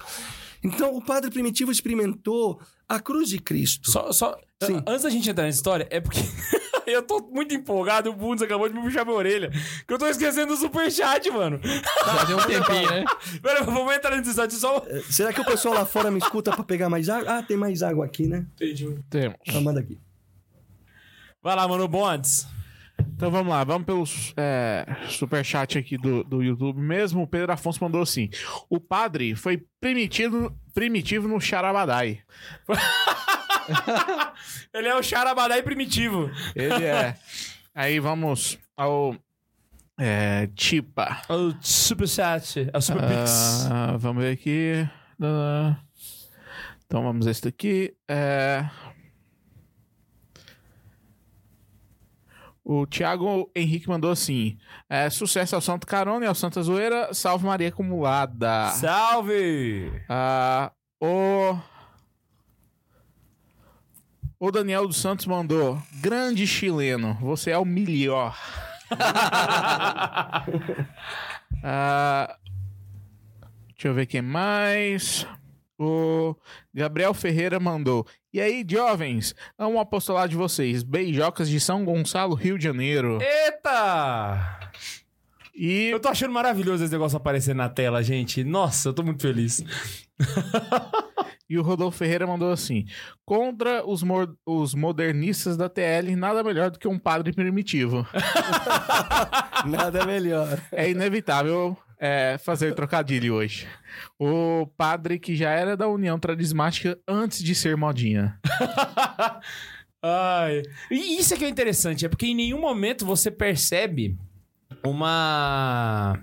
Então, o padre primitivo experimentou a cruz de Cristo. Só, só Sim. antes da gente entrar nessa história, é porque eu tô muito empolgado o Bundes acabou de me puxar minha orelha. Que eu tô esquecendo do superchat, mano. Já deu um tempinho, né? Pera, vamos entrar nesse site só. Será que o pessoal lá fora me escuta para pegar mais água? Ah, tem mais água aqui, né? Temos. Ah, manda aqui. Vai lá, mano, Bondes. Então vamos lá, vamos pelo é, superchat aqui do, do YouTube mesmo. O Pedro Afonso mandou assim: O padre foi primitivo, primitivo no Charabadai. Ele é o Charabadai primitivo. Ele é. Aí vamos ao. É, Tipa. O superchat. É o superpix. Ah, vamos ver aqui. Então vamos esse daqui. É... O Thiago Henrique mandou assim: é, sucesso ao Santo Carona e ao Santa Zoeira, salve Maria acumulada. Salve! Ah, o... o Daniel dos Santos mandou: grande chileno, você é o melhor. Ah, deixa eu ver quem mais. O Gabriel Ferreira mandou. E aí, jovens? Amo o apostolado de vocês. Beijocas de São Gonçalo, Rio de Janeiro. Eita! E Eu tô achando maravilhoso esse negócio aparecer na tela, gente. Nossa, eu tô muito feliz. E o Rodolfo Ferreira mandou assim: contra os, mor- os modernistas da TL, nada melhor do que um padre primitivo. Nada melhor. É inevitável é, fazer trocadilho hoje. O padre que já era da União Tradismática antes de ser modinha. Ai. E isso é que é interessante, é porque em nenhum momento você percebe uma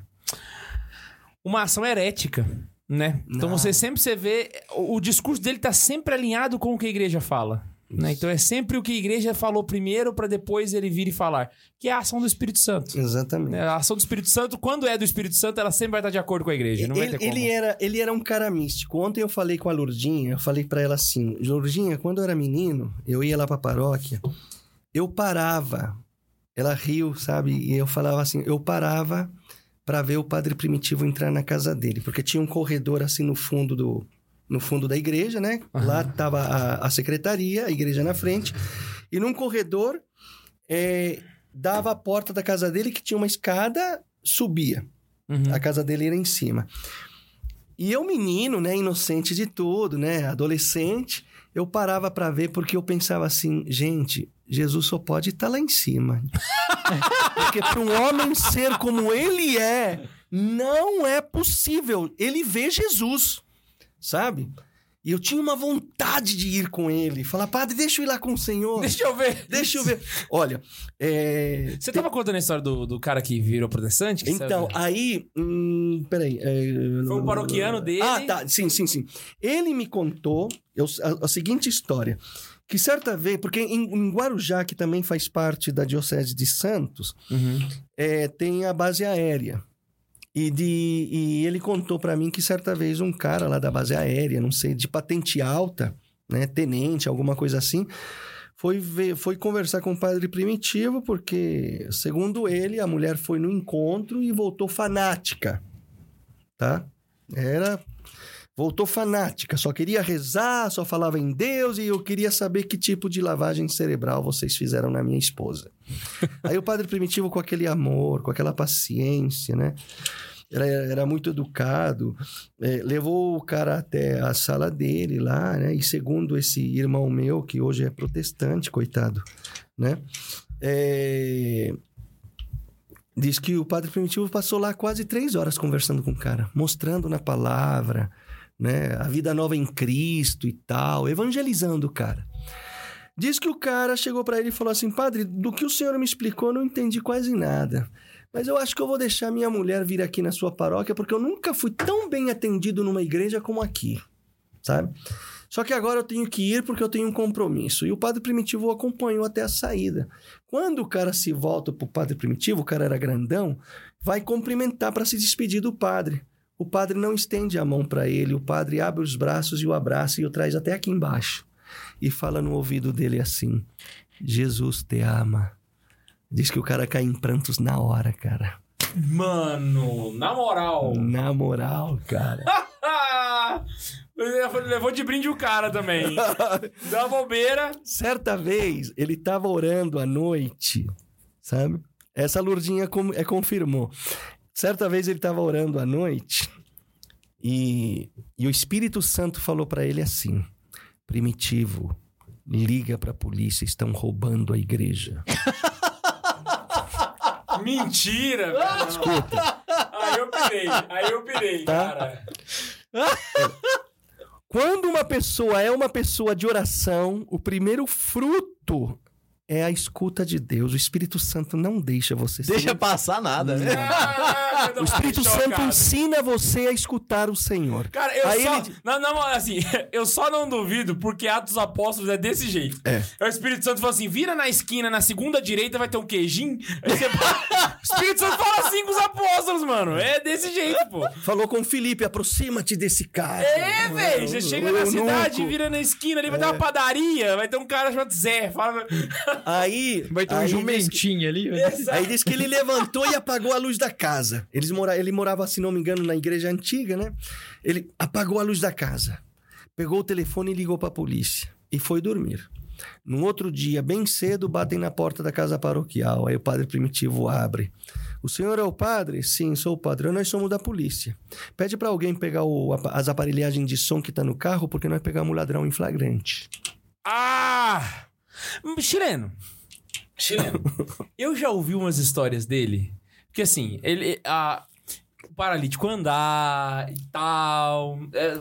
uma ação herética, né? Então Não. você sempre você vê o, o discurso dele tá sempre alinhado com o que a igreja fala. Né? Então é sempre o que a igreja falou primeiro para depois ele vir e falar, que é a ação do Espírito Santo. Exatamente. né? A ação do Espírito Santo, quando é do Espírito Santo, ela sempre vai estar de acordo com a igreja. Não vai Ele, ter como. ele era, ele era um cara místico. Ontem eu falei com a Lourdinha, eu falei pra ela assim: Lourdinha, quando eu era menino, eu ia lá pra paróquia, eu parava. Ela riu, sabe? E eu falava assim: eu parava pra ver o padre primitivo entrar na casa dele, porque tinha um corredor assim no fundo do. No fundo da igreja, né? Lá tava a, a secretaria, a igreja na frente. E num corredor, é, dava a porta da casa dele, que tinha uma escada, subia. Uhum. A casa dele era em cima. E eu, menino, né, inocente de tudo, né, adolescente, eu parava pra ver porque eu pensava assim, gente, Jesus só pode estar lá em cima. porque para um homem ser como ele é, não é possível. Ele vê Jesus, sabe? E eu tinha uma vontade de ir com ele, falar, padre, deixa eu ir lá com o Senhor. Deixa eu ver. Deixa eu ver. Olha, é, Você tava contando a história do, do cara que virou protestante? que então, saiu- aí. Hum, peraí. é, Foi um paroquiano dele. Ah, tá. Sim, sim, sim. Ele me contou eu- a, a seguinte história. Que certa vez, porque em, Guarujá, que também faz parte da Diocese de Santos, Uhum. é, tem a base aérea. E, de, e ele contou pra mim que certa vez um cara lá da base aérea, não sei, de patente alta, né, tenente, alguma coisa assim, foi, ver, foi conversar com o padre primitivo, porque, segundo ele, a mulher foi no encontro e voltou fanática, tá? Era... Voltou fanática, só queria rezar, só falava em Deus e eu queria saber que tipo de lavagem cerebral vocês fizeram na minha esposa. Aí o padre primitivo, com aquele amor, com aquela paciência, né? Era, era muito educado, é, levou o cara até a sala dele lá, né? E segundo esse irmão meu, que hoje é protestante, coitado, né? É, Diz que o padre primitivo passou lá quase três horas conversando com o cara, mostrando na palavra, né? A vida nova em Cristo e tal, evangelizando o cara. Diz que o cara chegou para ele e falou assim: Padre, do que o senhor me explicou, eu não entendi quase nada. Mas eu acho que eu vou deixar minha mulher vir aqui na sua paróquia, porque eu nunca fui tão bem atendido numa igreja como aqui, sabe? Só que agora eu tenho que ir porque eu tenho um compromisso. E o padre primitivo o acompanhou até a saída. Quando o cara se volta pro padre primitivo, o cara era grandão, vai cumprimentar para se despedir do padre. O padre não estende a mão para ele, o padre abre os braços e o abraça e o traz até aqui embaixo. E fala no ouvido dele assim: Jesus te ama. Diz que o cara cai em prantos na hora, cara. Mano, na moral. Na moral, cara. Levou de brinde o cara também. Uma bobeira. Certa vez, ele tava orando à noite, sabe? Essa Lourdinha com- é, confirmou. Certa vez ele tava orando à noite e, e o Espírito Santo falou para ele assim: Primitivo, liga pra polícia, estão roubando a igreja. Mentira, velho. Escuta, Aí eu pirei, aí eu pirei, Tá. cara. quando uma pessoa é uma pessoa de oração, o primeiro fruto é a escuta de Deus. O Espírito Santo não deixa você ser Deixa passar nada, né? O Espírito chocado. Santo ensina você a escutar o Senhor. Cara, eu Aí só. ele- Não, não, assim, eu só não duvido porque Atos dos Apóstolos é desse jeito. É. O Espírito Santo fala assim: vira na esquina, na segunda direita vai ter um queijinho. Aí você... o Espírito Santo fala assim com os apóstolos, mano. É desse jeito, pô. Falou com Felipe, aproxima-te desse cara. É, velho. Você chega na cidade, nunca. vira na esquina ali, vai ter uma padaria, vai ter um cara chamado Zé. Fala. Aí. Vai ter um aí diz, jumentinho ali. aí diz que ele levantou e apagou a luz da casa. Eles mora, ele morava, se não me engano, na igreja antiga, né? Ele apagou a luz da casa. Pegou o telefone e ligou pra polícia. E foi dormir. No outro dia, bem cedo, batem na porta da casa paroquial. Aí o padre primitivo abre. O senhor é o padre? Sim, sou o padre. Nós somos da polícia. Pede pra alguém pegar o- as aparelhagens de som que tá no carro, porque nós pegamos o ladrão em flagrante. Ah! Chileno. Chileno. Eu já ouvi umas histórias dele. Porque assim, ele. A, o paralítico andar e tal. é,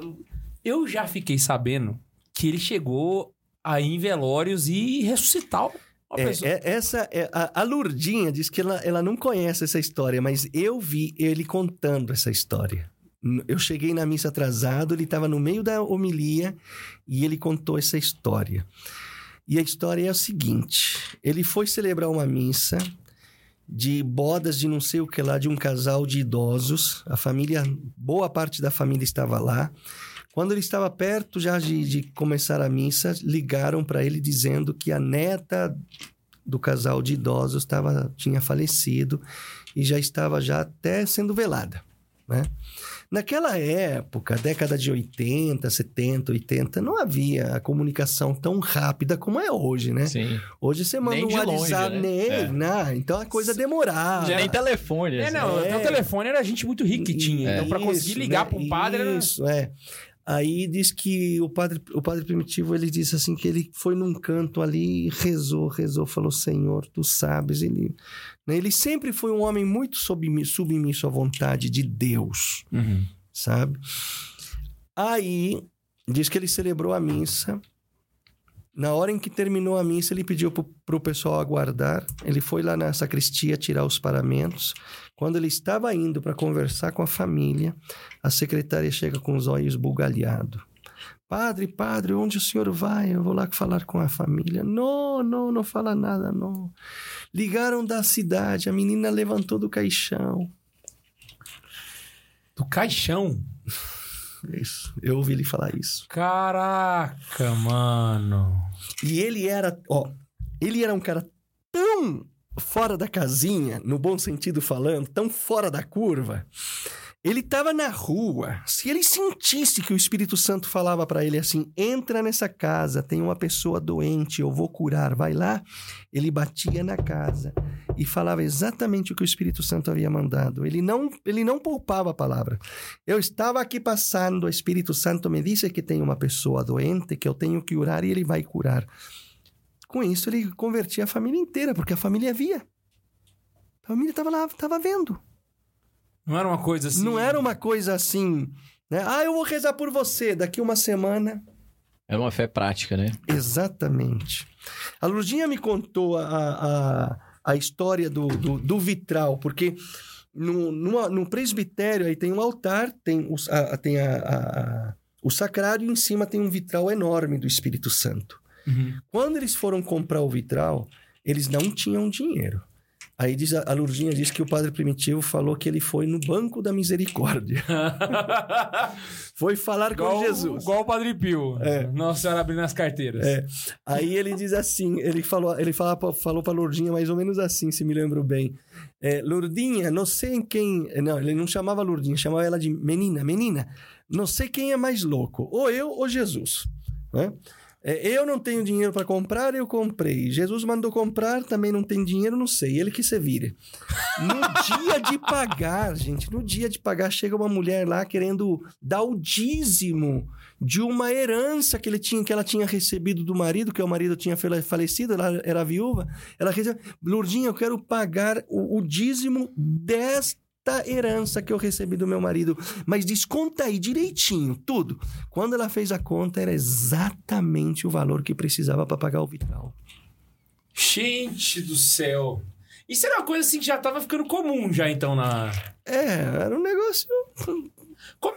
eu já fiquei sabendo que ele chegou a ir em velórios e ressuscitar. É, pessoa- é- essa é, a, a Lurdinha diz que ela, ela não conhece essa história, mas eu vi ele contando essa história. Eu cheguei na missa atrasado, ele estava no meio da homilia e ele contou essa história. E a história é o seguinte: ele foi celebrar uma missa de bodas de não sei o que lá, de um casal de idosos. A família, boa parte da família estava lá. Quando ele estava perto já de, de começar a missa, ligaram para ele dizendo que a neta do casal de idosos estava, tinha falecido e já estava já até sendo velada, né? Naquela época, década de 80, 70, 80, não havia a comunicação tão rápida como é hoje, né? Sim. Hoje você manda Nem um WhatsApp, né? nem, É. não, então a coisa demorava. Nem telefone. É, assim. não, É. até o telefone era gente muito rica que tinha. Então, pra conseguir ligar né? pra um padre era. Isso, é. Aí diz que o padre, o padre primitivo, ele disse assim que ele foi num canto ali, rezou, rezou, falou, Senhor, tu sabes. Ele, né, ele sempre foi um homem muito submi- submisso à vontade de Deus, Uhum. sabe? Aí, diz que ele celebrou a missa. Na hora em que terminou a missa, ele pediu pro, pro pessoal aguardar. Ele foi lá na sacristia tirar os paramentos. Quando ele estava indo para conversar com a família, a secretária chega com os olhos bugalhados. Padre, padre, onde o senhor vai? Eu vou lá falar com a família. Não, não, não fala nada, não. Ligaram da cidade, a menina levantou do caixão. Do caixão. Isso, eu ouvi ele falar isso. Caraca, mano. E ele era, ó, ele era um cara tão fora da casinha, no bom sentido falando, tão fora da curva. Ele estava na rua. Se ele sentisse que o Espírito Santo falava para ele assim: entra nessa casa, tem uma pessoa doente, eu vou curar, vai lá. Ele batia na casa e falava exatamente o que o Espírito Santo havia mandado. Ele não, ele não poupava a palavra. Eu estava aqui passando, o Espírito Santo me disse que tem uma pessoa doente, que eu tenho que curar e ele vai curar. Com isso, ele convertia a família inteira, porque a família via. A família estava lá, estava vendo. Não era uma coisa assim. Não era uma coisa assim, né? Ah, eu vou rezar por você daqui uma semana. Era uma fé prática, né? Exatamente. A Lurdinha me contou a, a, a história do, do, do vitral, porque no, no, no presbitério aí tem um altar, tem, os, a, a- tem a, a- a- o sacrário e em cima tem um vitral enorme do Espírito Santo. Uhum. Quando eles foram comprar o vitral, eles não tinham dinheiro. Aí diz, a Lurdinha diz que o padre primitivo falou que ele foi no banco da misericórdia. Foi falar com igual, Jesus. Igual o Padre Pio. É. Nossa Senhora abrindo as carteiras. É. Aí ele diz assim, ele falou, ele fala, pra- falou para Lourdinha mais ou menos assim, se me lembro bem. É, Lourdinha, não sei em quem, não, ele não chamava Lourdinha, chamava ela de menina, menina. Não sei quem é mais louco, ou eu ou Jesus, né? É, eu não tenho dinheiro para comprar, eu comprei. Jesus mandou comprar, também não tem dinheiro, não sei. Ele que se vire. No dia de pagar, gente, no dia de pagar, chega uma mulher lá querendo dar o dízimo de uma herança que ele tinha, que ela tinha recebido do marido, que o marido tinha fale- falecido, ela era viúva. Ela recebeu, Lourdinha, eu quero pagar o, o dízimo desta herança que eu recebi do meu marido, mas desconta aí direitinho, tudo. Quando ela fez a conta, era exatamente o valor que precisava para pagar o vitral. Gente do céu. Isso era uma coisa assim que já tava ficando comum já, então, na... É, era um negócio.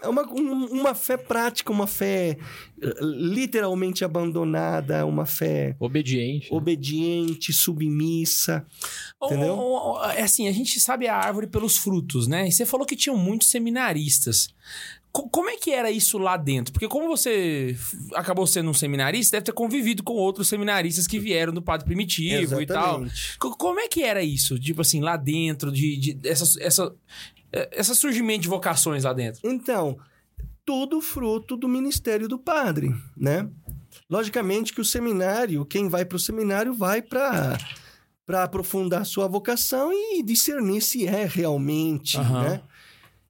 É uma, um- uma fé prática, uma fé eh, literalmente abandonada, uma fé Obediente. obediente, submissa. Entendeu? Ou- É assim, a gente sabe a árvore pelos frutos, né? E você falou que tinham muitos seminaristas. Co- como é que era isso lá dentro? Porque como você acabou sendo um seminarista, deve ter convivido com outros seminaristas que vieram do Padre Primitivo e tal. Exatamente. Co- Como é que era isso? Tipo assim, lá dentro, de, de essa, essa, eh, essa surgimento de vocações lá dentro. Então, tudo fruto do ministério do padre, né? Logicamente que o seminário, quem vai para o seminário vai para para aprofundar sua vocação e discernir se é realmente, Aham. né?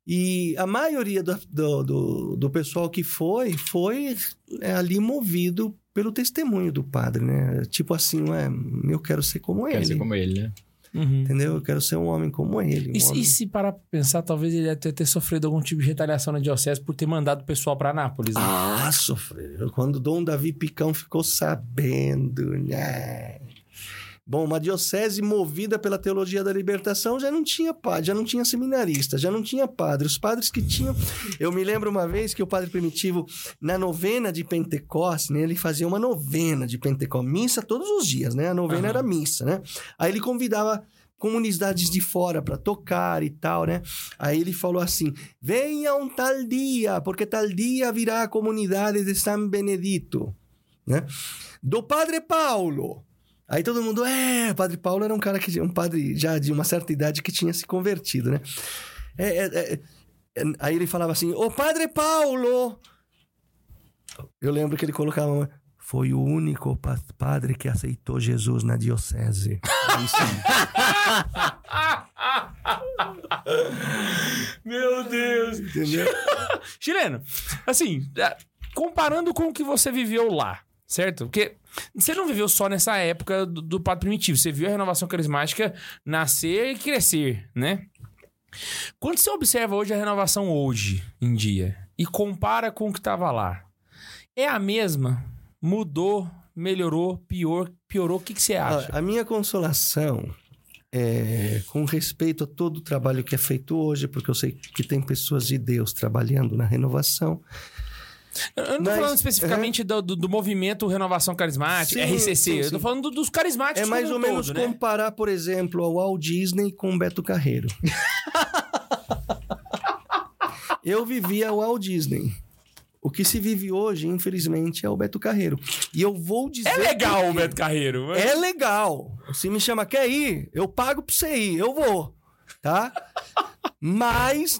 E a maioria do, do, do, do pessoal que foi, foi é, ali movido pelo testemunho do padre, né? Tipo assim, ué, eu quero ser como Quer ele, ser como ele, né? Entendeu? Eu quero ser um homem como ele. um E, se- homem- e se parar pra pensar, talvez ele deve ter, sofrido algum tipo de retaliação na diocese por ter mandado o pessoal pra Anápolis. né? Ah, sofreu. Quando Dom Davi Picão ficou sabendo, né? Bom, uma diocese movida pela teologia da libertação já não tinha padre, já não tinha seminarista, já não tinha padre. Os padres que tinham. Eu me lembro uma vez que o padre primitivo, na novena de Pentecostes, né, ele fazia uma novena de Pentecostes, missa todos os dias, né? A novena Aham. era missa, né? Aí ele convidava comunidades de fora para tocar e tal, né? Aí ele falou assim: venha um tal dia, porque tal dia virá a comunidade de São Benedito, né? Do Padre Paulo. Aí todo mundo, é, o Padre Paulo era um cara que um padre já de uma certa idade que tinha se convertido, né? É, é, é, é, aí ele falava assim: Ô Padre Paulo! Eu lembro que ele colocava. Foi o único pa- padre que aceitou Jesus na diocese. Meu Deus. Entendeu? Chileno, assim, é, comparando com o que você viveu lá, certo? Porque você não viveu só nessa época do, do Padre Primitivo, você viu a renovação carismática nascer e crescer, né? Quando você observa hoje a renovação hoje em dia e compara com o que estava lá, é a mesma? Mudou, melhorou, pior, piorou? O que, que você acha? A minha consolação é com respeito a todo o trabalho que é feito hoje, porque eu sei que tem pessoas de Deus trabalhando na renovação. Eu não tô falando especificamente do, do- do movimento Renovação Carismática, Sim, RCC. sim, Eu tô sim. falando do- dos carismáticos É mais ou menos todo, né? comparar, por exemplo, ao Walt Disney com o Beto Carreiro. eu vivia o Walt Disney. O que se vive hoje, infelizmente, é o Beto Carreiro. E eu vou dizer. É legal o. Beto Carreiro. mas- É legal. Se me chama, quer ir? Eu pago pra você ir, eu vou. Tá? Mas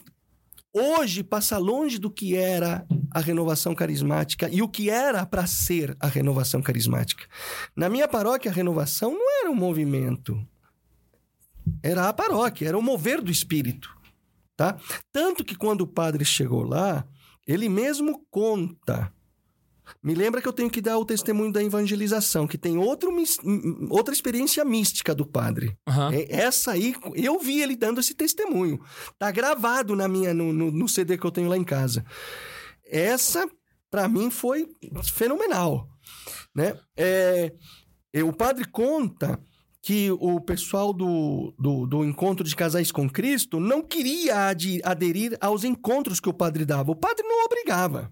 hoje passa longe do que era a renovação carismática e o que era para ser a renovação carismática. Na minha paróquia, a renovação não era um movimento. Era a paróquia, era o mover do espírito, tá? Tanto que quando o padre chegou lá, ele mesmo conta me lembra que eu tenho que dar o testemunho da evangelização, que tem outro, outra experiência mística do padre. Aham. É- Essa aí, eu vi ele dando esse testemunho. Tá gravado na minha, no, no- no CD que eu tenho lá em casa. Essa, para mim, foi fenomenal. Né? É, e o padre conta que o pessoal do, do, do Encontro de Casais com Cristo não queria aderir aos encontros que o padre dava. O padre não obrigava.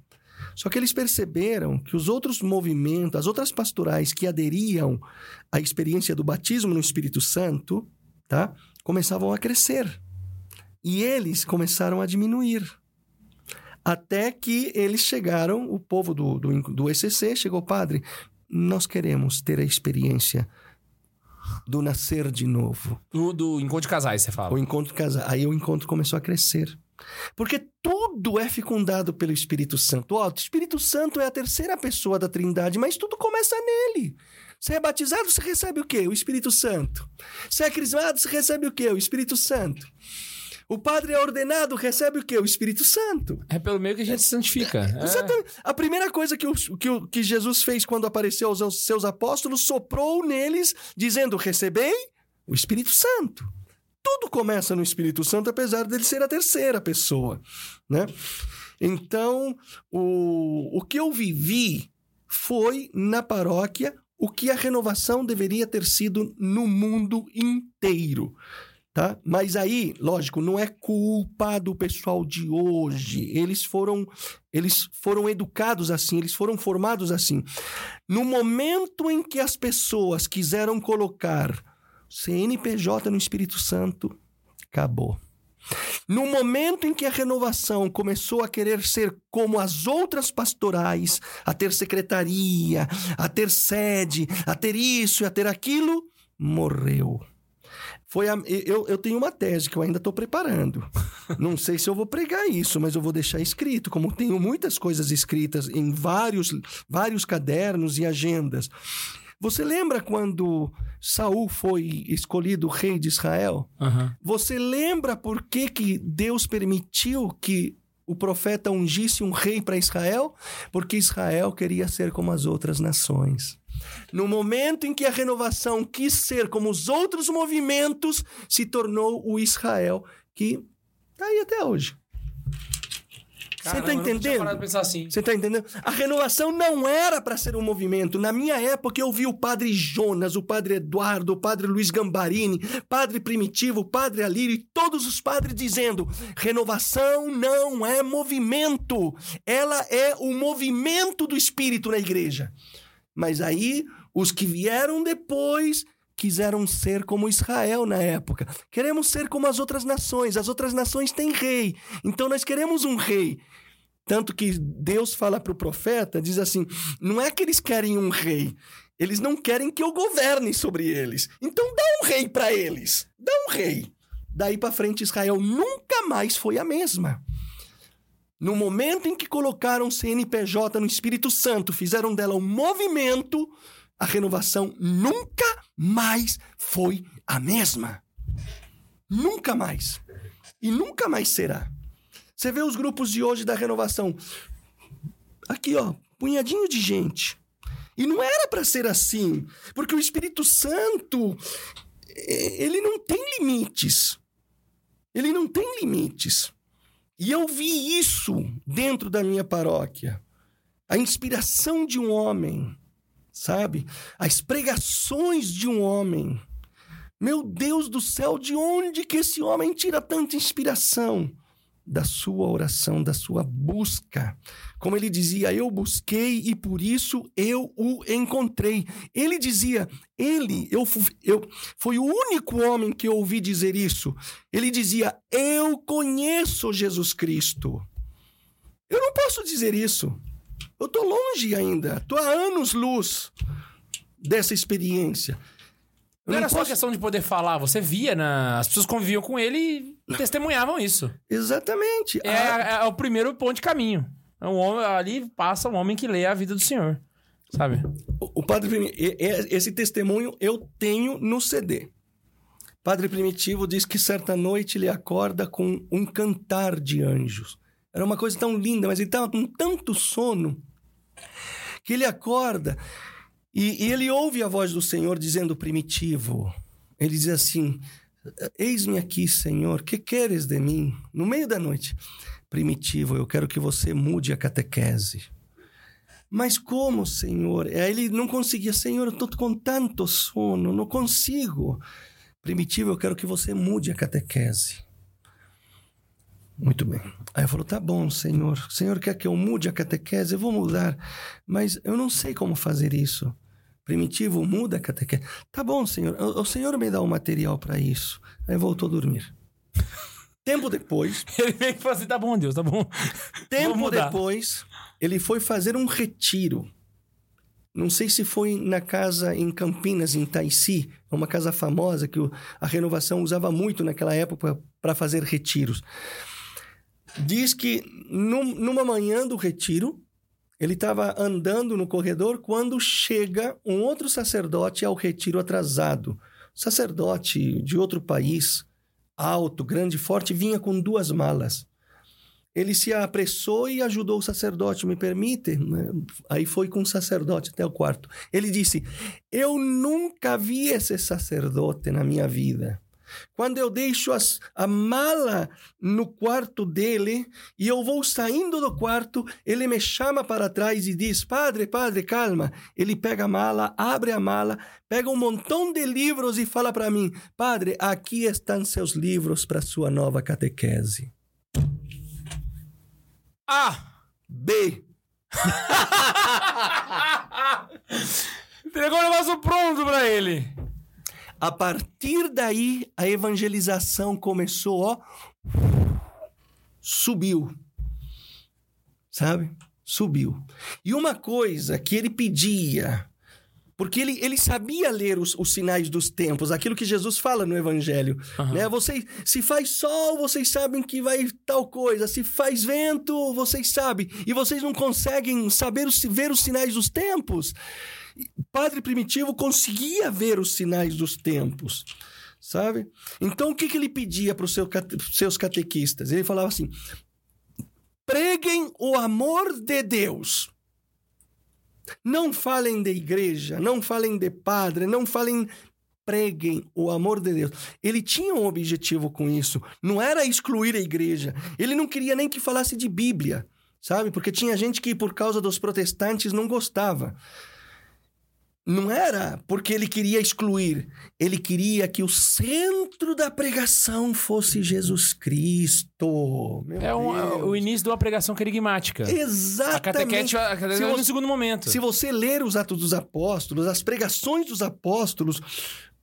Só que eles perceberam que os outros movimentos, as outras pastorais que aderiam à experiência do batismo no Espírito Santo, tá? Começavam a crescer. E eles começaram a diminuir. Até que eles chegaram, o povo do, do, do ECC chegou, padre, nós queremos ter a experiência do nascer de novo. Do, do Encontro de Casais, você fala. O encontro casa. Aí o encontro começou a crescer. Porque tudo é fecundado pelo Espírito Santo. Ó, o Espírito Santo é a terceira pessoa da Trindade, mas tudo começa nele. Você é batizado, você recebe o quê? O Espírito Santo. Você é crismado, você recebe o quê? O Espírito Santo. O padre é ordenado, recebe o quê? O Espírito Santo. É pelo meio que a gente se santifica. É. Exatamente. A primeira coisa que, o, que, o- que Jesus fez quando apareceu aos seus apóstolos, soprou neles, dizendo: Recebei o Espírito Santo. Tudo começa no Espírito Santo, apesar dele ser a terceira pessoa, né? Então, o, o que eu vivi foi na paróquia o que a renovação deveria ter sido no mundo inteiro. Tá? Mas aí, lógico, não é culpa do pessoal de hoje. Eles foram, eles foram educados assim, eles foram formados assim. No momento em que as pessoas quiseram colocar CNPJ no Espírito Santo, acabou. No momento em que a renovação começou a querer ser como as outras pastorais, a ter secretaria, a ter sede, a ter isso e a ter aquilo, morreu. Foi a- eu, eu tenho uma tese que eu ainda estou preparando. Não sei se eu vou pregar isso, mas eu vou deixar escrito, como tenho muitas coisas escritas em vários, vários cadernos e agendas. Você lembra quando Saul foi escolhido rei de Israel? Aham. Você lembra por que, que Deus permitiu que o profeta ungisse um rei para Israel? Porque Israel queria ser como as outras nações. No momento em que a renovação quis ser como os outros movimentos, se tornou o Israel que está aí até hoje. Você tá entendendo? assim. Você tá entendendo? A renovação não era para ser um movimento. Na minha época, eu vi o padre Jonas, o padre Eduardo, o padre Luiz Gambarini, padre Primitivo, o padre Alírio e todos os padres dizendo: renovação não é movimento. Ela é o movimento do espírito na igreja. Mas aí, os que vieram depois quiseram ser como Israel na época. Queremos ser como as outras nações. As outras nações têm rei. Então nós queremos um rei. Tanto que Deus fala para o profeta, diz assim: não é que eles querem um rei, eles não querem que eu governe sobre eles. Então dá um rei para eles, dá um rei. Daí para frente Israel nunca mais foi a mesma. No momento em que colocaram CNPJ no Espírito Santo, fizeram dela um movimento, a renovação nunca mais foi a mesma. Nunca mais. E nunca mais será. Você vê os grupos de hoje da renovação. Aqui, ó, punhadinho de gente. E não era para ser assim, porque o Espírito Santo, ele não tem limites. Ele não tem limites. E eu vi isso dentro da minha paróquia. A inspiração de um homem, sabe? As pregações de um homem. Meu Deus do céu, de onde que esse homem tira tanta inspiração? Da sua oração, da sua busca. Como ele dizia, eu busquei e por isso eu o encontrei. Ele dizia, ele, eu, eu foi o único homem que eu ouvi dizer isso. Ele dizia, eu conheço Jesus Cristo. Eu não posso dizer isso. Eu tô longe ainda. Tô há anos luz dessa experiência. Eu Não era não só posso- questão de poder falar, você via, na... as pessoas conviviam com ele e testemunhavam isso. Exatamente. É, Ah, é o primeiro ponto de caminho. É um homem, ali passa um homem que lê a vida do Senhor. Sabe? O o Padre Primitivo, esse testemunho eu tenho no CD. Padre Primitivo diz que certa noite ele acorda com um cantar de anjos. Era uma coisa tão linda, mas ele estava com tanto sono que ele acorda e, e ele ouve a voz do Senhor dizendo Primitivo. Ele diz assim: Eis-me aqui, Senhor, que queres de mim? No meio da noite. Primitivo, eu quero que você mude a catequese. Mas como, Senhor? Aí ele não conseguia, Senhor, eu estou com tanto sono, não consigo. Primitivo, eu quero que você mude a catequese. Muito bem. Aí eu falou, tá bom, Senhor. O Senhor quer que eu mude a catequese? Eu vou mudar. Mas eu não sei como fazer isso. Primitivo, muda a catequese. Tá bom, Senhor. O, o Senhor me dá o material para isso. Aí voltou a dormir. Tempo depois, Ele veio e falou assim: tá bom, Deus, tá bom. Tempo depois, ele foi fazer um retiro. Não sei se foi na casa em Campinas, em Taici, é uma casa famosa que a renovação usava muito naquela época para fazer retiros. Diz que num- numa manhã do retiro, ele estava andando no corredor quando chega um outro sacerdote ao retiro atrasado. Sacerdote de outro país, alto, grande, forte, vinha com duas malas ele se apressou e ajudou o sacerdote, me permite? né? Aí foi com o sacerdote até o quarto. Ele disse: Eu nunca vi esse sacerdote na minha vida. Quando eu deixo as- a mala no quarto dele e eu vou saindo do quarto, ele me chama para trás e diz: Padre, padre, calma. Ele pega a mala, abre a mala, pega um montão de livros e fala para mim: Padre, aqui estão seus livros para sua nova catequese. Ah! B. Entregou o negócio pronto pra ele. A partir daí, a evangelização começou, ó. Subiu. Sabe? Subiu. E uma coisa que ele pedia, porque ele, ele sabia ler os, os sinais dos tempos, aquilo que Jesus fala no Evangelho. Né? Vocês, se faz sol, vocês sabem que vai tal coisa. Se faz vento, vocês sabem. E vocês não conseguem saber os, ver os sinais dos tempos. Padre Primitivo conseguia ver os sinais dos tempos, sabe? Então, o que, que ele pedia para os seu, seus catequistas? Ele falava assim: preguem o amor de Deus. Não falem de igreja, não falem de padre, não falem. Preguem o amor de Deus. Ele tinha um objetivo com isso. Não era excluir a igreja. Ele não queria nem que falasse de Bíblia. sabe? Porque tinha gente que, por causa dos protestantes, não gostava. Não era porque ele queria excluir, ele queria que o centro da pregação fosse Jesus Cristo. Meu É um- Deus. o início de uma pregação querigmática. Exatamente. A catequete, a catequete Se é no você- segundo momento. Se você ler os Atos dos Apóstolos, as pregações dos apóstolos,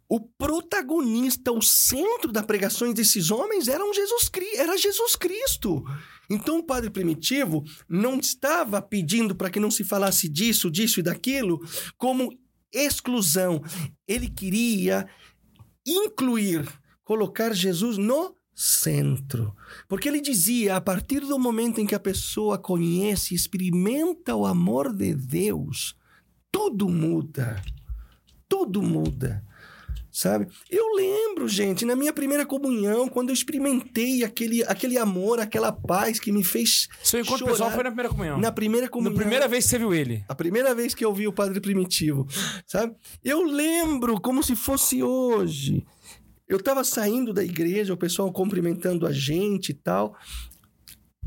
o protagonista, o centro das pregações desses homens eram Jesus, Cri- era Jesus Cristo. Então o padre primitivo não estava pedindo para que não se falasse disso, disso e daquilo como exclusão. Ele queria incluir, colocar Jesus no centro. Porque ele dizia, a partir do momento em que a pessoa conhece, experimenta o amor de Deus, tudo muda. Tudo muda. Sabe? Eu lembro, gente, na minha primeira comunhão, quando eu experimentei aquele, aquele amor, aquela paz que me fez Seu encontro chorar pessoal foi na primeira comunhão. na primeira Na comunhão. primeira vez que você viu ele. A primeira vez que eu vi o Padre Primitivo, sabe? Eu lembro como se fosse hoje. Eu estava saindo da igreja, o pessoal cumprimentando a gente e tal.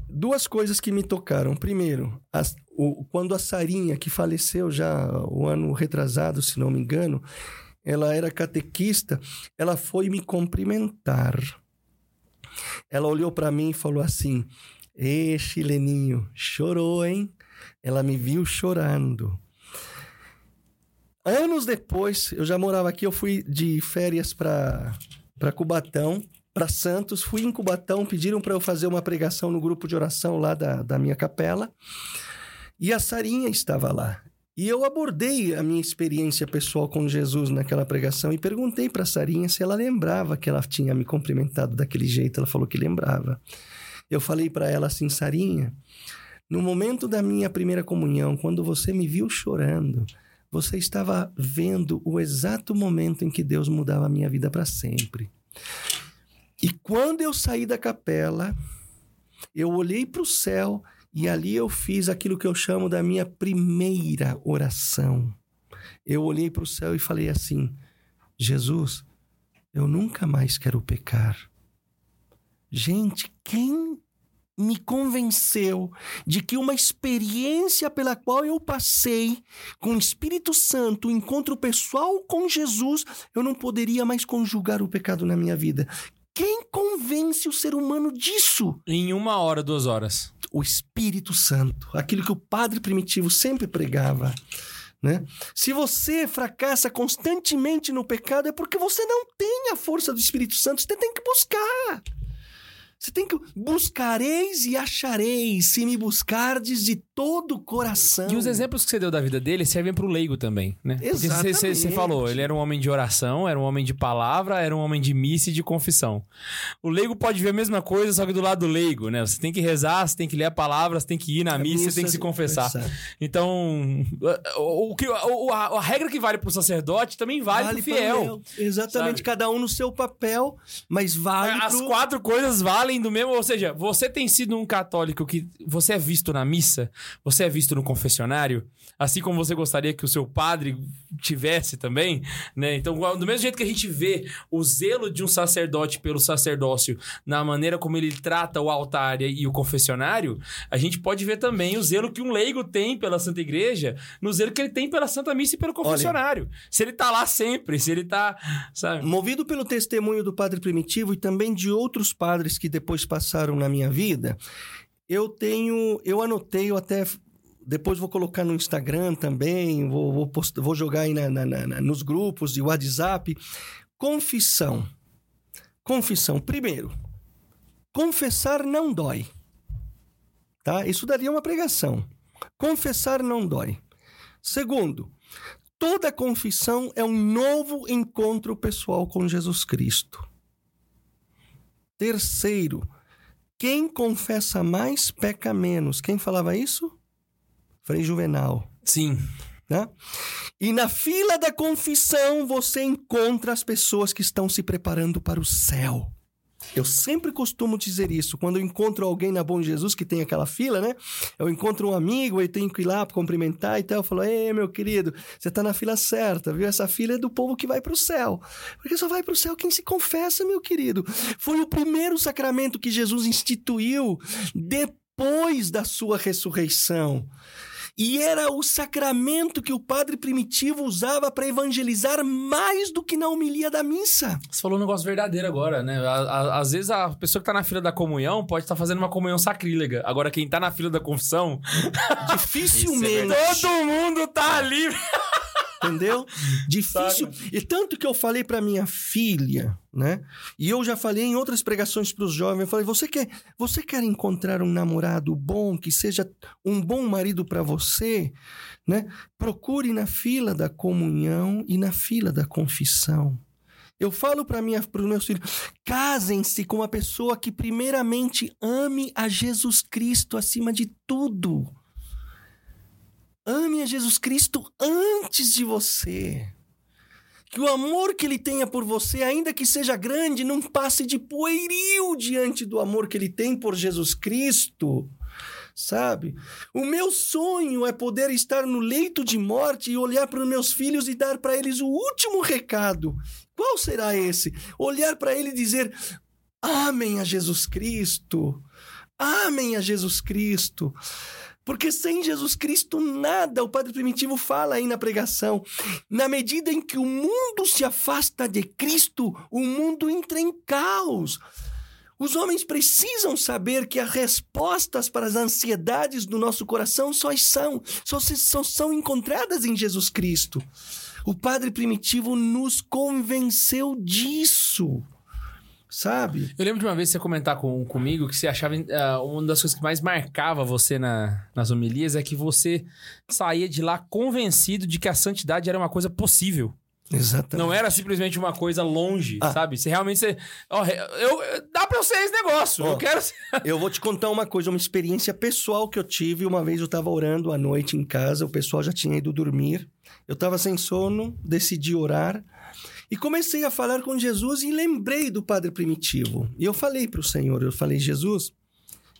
Duas coisas que me tocaram. Primeiro, as- o- quando a Sarinha, que faleceu já o ano retrasado, se não me engano, ela era catequista, ela foi me cumprimentar. Ela olhou para mim e falou assim: Ê, chileninho, chorou, hein? Ela me viu chorando. Anos depois, eu já morava aqui, eu fui de férias para Cubatão, para Santos, fui em Cubatão, pediram para eu fazer uma pregação no grupo de oração lá da, da minha capela. E a Sarinha estava lá. E eu abordei a minha experiência pessoal com Jesus naquela pregação e perguntei para Sarinha se ela lembrava que ela tinha me cumprimentado daquele jeito. Ela falou que lembrava. Eu falei para ela assim, Sarinha, no momento da minha primeira comunhão, quando você me viu chorando, você estava vendo o exato momento em que Deus mudava a minha vida para sempre. E quando eu saí da capela, eu olhei para o céu e ali eu fiz aquilo que eu chamo da minha primeira oração. Eu olhei para o céu e falei assim: Jesus, eu nunca mais quero pecar. Gente, quem me convenceu de que uma experiência pela qual eu passei com o Espírito Santo, o encontro pessoal com Jesus, eu não poderia mais conjugar o pecado na minha vida. Quem convence o ser humano disso? Em uma hora, duas horas. O Espírito Santo, aquilo que o Padre Primitivo sempre pregava. Né? Se você fracassa constantemente no pecado, é porque você não tem a força do Espírito Santo, você tem que buscar. Você tem que buscareis e achareis, se me buscardes de todo o coração. E os exemplos que você deu da vida dele servem pro leigo também, né? Porque você- Exatamente. falou, ele era um homem de oração, era um homem de palavra, era um homem de missa e de confissão. O leigo pode ver a mesma coisa, só que do lado do leigo, né? Você tem que rezar, você tem que ler a palavra, você tem que ir na A missa, você tem que se confessar. Exato. Então, o, o que, o- a, regra que vale pro sacerdote também vale, pro para fiel. o meu. Exatamente, sabe? cada um no seu papel, mas vale As pro- quatro coisas valem do mesmo. Ou seja, você tem sido um católico que você é visto na missa, você é visto no confessionário, assim como você gostaria que o seu padre tivesse também, né? Então, do mesmo jeito que a gente vê o zelo de um sacerdote pelo sacerdócio na maneira como ele trata o altar e o confessionário, a gente pode ver também o zelo que um leigo tem pela Santa Igreja, no zelo que ele tem pela Santa Missa e pelo confessionário. Se ele tá lá sempre, se ele tá, sabe? Movido pelo testemunho do Padre Primitivo e também de outros padres que depois passaram na minha vida, eu tenho, eu anotei, eu até depois vou colocar no Instagram também, vou, vou, post- vou jogar aí na- na- na- nos grupos de WhatsApp. Confissão. Confissão. Primeiro, confessar não dói. Tá? Isso daria uma pregação. Confessar não dói. Segundo, toda confissão é um novo encontro pessoal com Jesus Cristo. Terceiro, quem confessa mais peca menos. Quem falava isso? Frei Juvenal. Sim. Né? E na fila da confissão você encontra as pessoas que estão se preparando para o céu. Eu sempre costumo dizer isso. Quando eu encontro alguém na Bom Jesus que tem aquela fila, né? Eu encontro um amigo, eu tenho que ir lá cumprimentar e tal. Eu falo, ei, meu querido, você tá na fila certa, viu? Essa fila é do povo que vai para o céu. Porque só vai para o céu quem se confessa, meu querido. Foi o primeiro sacramento que Jesus instituiu depois da sua ressurreição. E era o sacramento que o padre primitivo usava para evangelizar mais do que na homilia da missa. Você falou um negócio verdadeiro agora, né? Às vezes a pessoa que tá na fila da comunhão pode estar fazendo uma comunhão sacrílega. Agora, quem tá na fila da confissão, Dificilmente. todo mundo tá ali. Entendeu? Difícil. E tanto que eu falei pra minha filha, né? E eu já falei em outras pregações pros jovens, eu falei: "Você quer, você quer encontrar um namorado bom, que seja um bom marido pra você, né? Procure na fila da comunhão e na fila da confissão. Eu falo para minha para os meus filhos: casem-se com uma pessoa que primeiramente ame a Jesus Cristo acima de tudo. Ame a Jesus Cristo antes de você. Que o amor que ele tenha por você, ainda que seja grande, não passe de pueril diante do amor que ele tem por Jesus Cristo. Sabe? O meu sonho é poder estar no leito de morte e olhar para os meus filhos e dar para eles o último recado. Qual será esse? Olhar para ele e dizer: Amem a Jesus Cristo. Amem a Jesus Cristo. Porque sem Jesus Cristo nada, o Padre Primitivo fala aí na pregação. Na medida em que o mundo se afasta de Cristo, o mundo entra em caos. Os homens precisam saber que as respostas para as ansiedades do nosso coração só são, só, só são encontradas em Jesus Cristo. O Padre Primitivo nos convenceu disso. Sabe? Eu lembro de uma vez você comentar com, comigo que você achava. ah, uma das coisas que mais marcava você na- nas homilias é que você saía de lá convencido de que a santidade era uma coisa possível. Exatamente. Não era simplesmente uma coisa longe, Ah. sabe? Você realmente. Você, ó, eu, eu- dá pra eu ser esse negócio. Ó. Eu quero ser. Eu vou te contar uma coisa, uma experiência pessoal que eu tive. Uma vez eu estava orando à noite em casa, o pessoal já tinha ido dormir. Eu estava sem sono, decidi orar e comecei a falar com Jesus e lembrei do Padre Primitivo. E eu falei para o Senhor, eu falei, Jesus,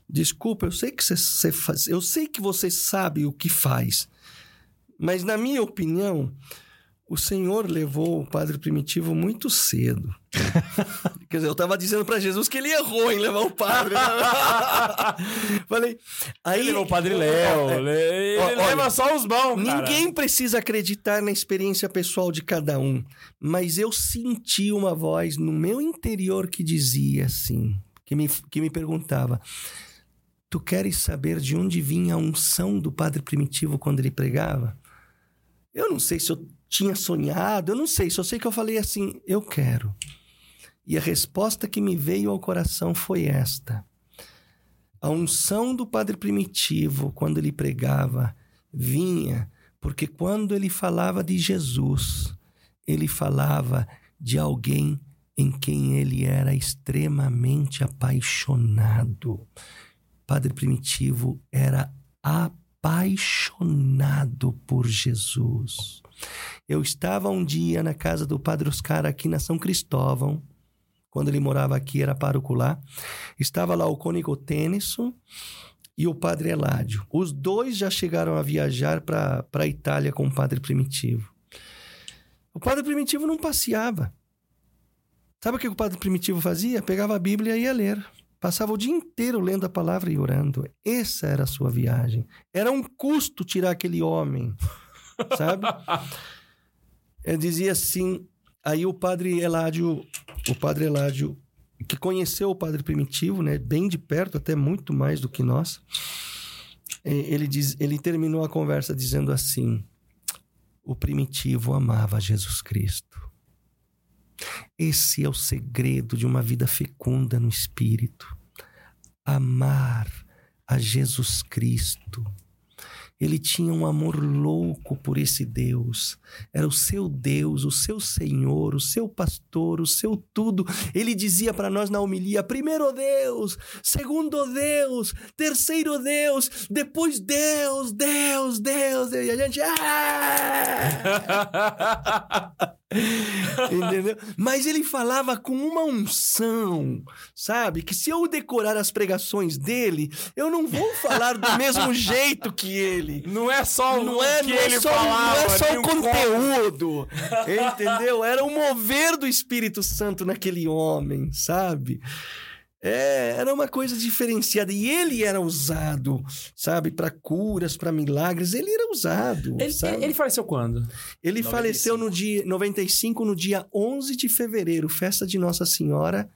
desculpa, eu sei que você, você faz, eu sei que você sabe o que faz, mas na minha opinião, o Senhor levou o Padre Primitivo muito cedo. Quer dizer, eu tava dizendo para Jesus que ele errou em levar o padre. né? Falei. Aí, Ele levou o Padre Léo. Ele Ó, olha, leva só os bons, cara. Ninguém precisa acreditar na experiência pessoal de cada um, mas eu senti uma voz no meu interior que dizia assim, que me, que me perguntava: Tu queres saber de onde vinha a unção do Padre Primitivo quando ele pregava? Eu não sei se eu tinha sonhado, eu não sei, só sei que eu falei assim: Eu quero. E a resposta que me veio ao coração foi esta. A unção do Padre Primitivo, quando ele pregava, vinha porque quando ele falava de Jesus, ele falava de alguém em quem ele era extremamente apaixonado. Padre Primitivo era apaixonado por Jesus. Eu estava um dia na casa do Padre Oscar aqui na São Cristóvão, quando ele morava aqui, era pároco lá. Estava lá o cônego Têniso e o Padre Eládio. Os dois já chegaram a viajar para a Itália com o Padre Primitivo. O Padre Primitivo não passeava. Sabe o que o Padre Primitivo fazia? Pegava a Bíblia e ia ler. Passava o dia inteiro lendo a palavra e orando. Essa era a sua viagem. Era um custo tirar aquele homem, sabe? Ele dizia assim. Aí o Padre Eládio, o Padre Eládio, que conheceu o Padre Primitivo, né, bem de perto, até muito mais do que nós, ele, diz, ele terminou a conversa dizendo assim: o Primitivo amava Jesus Cristo. Esse é o segredo de uma vida fecunda no espírito. Amar a Jesus Cristo. Ele tinha um amor louco por esse Deus. Era o seu Deus, o seu Senhor, o seu pastor, o seu tudo. Ele dizia para nós na homilia: primeiro Deus, segundo Deus, terceiro Deus, depois Deus, Deus, Deus. E a gente. "Ah!" Entendeu? Mas ele falava com uma unção, sabe? Que se eu decorar as pregações dele, eu não vou falar do mesmo jeito que ele. Não é só o Não é, que não é ele só, falava, não é só o conteúdo, entendeu? Era o mover do Espírito Santo naquele homem, sabe? É, era uma coisa diferenciada. E ele era usado, sabe, para curas, para milagres. Ele era usado. Ele, sabe? ele faleceu quando? Ele 95. faleceu no dia 95, no dia 11 de fevereiro, festa de Nossa Senhora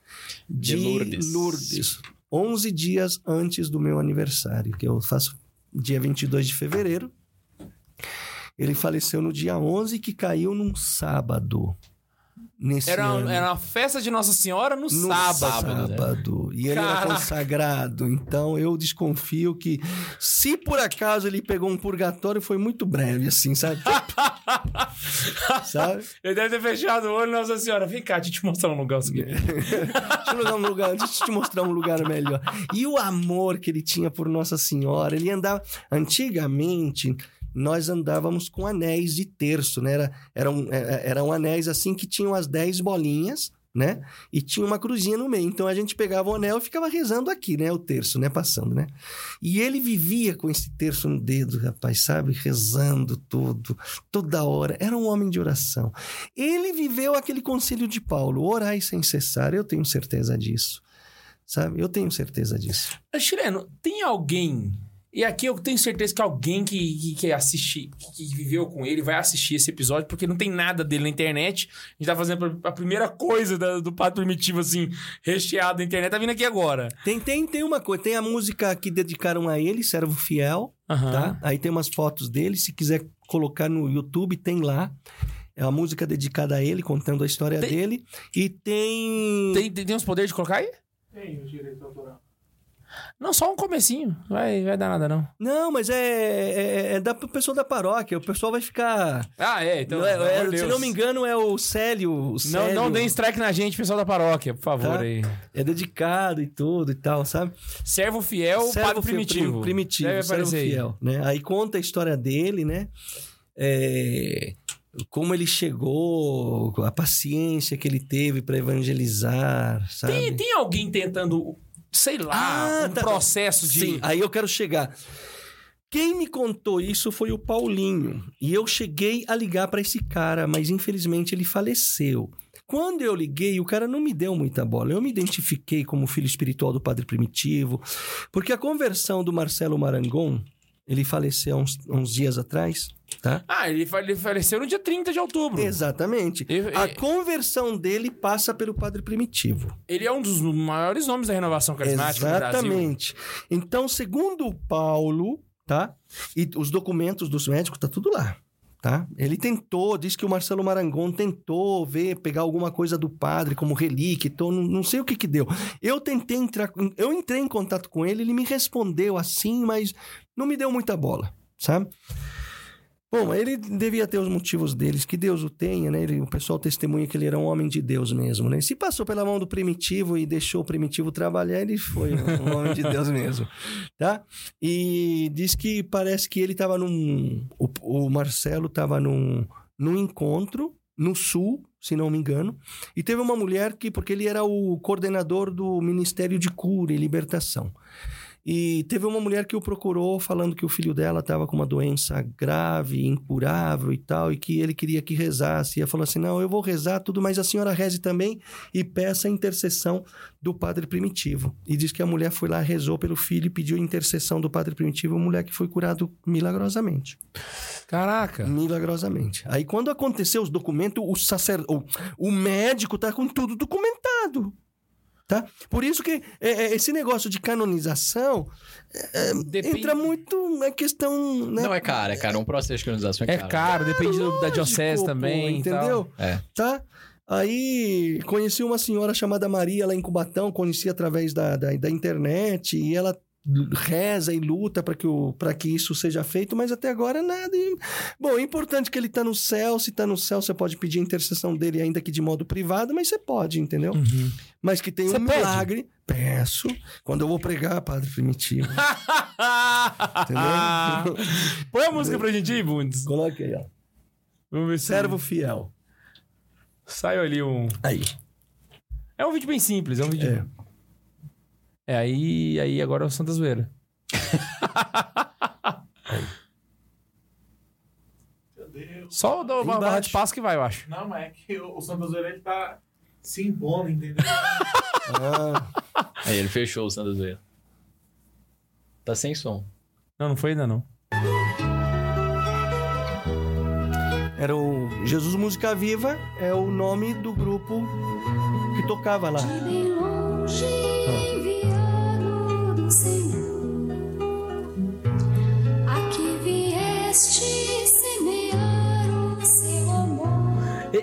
de, De Lourdes. Lourdes. 11 dias antes do meu aniversário, que eu faço dia 22 de fevereiro. Ele faleceu no dia 11, que caiu num sábado. Nesse Era, ano. era uma festa de Nossa Senhora no, No sábado. sábado. E ele era Caraca. consagrado. Então eu desconfio que, se por acaso ele pegou um purgatório, foi muito breve, assim, sabe? sabe? Ele deve ter fechado o olho, Nossa Senhora. Vem cá, deixa eu te mostrar um lugar. seguinte. Deixa eu, um lugar, deixa eu te mostrar um lugar melhor. E o amor que ele tinha por Nossa Senhora, ele andava. Antigamente, nós andávamos com anéis de terço, né? Era, eram, é, eram anéis assim que tinham as 10 bolinhas. Né? E tinha uma cruzinha no meio. Então a gente pegava o anel e ficava rezando aqui, né? O terço, né? Passando, né? E ele vivia com esse terço no dedo, rapaz, sabe? Rezando tudo, toda hora. Era um homem de oração. Ele viveu aquele conselho de Paulo: orai sem cessar. Eu tenho certeza disso. Sabe? Eu tenho certeza disso. Mas, Chileno, tem alguém. E aqui eu tenho certeza que alguém que, que, que assiste, que, que viveu com ele, vai assistir esse episódio, porque não tem nada dele na internet. A gente tá fazendo a primeira coisa da- do Pato Primitivo, assim, recheado na internet, tá vindo aqui agora. Tem, tem, tem uma coisa: tem a música que dedicaram a ele, Servo Fiel, Aham. tá? Aí tem umas fotos dele. Se quiser colocar no YouTube, tem lá. É uma música dedicada a ele, contando a história Tem- dele. E tem. Tem, tem, tem uns poderes de colocar aí? Tem os direitos autorais. Não, só um comecinho. Vai, vai dar nada, não. Não, mas é, é, é da pessoa da paróquia. O pessoal vai ficar. Ah, é, então. não é- é- se não me engano, é o Célio. o Não, Célio. não deem strike na gente, pessoal da paróquia, por favor Tá. aí. É dedicado e tudo e tal, sabe? Servo fiel, Servo padre fiel, primitivo. prim- Primitivo, Deve servo aparecer aí. fiel, né? Aí conta a história dele, né? É, Como ele chegou, a paciência que ele teve para evangelizar, sabe? Tem, tem alguém tentando, sei lá, Ah, um tá. processo de. Sim, aí eu quero chegar. Quem me contou isso foi o Paulinho. E eu cheguei a ligar para esse cara, mas infelizmente ele faleceu. Quando eu liguei, o cara não me deu muita bola. Eu me identifiquei como filho espiritual do Padre Primitivo, porque a conversão do Marcelo Marangon, ele faleceu uns, uns dias atrás, tá? Ah, ele, fa- ele faleceu no dia 30 de outubro. Exatamente. A conversão dele passa pelo Padre Primitivo. ele é um dos maiores nomes da renovação carismática. Exatamente. Então, segundo o Paulo, tá? E os documentos dos médicos, tá tudo lá. Tá? Ele tentou, disse que o Marcelo Marangon tentou ver, pegar alguma coisa do padre como relíquia, então não, não sei o que que deu. Eu tentei entrar, eu entrei em contato com ele, ele me respondeu assim, mas não me deu muita bola, sabe? Bom, ele devia ter os motivos deles, que Deus o tenha, né? Ele, o pessoal testemunha que ele era um homem de Deus mesmo, né? Se passou pela mão do primitivo e deixou o primitivo trabalhar, ele foi um homem de Deus mesmo, tá? E diz que parece que ele estava num... O, o Marcelo estava num, num encontro no sul, se não me engano, e teve uma mulher que, porque ele era o coordenador do Ministério de Cura e Libertação. E teve uma mulher que o procurou falando que o filho dela estava com uma doença grave, incurável e tal, e que ele queria que rezasse. E ela falou assim: Não, eu vou rezar tudo, mas a senhora reze também e peça a intercessão do Padre Primitivo. E diz que a mulher foi lá, rezou pelo filho e pediu a intercessão do Padre Primitivo, a mulher que foi curado milagrosamente. Caraca. Milagrosamente. Aí quando aconteceu os documentos, o sacerdote, o médico tá com tudo documentado. Tá? Por isso que é, é, esse negócio de canonização é, Depende- entra muito na questão. Né? Não é caro, é caro. Um processo de canonização é É caro. caro, depende do- da Lógico, diocese pô, também. tal. entendeu? É. Tá? Aí conheci uma senhora chamada Maria lá em Cubatão, conheci através da, da, da internet, e ela reza e luta para que, o- que isso seja feito, mas até agora nada. E, bom, é importante que ele tá no céu, se tá no céu, você pode pedir a intercessão dele, ainda que de modo privado, mas você pode, entendeu? Uhum. Mas que tem Você um pede? milagre. Peço. Quando eu vou pregar, Padre Primitivo. entendeu? Põe a música pra gente aí, Bundes. Coloque aí, ó. Vamos ver se Servo fiel. saiu ali um. Aí. É um vídeo bem simples, é um vídeo. É. É, aí, aí agora é o Santa Zoeira. Meu Deus. Só dá uma barra de passo que vai, eu acho. Não, mas é que o, o Santa Zoeira, ele tá... Simbora, entendeu? Ah, Aí ele fechou o Santa Zoeira. Tá sem som. Não, não foi ainda não. era o Jesus Música Viva, é o nome do grupo que tocava lá. De bem longe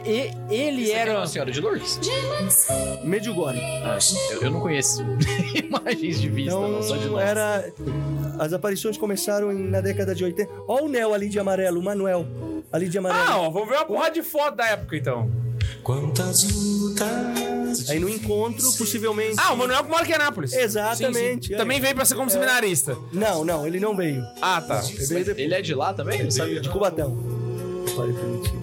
E, e- ele era. Nossa Senhora de Lourdes? Medjugorje. Ah, eu, eu não conheço imagens de vista, não, só de Então, nome. era... As aparições começaram em- na década de 80. Ó o Nel ali de amarelo, o Manuel. Ali de amarelo. Ah, ó, vamos ver uma porra de foto da época então. Aí no encontro, possivelmente... Ah, o Manuel que mora aqui em Anápolis. Exatamente, Sim, sim. é. Também veio pra ser como seminarista. Não, não, ele não veio. Ah, tá. Ele veio depois Ele é de lá também? Não sabia. de Cubatão. Pode permitir.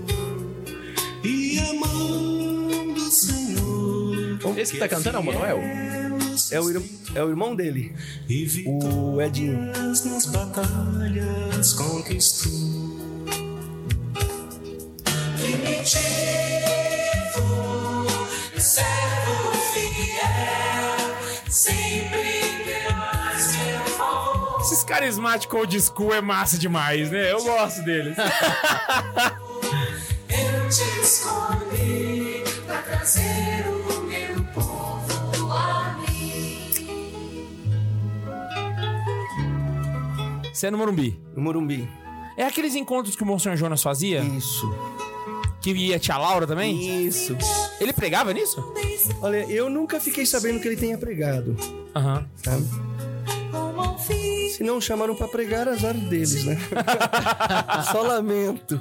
Esse que tá cantando é o Manuel? É o, é o irmão dele, o Edinho. nas batalhas conquistou. Primitivo, servo fiel, sempre terás meu favor. Esses carismáticos old school é massa demais, né? Eu gosto deles. Eu te escolhi pra trazer o É no Morumbi. No Morumbi. É aqueles encontros que o Monsenhor Jonas fazia? Isso. Que ia tia Laura também? Isso. Ele pregava nisso? Olha, eu nunca fiquei sabendo que ele tenha pregado, Aham. sabe? como um filho Se não chamaram pra pregar, azar deles, né? Só lamento.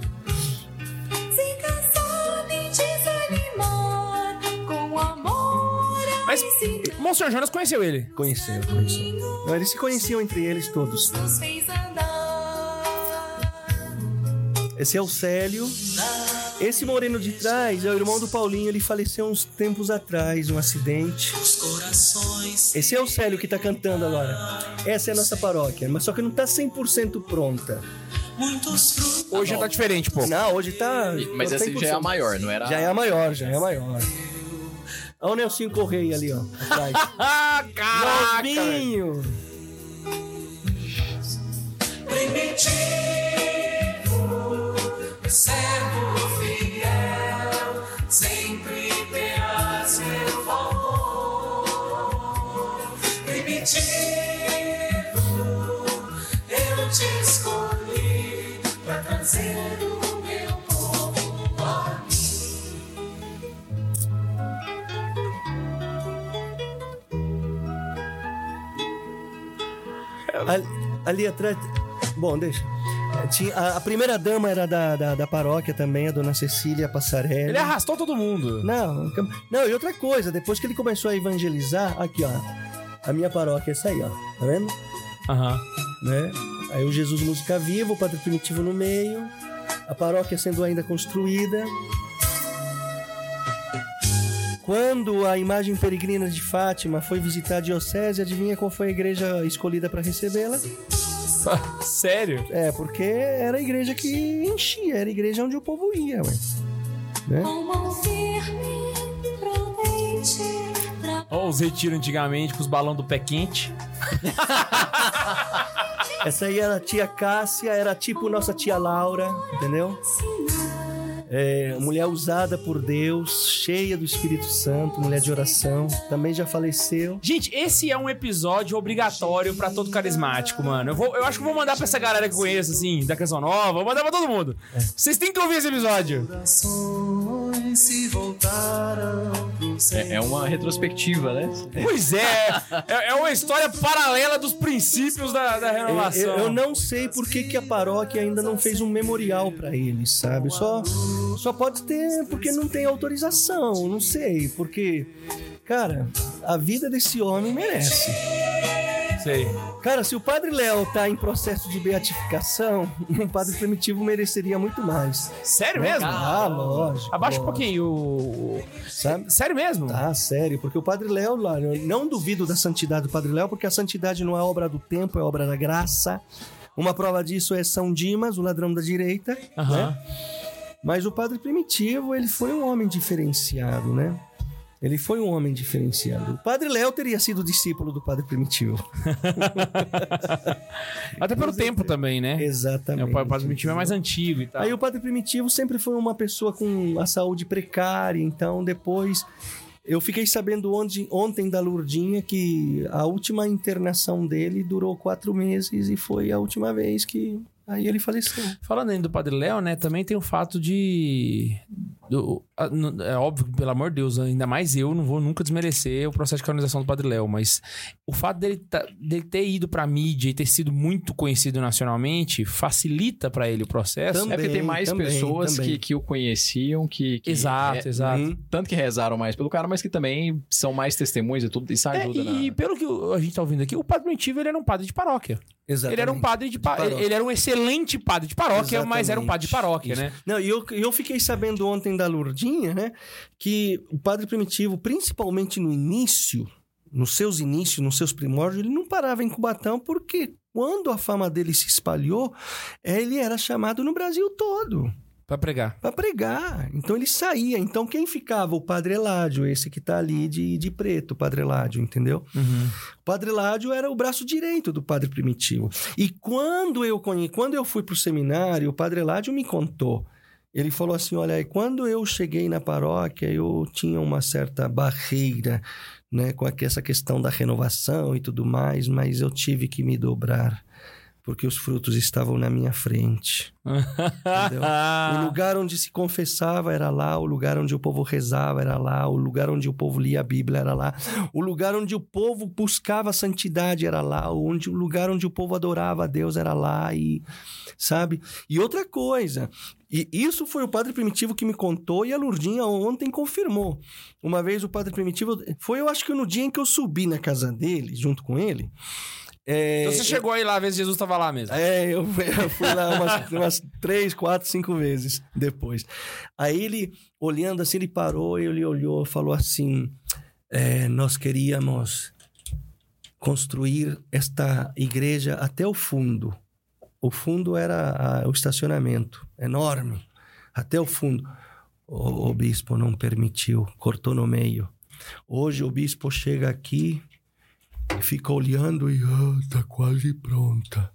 Mas Monsenhor Jonas conheceu ele. Conheceu, conheceu. Não, eles se conheciam entre eles todos. Esse é o Célio. Esse moreno de trás é o irmão do Paulinho. Ele faleceu uns tempos atrás, um acidente. Esse é o Célio que tá cantando agora. Essa é a nossa paróquia, mas só que não tá 100% pronta. Hoje já tá diferente, pô. Não, hoje tá. Mas tá essa já é a 100%. maior, não era? Já é a maior, já é a maior. Olha o Nelson Correia ali, ó. Atrás. Ah, caraca! Novinho! Primitivo, servo fiel, sempre terás meu favor. Primitivo, eu te escolhi pra trazer Ali, ali atrás. Bom, deixa. Tinha, a, a primeira dama era da, da, da paróquia também, a dona Cecília Passarelli. Ele arrastou todo mundo. Não, não, e outra coisa, depois que ele começou a evangelizar, aqui ó, a minha paróquia é essa aí, ó, tá vendo? Aham. Né? Aí o Jesus Música Viva, o Padre Primitivo no meio, a paróquia sendo ainda construída. Quando a imagem peregrina de Fátima foi visitar a diocese, adivinha qual foi a igreja escolhida para recebê-la? Sério? É, porque era a igreja que enchia, era a igreja onde o povo ia, ué. Né? Ó, os retiros antigamente com os balões do pé quente. Essa aí era a tia Cássia, era tipo nossa tia Laura, entendeu? É, mulher usada por Deus, cheia do Espírito Santo, mulher de oração, também já faleceu. Gente, esse é um episódio obrigatório pra todo carismático, mano. Eu, vou, eu acho que vou mandar pra essa galera que eu conheço, assim, da Canção Nova. Vou mandar pra todo mundo. Vocês têm que ouvir esse episódio. Corações se voltaram pro Senhor. É, é uma retrospectiva, né? Pois é. É, é uma história paralela dos princípios da, da Eu, renovação. eu- eu não sei por que, que a paróquia ainda não fez um memorial pra eles, sabe? Só, só pode ter porque não tem autorização, não sei. Porque, cara, a vida desse homem merece. Sei. Cara, se o Padre Léo tá em processo de beatificação, o Padre Primitivo mereceria muito mais. Sério mesmo? Ah, lógico. Abaixa um pouquinho o. Sabe? Sério mesmo? Ah, sério, porque o Padre Léo, lá, não duvido da santidade do Padre Léo, porque a santidade não é obra do tempo, é obra da graça. Uma prova disso é São Dimas, o ladrão da direita, Aham. né? Mas o Padre Primitivo, ele foi um homem diferenciado, né? Ele foi um homem diferenciado. O Padre Léo teria sido discípulo do Padre Primitivo. Até pelo tempo também, né? É, Exatamente. o Padre Primitivo é mais antigo e tal. Aí o Padre Primitivo sempre foi uma pessoa com a saúde precária, então depois eu fiquei sabendo onde, ontem da Lurdinha que a última internação dele durou quatro meses e foi a última vez que aí ele faleceu. Falando ainda do Padre Léo, né? Também tem o fato de. do- é óbvio, pelo amor de Deus, ainda mais eu não vou nunca desmerecer o processo de canonização do Padre Léo, mas o fato dele, tá- dele ter ido pra mídia e ter sido muito conhecido nacionalmente facilita pra ele o processo. Também. É porque tem mais também, pessoas também. Que, que o conheciam, que, que Exato, é- exato. Hum. tanto que rezaram mais pelo cara, mas que também são mais testemunhas e tudo, isso É, ajuda e na... pelo que a gente tá ouvindo aqui, o Padre Primitivo ele era um padre de paróquia. Exatamente. Ele era um padre de, pa-. Ele era um excelente padre de paróquia, mas era um padre de paróquia, Isso. né? Não, e eu, eu fiquei sabendo ontem da Lurdinha, né? Que o Padre Primitivo, principalmente no início, nos seus inícios, nos seus primórdios, ele não parava em Cubatão porque quando a fama dele se espalhou, ele era chamado no Brasil todo Pra pregar. para pregar. Então ele saía. Então quem ficava? O Padre Eládio, esse que tá ali de, de preto, o Padre Eládio, entendeu? O Padre Ládio era o braço direito do Padre Primitivo. E quando eu conhe... quando eu fui para o seminário, o Padre Ládio me contou. Ele falou assim: olha, aí, quando eu cheguei na paróquia, eu tinha uma certa barreira, né, com essa questão da renovação e tudo mais, mas eu tive que me dobrar, porque os frutos estavam na minha frente. O lugar onde se confessava era lá, o lugar onde o povo rezava era lá, o lugar onde o povo lia a Bíblia era lá, o lugar onde o povo buscava a santidade era lá, onde o lugar onde o povo adorava a Deus era lá e sabe? E outra coisa, e isso foi o Padre Primitivo que me contou e a Lurdinha ontem confirmou. Uma vez o Padre Primitivo foi, eu acho que no dia em que eu subi na casa dele junto com ele. É, Então você chegou aí lá ver se Jesus tava lá mesmo. é, eu, eu fui lá umas, umas três, quatro, cinco vezes depois. Aí ele, olhando assim, ele parou, ele olhou, falou assim: é, Nós queríamos construir esta igreja até o fundo. O fundo era a- o estacionamento, enorme, até o fundo. O, o bispo não permitiu, cortou no meio. Hoje o bispo chega aqui e fica olhando e ah, tá quase pronta.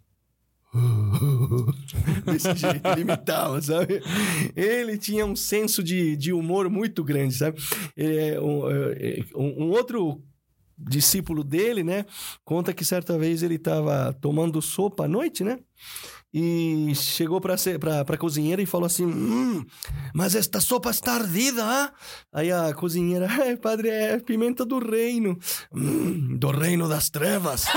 Desse jeito, ele imitava, sabe? Ele tinha um senso de, de humor muito grande, sabe? É, é, um- um outro discípulo dele, né? Conta que certa vez ele estava tomando sopa à noite, né? E chegou para a cozinheira e falou assim: hum, Mas esta sopa está ardida, ah? Aí a cozinheira, é, padre, é pimenta do reino. "Hum, do reino das trevas.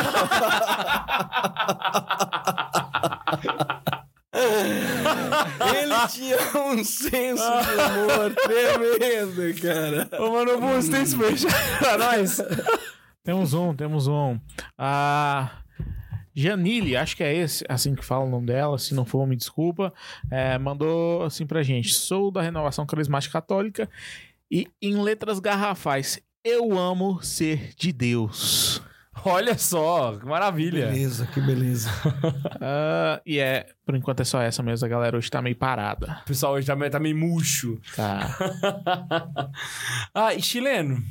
Ele tinha um senso de humor tremendo, cara. Ô, mano, Busto, tem superchat pra nós? Temos um, temos um. A Janile, acho que é esse, assim que fala o nome dela, se não for, me desculpa. é, mandou assim pra gente: sou da Renovação Carismática Católica e em letras garrafais, eu amo ser de Deus. Olha só, que maravilha. Beleza, que beleza. Ah, e é, por enquanto é só essa mesmo, a galera hoje tá meio parada. O pessoal hoje tá meio, tá meio murcho. Tá. ah, e chileno.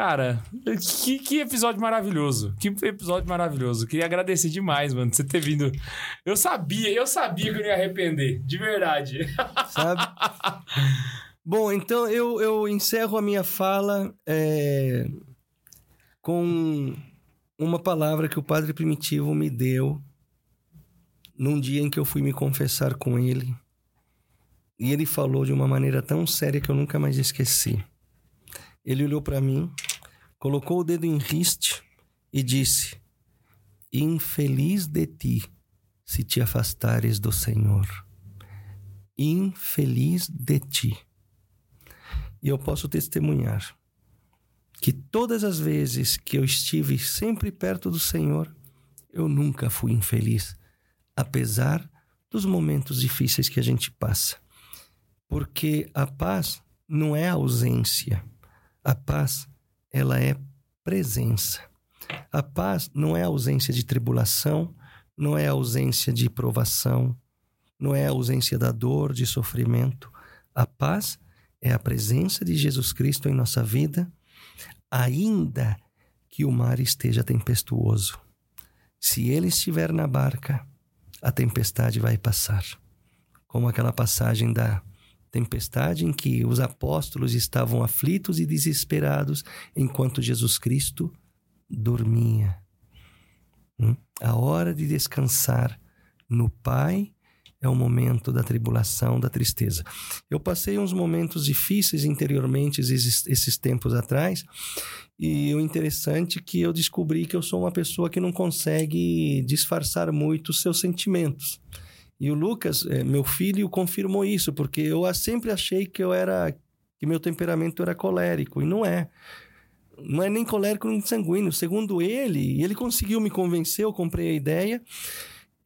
Cara, que, que episódio maravilhoso. Que episódio maravilhoso. Queria agradecer demais, mano, você ter vindo. Eu sabia, eu sabia que eu não ia arrepender. De verdade. sabe? Bom, então eu, eu encerro a minha fala é, com uma palavra que o Padre Primitivo me deu num dia em que eu fui me confessar com ele. E ele falou de uma maneira tão séria que eu nunca mais esqueci. Ele olhou para mim, colocou o dedo em riste e disse: Infeliz de ti se te afastares do Senhor infeliz de ti. E eu posso testemunhar que todas as vezes que eu estive sempre perto do Senhor, eu nunca fui infeliz, apesar dos momentos difíceis que a gente passa. Porque a paz não é ausência. A paz, ela é presença. A paz não é ausência de tribulação, não é ausência de provação, não é ausência da dor, de sofrimento. A paz é a presença de Jesus Cristo em nossa vida, ainda que o mar esteja tempestuoso. Se ele estiver na barca, a tempestade vai passar. Como aquela passagem da tempestade em que os apóstolos estavam aflitos e desesperados enquanto Jesus Cristo dormia. Hum? A hora de descansar no Pai é o momento da tribulação, da tristeza. Eu passei uns momentos difíceis interiormente esses, esses tempos atrás, e o interessante é que eu descobri que eu sou uma pessoa que não consegue disfarçar muito os seus sentimentos. E o Lucas, eh, meu filho, confirmou isso, porque eu sempre achei que eu era que meu temperamento era colérico, e não é. Não é nem colérico nem sanguíneo. Segundo ele, e ele conseguiu me convencer, eu comprei a ideia.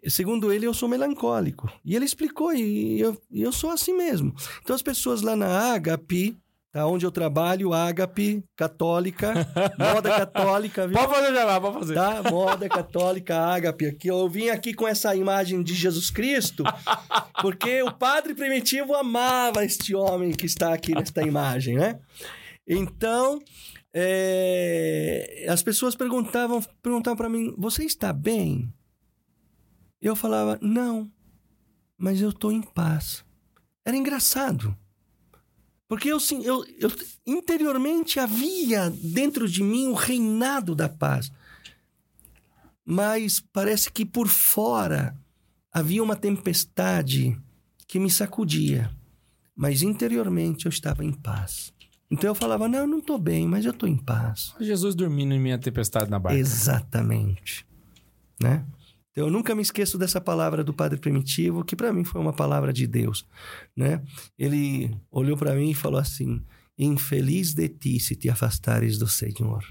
Segundo ele, eu sou melancólico. E ele explicou, e eu, eu sou assim mesmo. Então, as pessoas lá na Agape, tá, onde eu trabalho, Agape, católica, moda católica, viu? Pode fazer já, pode fazer. Tá? Moda católica, ágape aqui. Eu vim aqui com essa imagem de Jesus Cristo, porque o padre primitivo amava este homem que está aqui nesta imagem, né? Então, é, as pessoas perguntavam, perguntavam para mim: Você está bem? Eu falava: Não, mas eu estou em paz. Era engraçado. Porque eu, sim, eu, eu interiormente havia dentro de mim o reinado da paz. Mas parece que por fora havia uma tempestade que me sacudia. Mas interiormente eu estava em paz. Então eu falava: não, eu não estou bem, mas eu estou em paz. Jesus dormindo em minha tempestade na barca. Exatamente. Né? Então, eu nunca me esqueço dessa palavra do Padre Primitivo, que para mim foi uma palavra de Deus, né? Ele olhou para mim e falou assim: "Infeliz de ti se te afastares do Senhor.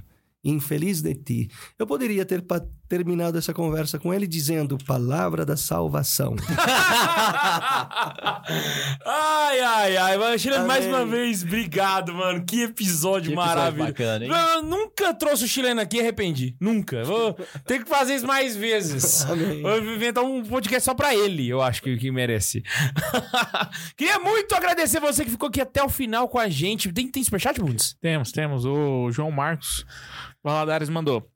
Infeliz de ti". Eu poderia ter terminado essa conversa com ele dizendo palavra da salvação. ai, ai, ai, mano. Chileno, mais uma vez, obrigado, mano. Que episódio Que episódio maravilhoso. bacana, hein? Eu nunca trouxe o chileno aqui e arrependi. Nunca. Vou ter que fazer isso mais vezes. Amém. Vou inventar um podcast só pra ele, eu acho que, que merece. Queria muito agradecer você que ficou aqui até o final com a gente. Tem, tem superchat, Bundes? Temos, temos. O João Marcos Valadares mandou.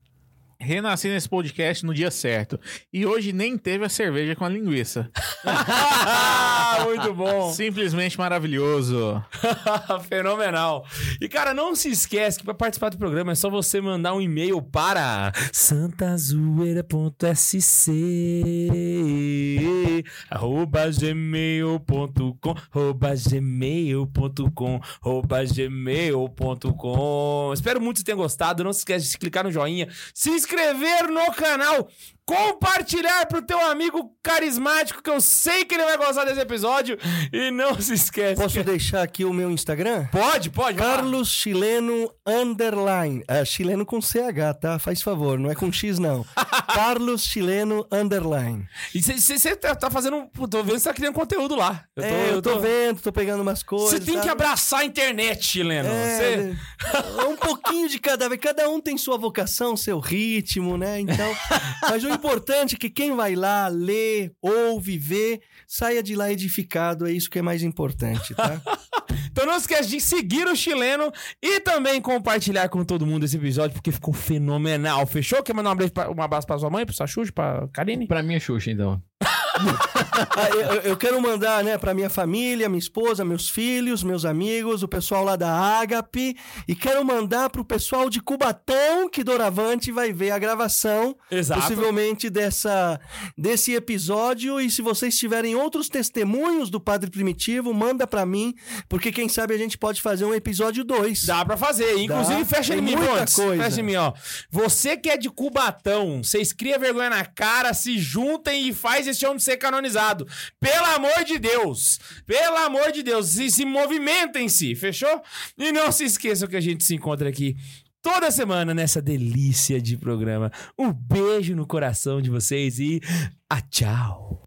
Renasci nesse podcast no dia certo. E hoje nem teve a cerveja com a linguiça. muito bom. Simplesmente maravilhoso. Fenomenal. E, cara, não se esquece que pra participar do programa é só você mandar um e-mail para santazoeira.sc arroba gmail.com arroba gmail.com arroba gmail.com Espero muito que você tenha gostado. Não se esquece de clicar no joinha, se inscrever no canal, compartilhar pro teu amigo carismático que eu sei que ele vai gostar desse episódio e não se esquece. Posso deixar aqui o meu Instagram? Pode, pode. Carlos Chileno Underline. É, chileno com CH, tá? Faz favor, não é com X, não. Carlos Chileno Underline. E você tá, tá fazendo. Tô vendo que você tá criando conteúdo lá. é, eu tô vendo, tô pegando umas coisas. Você tem que abraçar a internet, chileno. É, Você- um pouquinho de cada vez. Cada um tem sua vocação, seu ritmo, né? Então, mas o importante é que quem vai lá, lê, ouve, vê, saia de lá edificado. É isso que é mais importante, tá? Então não esquece de seguir o chileno e também compartilhar com todo mundo esse episódio, porque ficou fenomenal. Fechou? Quer mandar um abraço pra, um abraço pra sua mãe, pra sua Xuxa, pra Karine? Pra mim é Xuxa, então. Eu, eu quero mandar, né, pra minha família, minha esposa, meus filhos, meus amigos, o pessoal lá da Agape. E quero mandar pro pessoal de Cubatão, que doravante vai ver a gravação, Exato. possivelmente, dessa, desse episódio. E se vocês tiverem outros testemunhos do Padre Primitivo, manda pra mim, porque quem sabe a gente pode fazer um episódio 2. Dá pra fazer. Inclusive, Dá. fecha em mim, muita coisa. Fecha em mim, ó. Você que é de Cubatão, vocês criam vergonha na cara, se juntem e faz esse homem ser canonizado. Pelo amor de Deus. Pelo amor de Deus. Se, se movimentem-se, fechou? E não se esqueçam que a gente se encontra aqui toda semana nessa delícia de programa. Um beijo no coração de vocês e a tchau.